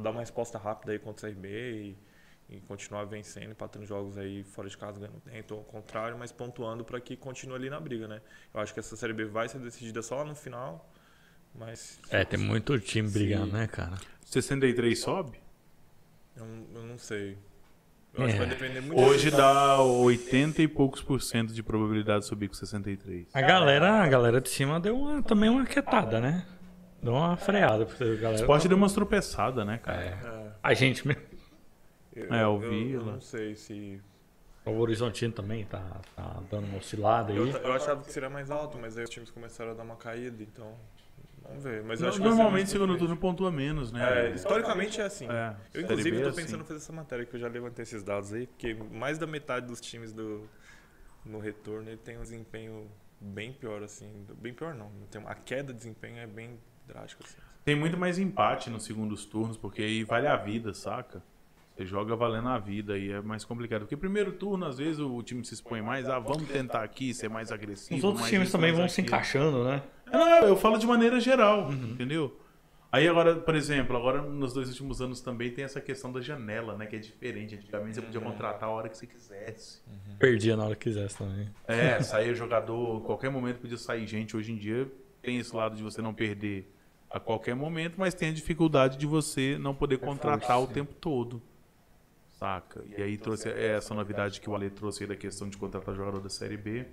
dar uma resposta rápida aí contra o CRB e, e continuar vencendo, empatando jogos aí fora de casa, ganhando tempo, ao contrário, mas pontuando para que continue ali na briga, né? Eu acho que essa Série B vai ser decidida só lá no final, mas É, tem muito time brigando, né, cara? 63 sobe? eu, não- eu não sei. Eu acho que É. vai depender muito Hoje dá 80 e poucos por cento de probabilidade de subir com 63. A galera, a galera de cima deu uma, também uma quietada, né? Deu uma freada. Porque a O galera esporte deu umas tropeçadas, né, cara? É, A gente mesmo. Eu, É, o eu- eu Vila. não sei se. O Horizontino também tá, tá dando uma oscilada aí. Eu, eu achava que seria mais alto, mas aí os times começaram a dar uma caída, então. Vamos ver. Mas eu acho que vai ser Normalmente, segundo turno pontua menos, né? É, historicamente é assim. É, Eu, inclusive, B é estou assim. pensando em fazer essa matéria, que eu já levantei esses dados aí, porque mais da metade dos times do, no retorno ele tem um desempenho bem pior, assim. Bem pior não. Tem uma, a queda de desempenho é bem drástica, assim. Tem muito mais empate nos segundos turnos, porque aí vale a vida, saca? Você joga valendo a vida e é mais complicado. Porque primeiro turno, às vezes, o time se expõe mais, ah, vamos tentar aqui, ser mais agressivo. Os outros mais times também vão se aquilo. encaixando, né? Não, eu falo de maneira geral, Uhum. entendeu? Aí agora, por exemplo, agora nos dois últimos anos também tem essa questão da janela, né? Que é diferente. Antigamente você podia Uhum. contratar a hora que você quisesse. Perdia na hora que quisesse também. É, saía jogador, qualquer momento podia sair gente. Hoje em dia tem esse lado de você não perder a qualquer momento, mas tem a dificuldade de você não poder contratar o tempo todo. Saca? E aí trouxe essa novidade que o Ale trouxe aí da questão de contratar jogador da Série B.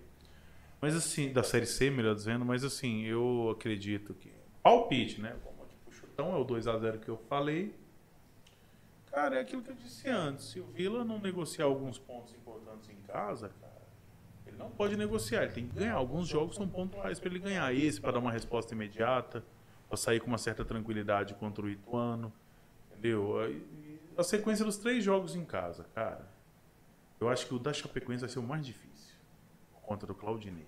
Mas assim, da Série C, melhor dizendo, mas assim, eu acredito que. Palpite, né? Como aqui pro chutão é o 2x0 que eu falei. Cara, é aquilo que eu disse antes. Se o Vila não negociar alguns pontos importantes em casa, cara, ele não pode negociar. Ele tem que ganhar. Alguns jogos são pontuais para ele ganhar. Esse para dar uma resposta imediata, para sair com uma certa tranquilidade contra o Ituano. Entendeu? A sequência dos três jogos em casa, cara. Eu acho que o da Chapecoense vai ser o mais difícil. Por conta do Claudinei.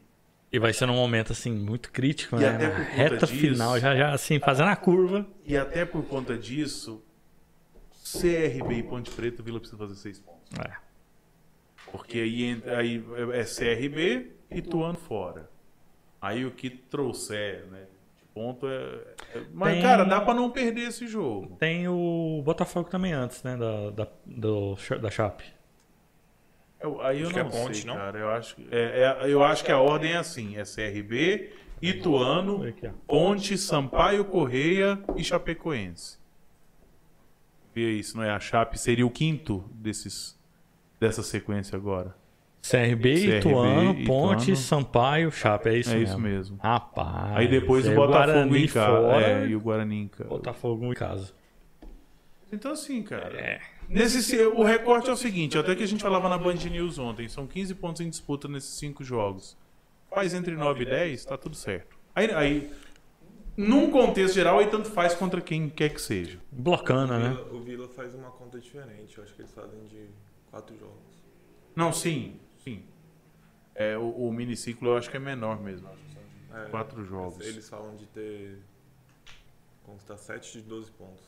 E vai ser num momento, assim, muito crítico, E né? até por conta reta disso- final, já, já, assim, fazendo a curva. E até por conta disso, CRB e Ponte Preta, o Vila precisa fazer seis pontos. É. Porque aí, aí é CRB e Ituano fora. Aí o que trouxer, né? Ponto é. é- Mas, Tem- cara, dá pra não perder esse jogo. Tem o Botafogo também antes, né? Da, da, do, da Chape. Eu- aí eu Acho que não é Ponte, sei, não? cara. Eu acho, que- é, é- eu acho que a ordem é assim: é CRB, Ituano. Ponte, Sampaio, Correia e Chapecoense. Vê aí, se não é a Chape, seria o quinto desses, dessa sequência agora. CRB, CRB, Ituano, Ponte, Ituano. Sampaio, Chape. É isso é mesmo. isso mesmo. Rapaz. Aí depois é o Botafogo Guarani em casa. fora, É, e o Guarani em casa. Botafogo em casa. Então, assim, cara. É. Nesse, se- o recorte é o seguinte: até que a gente falava na Band News ontem, são 15 pontos em disputa nesses cinco jogos. Faz entre 9 e 10, tá tudo certo. Aí, aí num contexto geral, aí tanto faz contra quem quer que seja. Blocana, né? O Vila faz uma conta diferente. Eu acho que eles fazem de quatro jogos. Não, sim, sim. É, o, o miniciclo eu acho que é menor mesmo. É, Quatro jogos. Eles falam de ter. conquistar 7 de 12 pontos.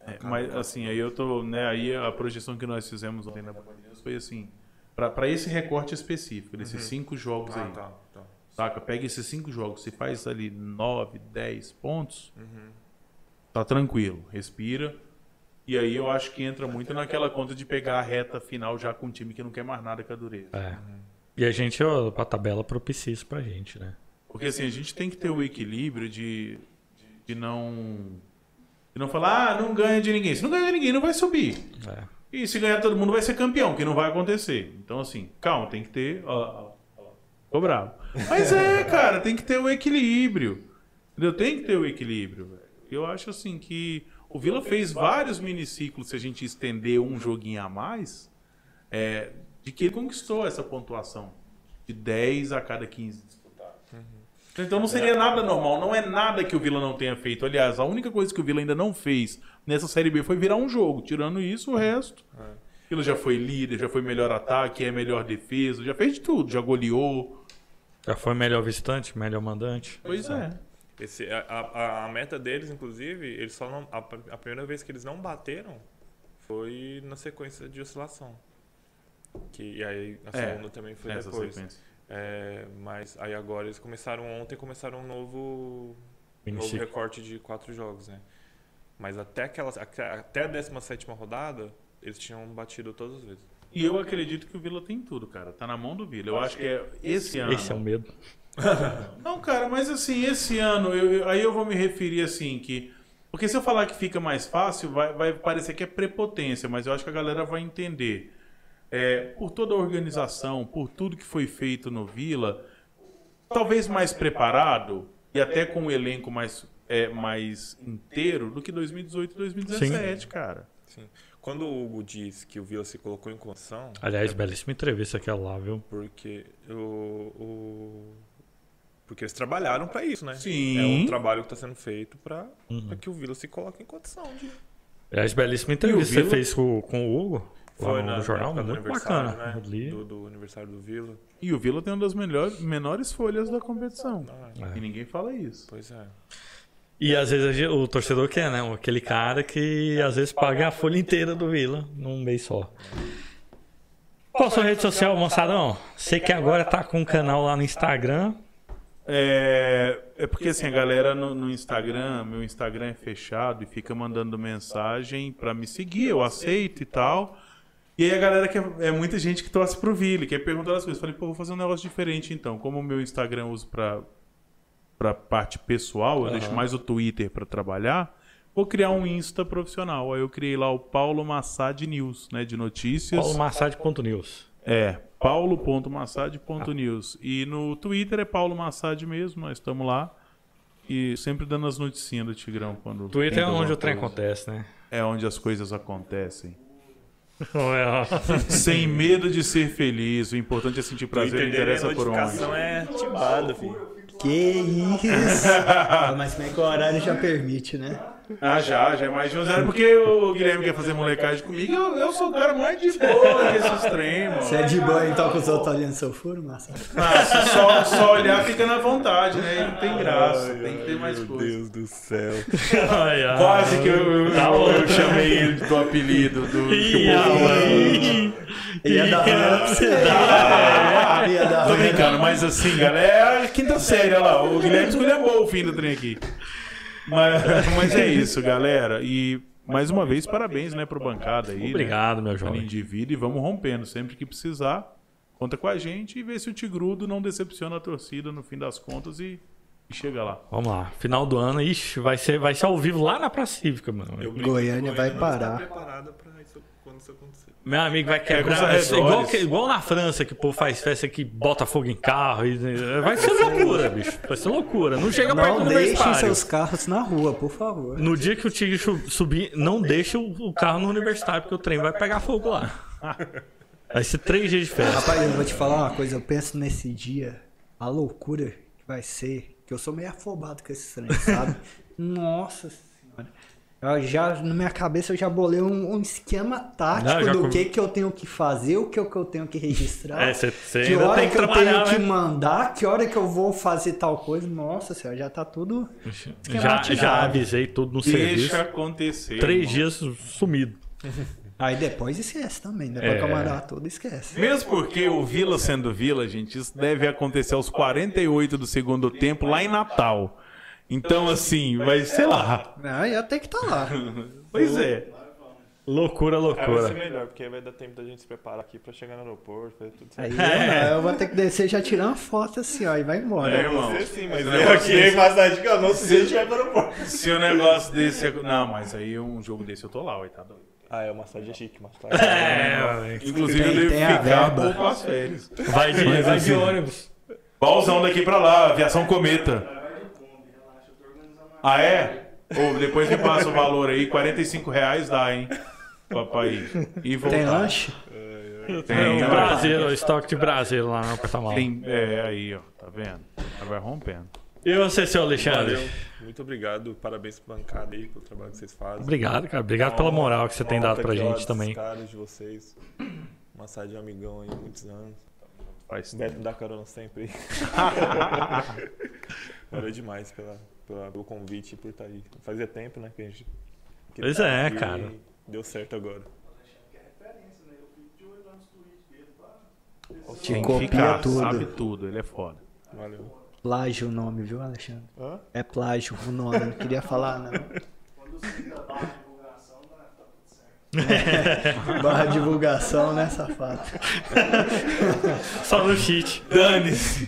É, mas assim, aí eu tô, né, aí a projeção que nós fizemos ontem na Band foi assim, pra pra esse recorte específico, desses cinco jogos Ah, aí. tá, tá. Saca? Pega esses cinco jogos, se faz ali 9, 10 pontos, Uhum. tá tranquilo, respira. E aí eu acho que entra muito naquela conta de pegar a reta final já com um time que não quer mais nada com a dureza. É. E a gente, ó, a tabela propicia isso pra gente, né? Porque assim, a gente tem que ter o equilíbrio de, de, não. De não falar, ah, não ganha de ninguém. Se não ganha de ninguém, não vai subir. É. E se ganhar todo mundo vai ser campeão, que não vai acontecer. Então, assim, calma, tem que ter. Ó, ó. Ficou bravo. Mas é, cara, tem que ter o equilíbrio. Entendeu? Tem que ter o equilíbrio, velho. Eu acho assim que o Vila fez vários miniciclos, se a gente estender um joguinho a mais, é, de que ele conquistou essa pontuação de 10 a cada 15 disputados. Então não seria nada normal, não é nada que o Vila não tenha feito. Aliás, a única coisa que o Vila ainda não fez nessa Série B foi virar um jogo. Tirando isso, o resto. O Vila já foi líder, já foi melhor ataque, é melhor defesa, já fez de tudo, já goleou. Já foi melhor visitante, melhor mandante. Pois é. Esse, a, a, a meta deles, inclusive, eles só não. A, a primeira vez que eles não bateram foi na sequência de oscilação. Que, e aí a É, segunda também foi Nessa depois. É, mas aí agora eles começaram ontem, começaram um novo, novo recorte de quatro jogos, né? Mas até, aquela, até até a 17 rodada, eles tinham batido todas as vezes. E eu acredito que o Vila tem tudo, cara. Tá na mão do Vila. Eu acho que é esse ano. Esse é o medo. Não, cara, mas assim, esse ano, eu- aí eu vou me referir assim, que. Porque se eu falar que fica mais fácil, vai, vai parecer que é prepotência, mas eu acho que a galera vai entender. É, por toda a organização, por tudo que foi feito no Vila, talvez mais preparado e até com um elenco mais, é, mais inteiro do que 2018 e 2017, cara. Sim. Quando o Hugo diz que o Vila se colocou em condição, Aliás, belíssima entrevista aquela lá, viu? porque o, o- porque eles trabalharam para isso, né? Sim. É um trabalho que está sendo feito para Uhum. que o Vila se coloque em condição de Aliás, belíssima entrevista que você fez com, com o Hugo. Foi no, na jornal, do muito aniversário, bacana. né? Do, do aniversário do Vila. E o Vila tem uma das melhores, menores folhas da competição. Ah, E ninguém fala isso. Pois é. E às vezes a o torcedor quer, né? Aquele cara que às vezes paga a folha inteira do Vila num mês só. Qual a sua rede social, moçadão? Sei que agora tá com um canal lá no Instagram. É, é porque assim, a galera no, no Instagram, meu Instagram é fechado e fica mandando mensagem pra me seguir, eu aceito e tal. E aí a galera quer, é muita gente que torce pro Vili, quer perguntar as coisas. Falei, pô, vou fazer um negócio diferente então. Como o meu Instagram eu uso pra, pra parte pessoal, eu deixo mais o Twitter pra trabalhar, vou criar um Insta profissional. Aí eu criei lá o Paulo Massad News, né, de notícias. paulomassad.news. É, paulo.massad.news. E no Twitter é Paulo Massad mesmo, nós estamos lá. E sempre dando as noticinhas do Tigrão quando. Twitter é onde o trem coisa. acontece, né? É onde as coisas acontecem. Sem medo de ser feliz. O importante é sentir prazer, não interessa por onde. é tibada, filho. Que isso! Mas como é que o horário já permite, né? Ah, já, já é mais de 11 anos. Porque o Guilherme quer fazer molecagem comigo. Eu, eu sou o cara mais de boa desses trem, mano. Você é de boa então com os outros olhando seu furo, massa? Ah, se só, só olhar fica na vontade, né? Não tem graça. Tem que ter mais Meu coisa. Deus do céu. Ai, ai. Quase que eu, eu, Tá eu louco. chamei ele do apelido do. ai. Ia dar ruim pra você. É, Ia dar Tô ruim. brincando, mas assim, galera, é quinta série, olha lá. O Guilherme escolheu o fim do trem aqui. Mas, mas é isso, galera. E mais uma vez, parabéns, né, pro bancada aí. Obrigado, meu Né, jovem. indivíduo e vamos rompendo. Sempre que precisar, conta com a gente e vê se o Tigrudo não decepciona a torcida no fim das contas e, e chega lá. Vamos lá. Final do ano, ixi, vai ser, vai ser ao vivo lá na Praça Cívica, mano. Goiânia vai não parar. está Meu amigo vai os quebrar. arredores. igual, igual na França, que o povo faz festa que bota fogo em carro. e- vai ser loucura, bicho. Vai ser loucura. Não chega perto do Não deixem universitário. seus carros na rua, por favor. No dia que o Tigre subir, não deixe o, o carro no universitário, porque o trem vai pegar fogo lá. Vai ser três dias de festa. Rapaz, eu vou te falar uma coisa. Eu penso nesse dia, a loucura que vai ser. Que eu sou meio afobado com esse trem, sabe? Nossa senhora. Eu já, na minha cabeça, eu já bolei um, um esquema tático Não, do com- que, que eu tenho que fazer, o que, eu- que eu tenho que registrar. É, você você que hora tem que que, eu tenho que né? mandar, que hora que eu vou fazer tal coisa. Nossa senhora, já tá tudo. Já, já avisei tudo no serviço. Deixa acontecer. Três irmão. dias sumido. Aí depois esquece também, depois É. que eu mandar tudo, esquece. Mesmo porque o Vila sendo Vila, gente, isso deve acontecer aos 48 do segundo tempo lá em Natal. Então, assim, vai, sei lá. Aí eu tenho que estar tá lá. Pois é. Loucura, Aí vai ser loucura. melhor, porque aí vai dar tempo da gente se preparar aqui pra chegar no aeroporto, fazer tudo Aí certo. eu, não, eu vou ter que descer e já tirar uma foto assim, ó, e vai embora. É, irmão. Você sim, mas eu aqui desse- em Massagem, eu não sei se a gente vai para o aeroporto. Se o negócio desse. é- Não, mas aí um jogo desse eu tô lá, tá doido. Ah, é, o massagem é chique, massagem. É. Inclusive Tem- eu devo tem a ficar verba. com as férias. vai de, vai assim, de ônibus. Balzão daqui pra lá, aviação cometa. Vai de Kombi, relaxa, eu tô organizando uma Ah, é? Ô, depois me passa o valor aí, 45 reais dá, hein? Papai. E voltar. Tem lanche? Tem ó. um Brasileiro, o estoque de Brasileiro lá no porta-malas. Tem, é, aí, ó, tá vendo? Vai rompendo. E você, seu Alexandre? Valeu. Muito obrigado, parabéns pro bancada aí, pelo trabalho que vocês fazem. Obrigado, cara. Obrigado pela moral que você tem dado pra gente também. caras de vocês. Massagem de amigão aí, muitos anos. Faz Beto dá carona sempre aí. Valeu demais pela, pela- pelo convite e por estar aí. Fazia tempo, né, que a gente... que Pois tá é, aqui cara. Deu certo agora. que é referência, né? Eu fico de olho lá nos tweets dele pra Te copia ficar, tudo. sabe tudo, ele é foda. Valeu. Plágio o nome, viu, Alexandre? Hã? É plágio o nome, não queria falar, não. quando você ainda dá a divulgação, né, tá tudo certo. Barra divulgação, né, safado? Só no cheat. Dane-se.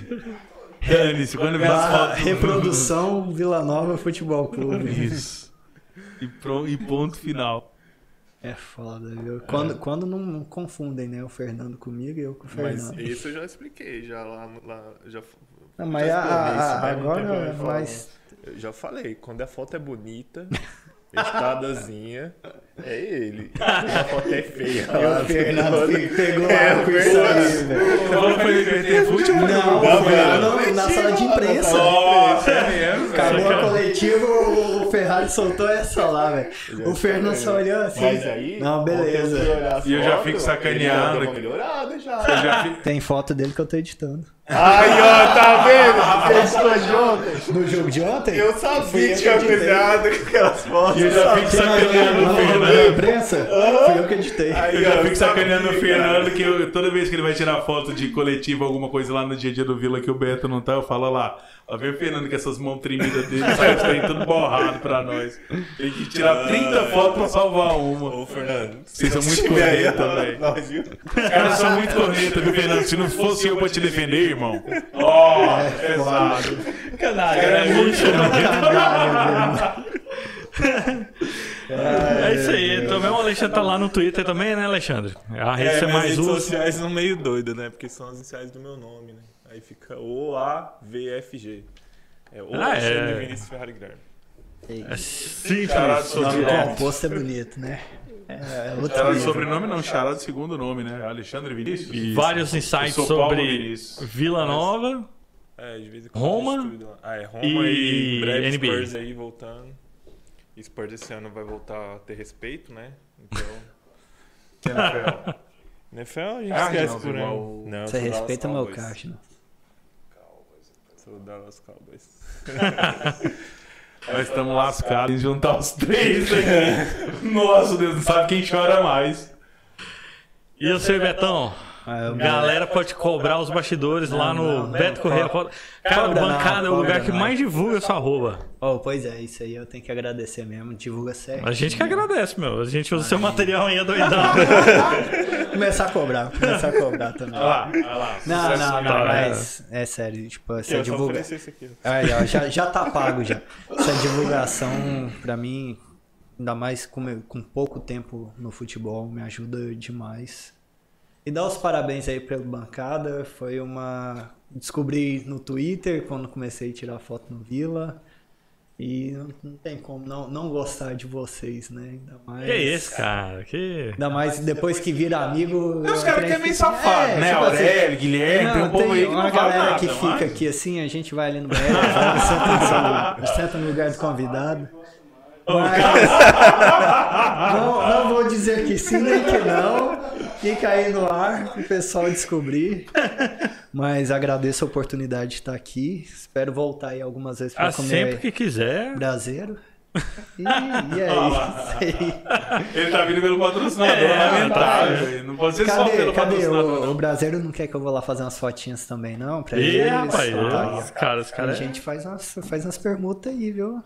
Dane-se. Quando as fotos. reprodução Vila Nova Futebol Clube. Isso. E, pro- e ponto final. É foda, viu? Quando, quando não confundem, né? O Fernando comigo e eu com o Mas Fernando. isso eu já expliquei, já lá, lá já, Não, mas já a- isso, a- mas tem agora é não. Eu já falei, quando a foto é bonita, editadazinha, é ele. Quando a foto é feia. Lá, o Fernando pegou É, isso aí, velho. Falou pra ele meter futebol? Não, Não, foi não, no- na sala de imprensa. Nossa, é mesmo? Acabou a coletiva, o o Ferrari soltou essa lá, velho. O Fernando só olhou assim. Mas aí, Não, beleza. E eu já fico ele sacaneando deu uma aqui. melhorada já. Eu já fico- Tem foto dele que eu tô editando. Aí, ó, tá vendo? Fez coisa de ontem. No jogo de ontem? Eu sabia que tinha errada com aquelas fotos. E eu já fico sacaneando o Na Fernando. imprensa? Fui eu que editei. Aí, Eu já fico sacaneando o Fernando que eu- toda vez que ele vai tirar foto de coletivo, alguma coisa lá no dia a dia do Vila que o Beto não tá, eu falo "Olha lá. Ó, vê o Fernando com essas mãos tremidas dele, sai trem tudo borrado pra nós. Tem que tirar 30 fotos pra salvar uma. Ô, Fernando. Vocês são muito ó, velho. caras são muito corneta, viu, Fernando? Se não fosse eu pra te defender, irmão. Ó, pesado. Canalha, É né? muito É isso aí. Também o Alexandre tá lá no Twitter também, né, Alexandre? A rede É, você mais redes usa. sociais são meio doidas, né? Porque são as iniciais do meu nome, né? Aí fica O-A-V-F-G. É o Ah, Alexandre é. Vinícius Ferrari Guilherme. É simples. Charado O nome sobrenome. composto é bonito, né? É outro Charado nível. sobrenome não, charado de segundo nome, né? Alexandre Vinícius? Vários Eu insights sobre Vinícius. Vila Nova. É, de vez em quando Roma. Ah, é Roma e e, em breve NBA. Spurs aí voltando. E Spurs esse ano vai voltar a ter respeito, né? Então, Que NFL. NFL a gente Ah, esquece não, por aí. Não, Você respeita meu Cowboys. caixa, Sou Dallas Cowboys. Nós estamos lascados em juntar os três aqui. Nossa, Deus, não sabe quem chora mais. E o seu Betão? Ah, Galera pode cobrar os bastidores lá no não, não, Beto Correia. Cara, Cobra o bancada não, é o lugar que não. mais divulga sua arroba. Oh, pois é, isso aí eu tenho que agradecer mesmo. Divulga certo. A gente que agradece, meu. A gente usa seu material aí adoidão. Começar a cobrar, começar a cobrar também. Olha lá, olha lá. Não, não, não, mas é sério, tipo, essa Eu só divulga... ofereci isso aqui. Aí, ó, já, já tá pago já. Essa divulgação, pra mim, ainda mais com, com pouco tempo no futebol, me ajuda demais. E dar os parabéns aí pela bancada. Foi uma. Descobri no Twitter quando comecei a tirar foto no Vila. E não, não tem como não, não gostar de vocês, né? Ainda mais. que isso, cara? Que. Ainda mais depois que vira amigo. Uns eu caras que é meio safado, né? tipo assim, Aurélio, Guilherme, tem um não, povo aí que uma não fala galera nada, que fica mas- aqui assim, a gente vai ali no banheiro, vai, senta, no, senta no lugar do convidado. Mas- não, não vou dizer que sim nem que não. Fica aí no ar pro pessoal descobrir. Mas agradeço a oportunidade de estar aqui. Espero voltar aí algumas vezes para Ah, comer sempre que quiser. braseiro. Ih, e é aí. Ele tá vindo pelo patrocinador, É, lamentável. velho. Não pode ser só Cadê, pelo cadê? patrocinador. O, o brasileiro não quer que eu vou lá fazer umas fotinhas também, não? Pra Ih, eles? rapaz, Tá os caras, os A caras. gente faz umas, faz umas permutas aí, viu?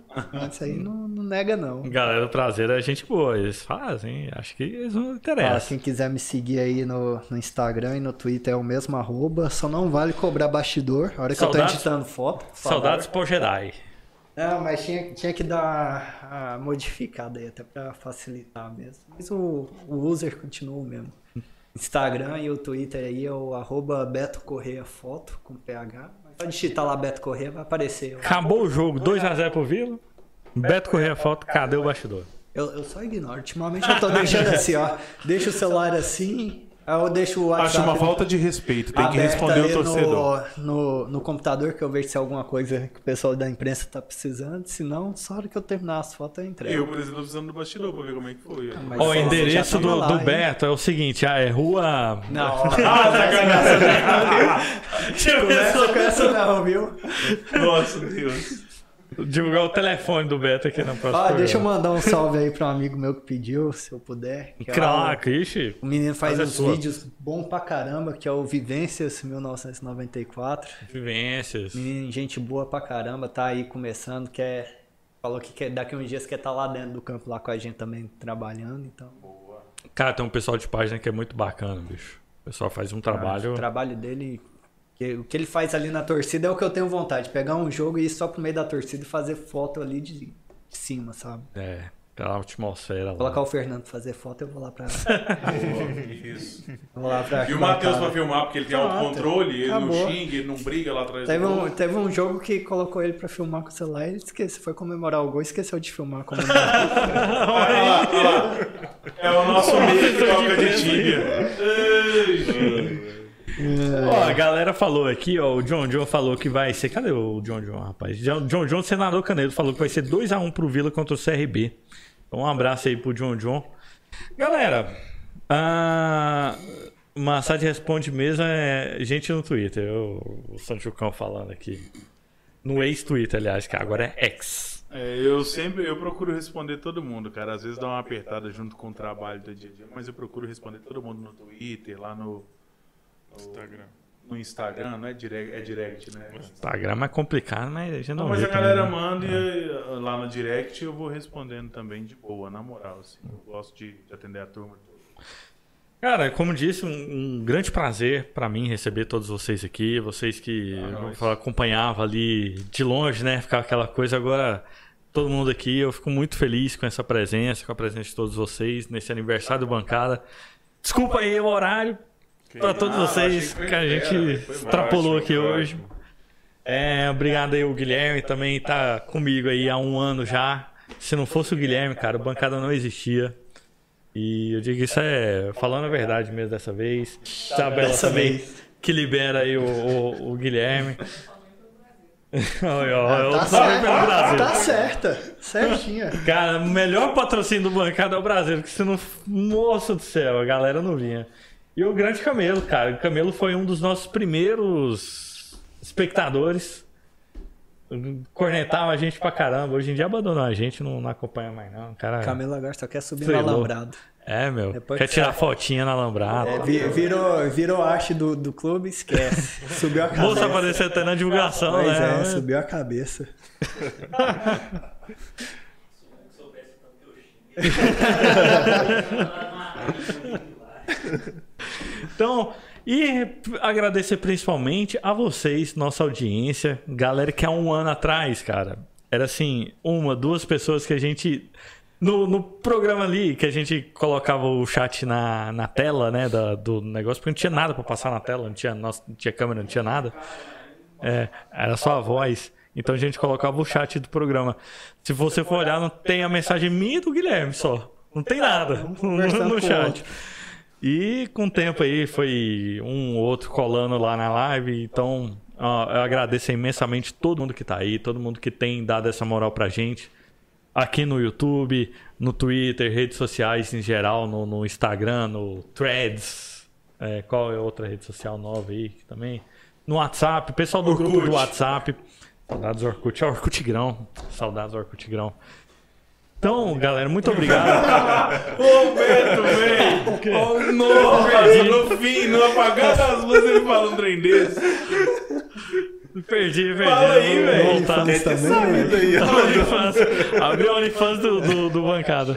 Isso aí não, não nega, não. Galera do prazer é gente boa, eles fazem, acho que eles não interessam. quem quiser me seguir aí no, no Instagram e no Twitter é o mesmo arroba, só não vale cobrar bastidor. A hora que eu Saudades- tô editando foto. Saudades por Jedi. Não, mas tinha, tinha que dar a modificada aí, até pra facilitar mesmo. Mas o, o user continua o mesmo. Instagram e o Twitter aí é o arroba Beto Correia Foto, com PH. Só digitar lá Beto Correia vai aparecer. Acabou o jogo, 2x0 pro Vila. Beto Correia foto, cadê o bastidor? Eu, eu só ignoro. Ultimamente eu tô deixando assim, ó. Deixa o celular assim, eu deixo o WhatsApp. Acho uma falta de respeito, tem que responder o torcedor. No, no, no computador que eu vejo se é alguma coisa que o pessoal da imprensa tá precisando. Se não, só hora que eu terminar as fotos eu entrego. Eu, por exemplo, tô precisando do bastidor pra ver como é que foi. Ó, o endereço tava do, lá, do hein? Beto é o seguinte, ah, é rua... Não, Ah, sacanagem. começa com essa não, viu? Nossa, Deus. Divulgar o telefone do Beto aqui na próxima. Ó, deixa eu mandar um salve aí pra um amigo meu que pediu, se eu puder. que é o- ixi. O menino faz Faz uns sua. vídeos bom pra caramba, que é o Vivências 1994. Vivências. Menino, gente boa pra caramba, tá aí começando, quer. Falou que quer, daqui uns dias quer estar lá dentro do campo lá com a gente também trabalhando, então. Cara, tem um pessoal de página que é muito bacana, bicho. O pessoal faz um trabalho. O trabalho dele, que- o que ele faz ali na torcida é o que eu tenho vontade, pegar um jogo e ir só pro meio da torcida e fazer foto ali de, de cima, sabe? É, aquela atmosfera lá. Colocar o Fernando pra fazer foto, eu vou lá pra. Isso. vou lá pra E o Matheus pra filmar, porque ele tem Pronto. autocontrole, ele não xinga, ele não briga lá atrás Teve do um, teve um jogo que colocou ele pra filmar com o celular e ele esqueceu, foi comemorar o gol e esqueceu de filmar. Comemorar. Olha lá, olha lá. É o nosso meio que toca de tíbia. Gente. Ó, a galera falou aqui, ó, o John John falou que vai ser. Cadê o John John, rapaz? John John, senador Canedo, falou que vai ser 2x1 pro Vila contra o CRB. Então, um abraço aí pro John John. Galera, a Massad responde mesmo é gente no Twitter. Eu- o Sanchucão falando aqui. No ex-Twitter, aliás, que agora é ex. É, eu sempre eu procuro responder todo mundo, cara. Às vezes dá uma apertada junto com o trabalho do dia a dia, mas eu procuro responder todo mundo no Twitter, lá no Instagram. no Instagram, não é direct, é direct, né? Instagram é complicado, mas a gente não, Não, mas a galera também, né? manda e uh, lá no direct eu vou respondendo também de boa, na moral, assim. Eu gosto de, de atender a turma. Cara, como disse, um, um grande prazer pra mim receber todos vocês aqui, vocês que Ah, acompanhava ali de longe, né? Ficava aquela coisa agora. Todo mundo aqui, eu fico muito feliz com essa presença, com a presença de todos vocês nesse aniversário do bancada. Desculpa aí o horário pra todos Ah, vocês que a gente foi extrapolou aqui hoje. É, obrigado aí o Guilherme também tá comigo aí há um ano já. Se não fosse o Guilherme, cara, o bancada não existia. E eu digo isso é falando a verdade mesmo dessa vez. Isabela Dessa também vez. que libera aí o, o, o Guilherme. Eu Tá salve pelo certa, Brasil. tá certa, certinha. Cara, o melhor patrocínio do bancada é o Brasil, porque se não. Moça do céu, a galera não vinha. E o grande Camelo, cara. O Camelo foi um dos nossos primeiros espectadores. Cornetava a gente pra caramba. Hoje em dia abandonou a gente, não, não acompanha mais, não. Cara, Camelo agora só quer subir no Freelou. alambrado. é, meu. Depois Quer que tirar você- fotinha na alambrada. É, vi- virou, virou arte do, do clube, esquece. Subiu a cabeça. Moça apareceu até na divulgação, Pois né? é, subiu a cabeça. Então, e agradecer principalmente a vocês, nossa audiência, galera que há um ano atrás, cara, era assim, uma, duas pessoas que a gente. No, no programa ali, que a gente colocava o chat na, na tela, né, da- do negócio, porque não tinha nada pra passar na tela, não tinha, nossa, não tinha câmera, não tinha nada. É, era só a voz. Então a gente colocava o chat do programa. Se você for olhar, não tem a mensagem minha e do Guilherme só. Não tem nada no, no chat. E com o tempo aí foi um ou outro colando lá na live. Então ó, eu agradeço imensamente todo mundo que tá aí, todo mundo que tem dado essa moral pra gente. Aqui no YouTube, no Twitter, redes sociais em geral, no, no Instagram, no Threads. É, qual é outra rede social nova aí também? No WhatsApp, pessoal do Orkut. grupo do WhatsApp. Saudades do Orkut, é Orkut Grão. Saudades do Orkut Grão. Então, galera, muito obrigado. Ô, Beto, velho! Ô, Nossa, no fim, no apagar das luzes, ele fala um trem desse. perdi, perdi. Fala aí, velho. voltar. Faz também, velho. aí. Abriu o OnlyFans do, do, do bancada.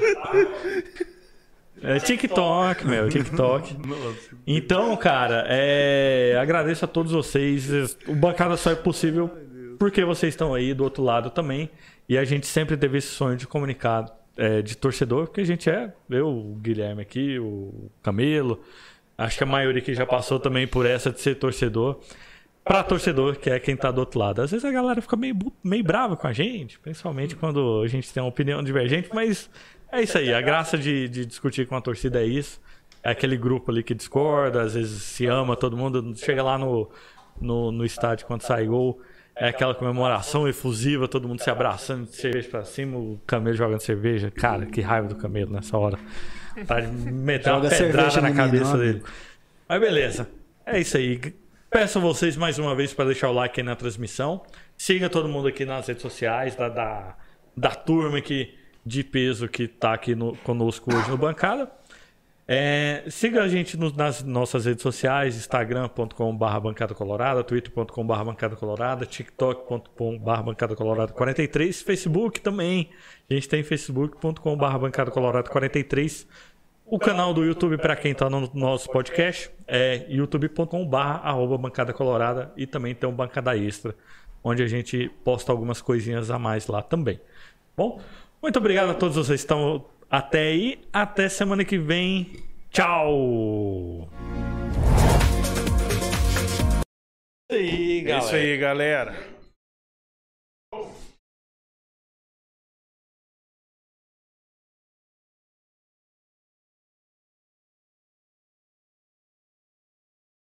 É TikTok, meu, TikTok. Então, cara, é, agradeço a todos vocês. O bancada só é possível porque vocês estão aí do outro lado também. E a gente sempre teve esse sonho de comunicar é, de torcedor, porque a gente é, eu, o Guilherme aqui, o Camelo. Acho que a maioria que já passou também por essa de ser torcedor. Pra torcedor, que é quem tá do outro lado. Às vezes a galera fica meio, meio brava com a gente, principalmente quando a gente tem uma opinião divergente, mas é isso aí. A graça de, de discutir com a torcida é isso. É aquele grupo ali que discorda, às vezes se ama, todo mundo chega lá no, no, no estádio quando sai gol. É aquela comemoração efusiva, todo mundo se abraçando, de cerveja pra cima, o camelo jogando cerveja. Cara, que raiva do camelo nessa hora. Tá de meter uma pedrada na cabeça menino, dele. Mas beleza. É isso aí. Peço a vocês mais uma vez para deixar o like aí na transmissão. Siga todo mundo aqui nas redes sociais da, da, da turma aqui de peso que tá aqui no- conosco hoje no Bancada. É, siga a gente no- nas nossas redes sociais, instagram.com.br bancada colorada, twitter.com.br bancada colorada, tiktok.com.br bancada colorada 43, facebook também. A gente tem facebook.com.br bancada colorada 43. O canal do YouTube, para quem está no nosso podcast, é youtube.com.br arroba bancada colorada e também tem um bancada extra, onde a gente posta algumas coisinhas a mais lá também. Bom, muito obrigado a todos vocês que estão até aí. Até semana que vem. Tchau! Aí, É isso aí, galera.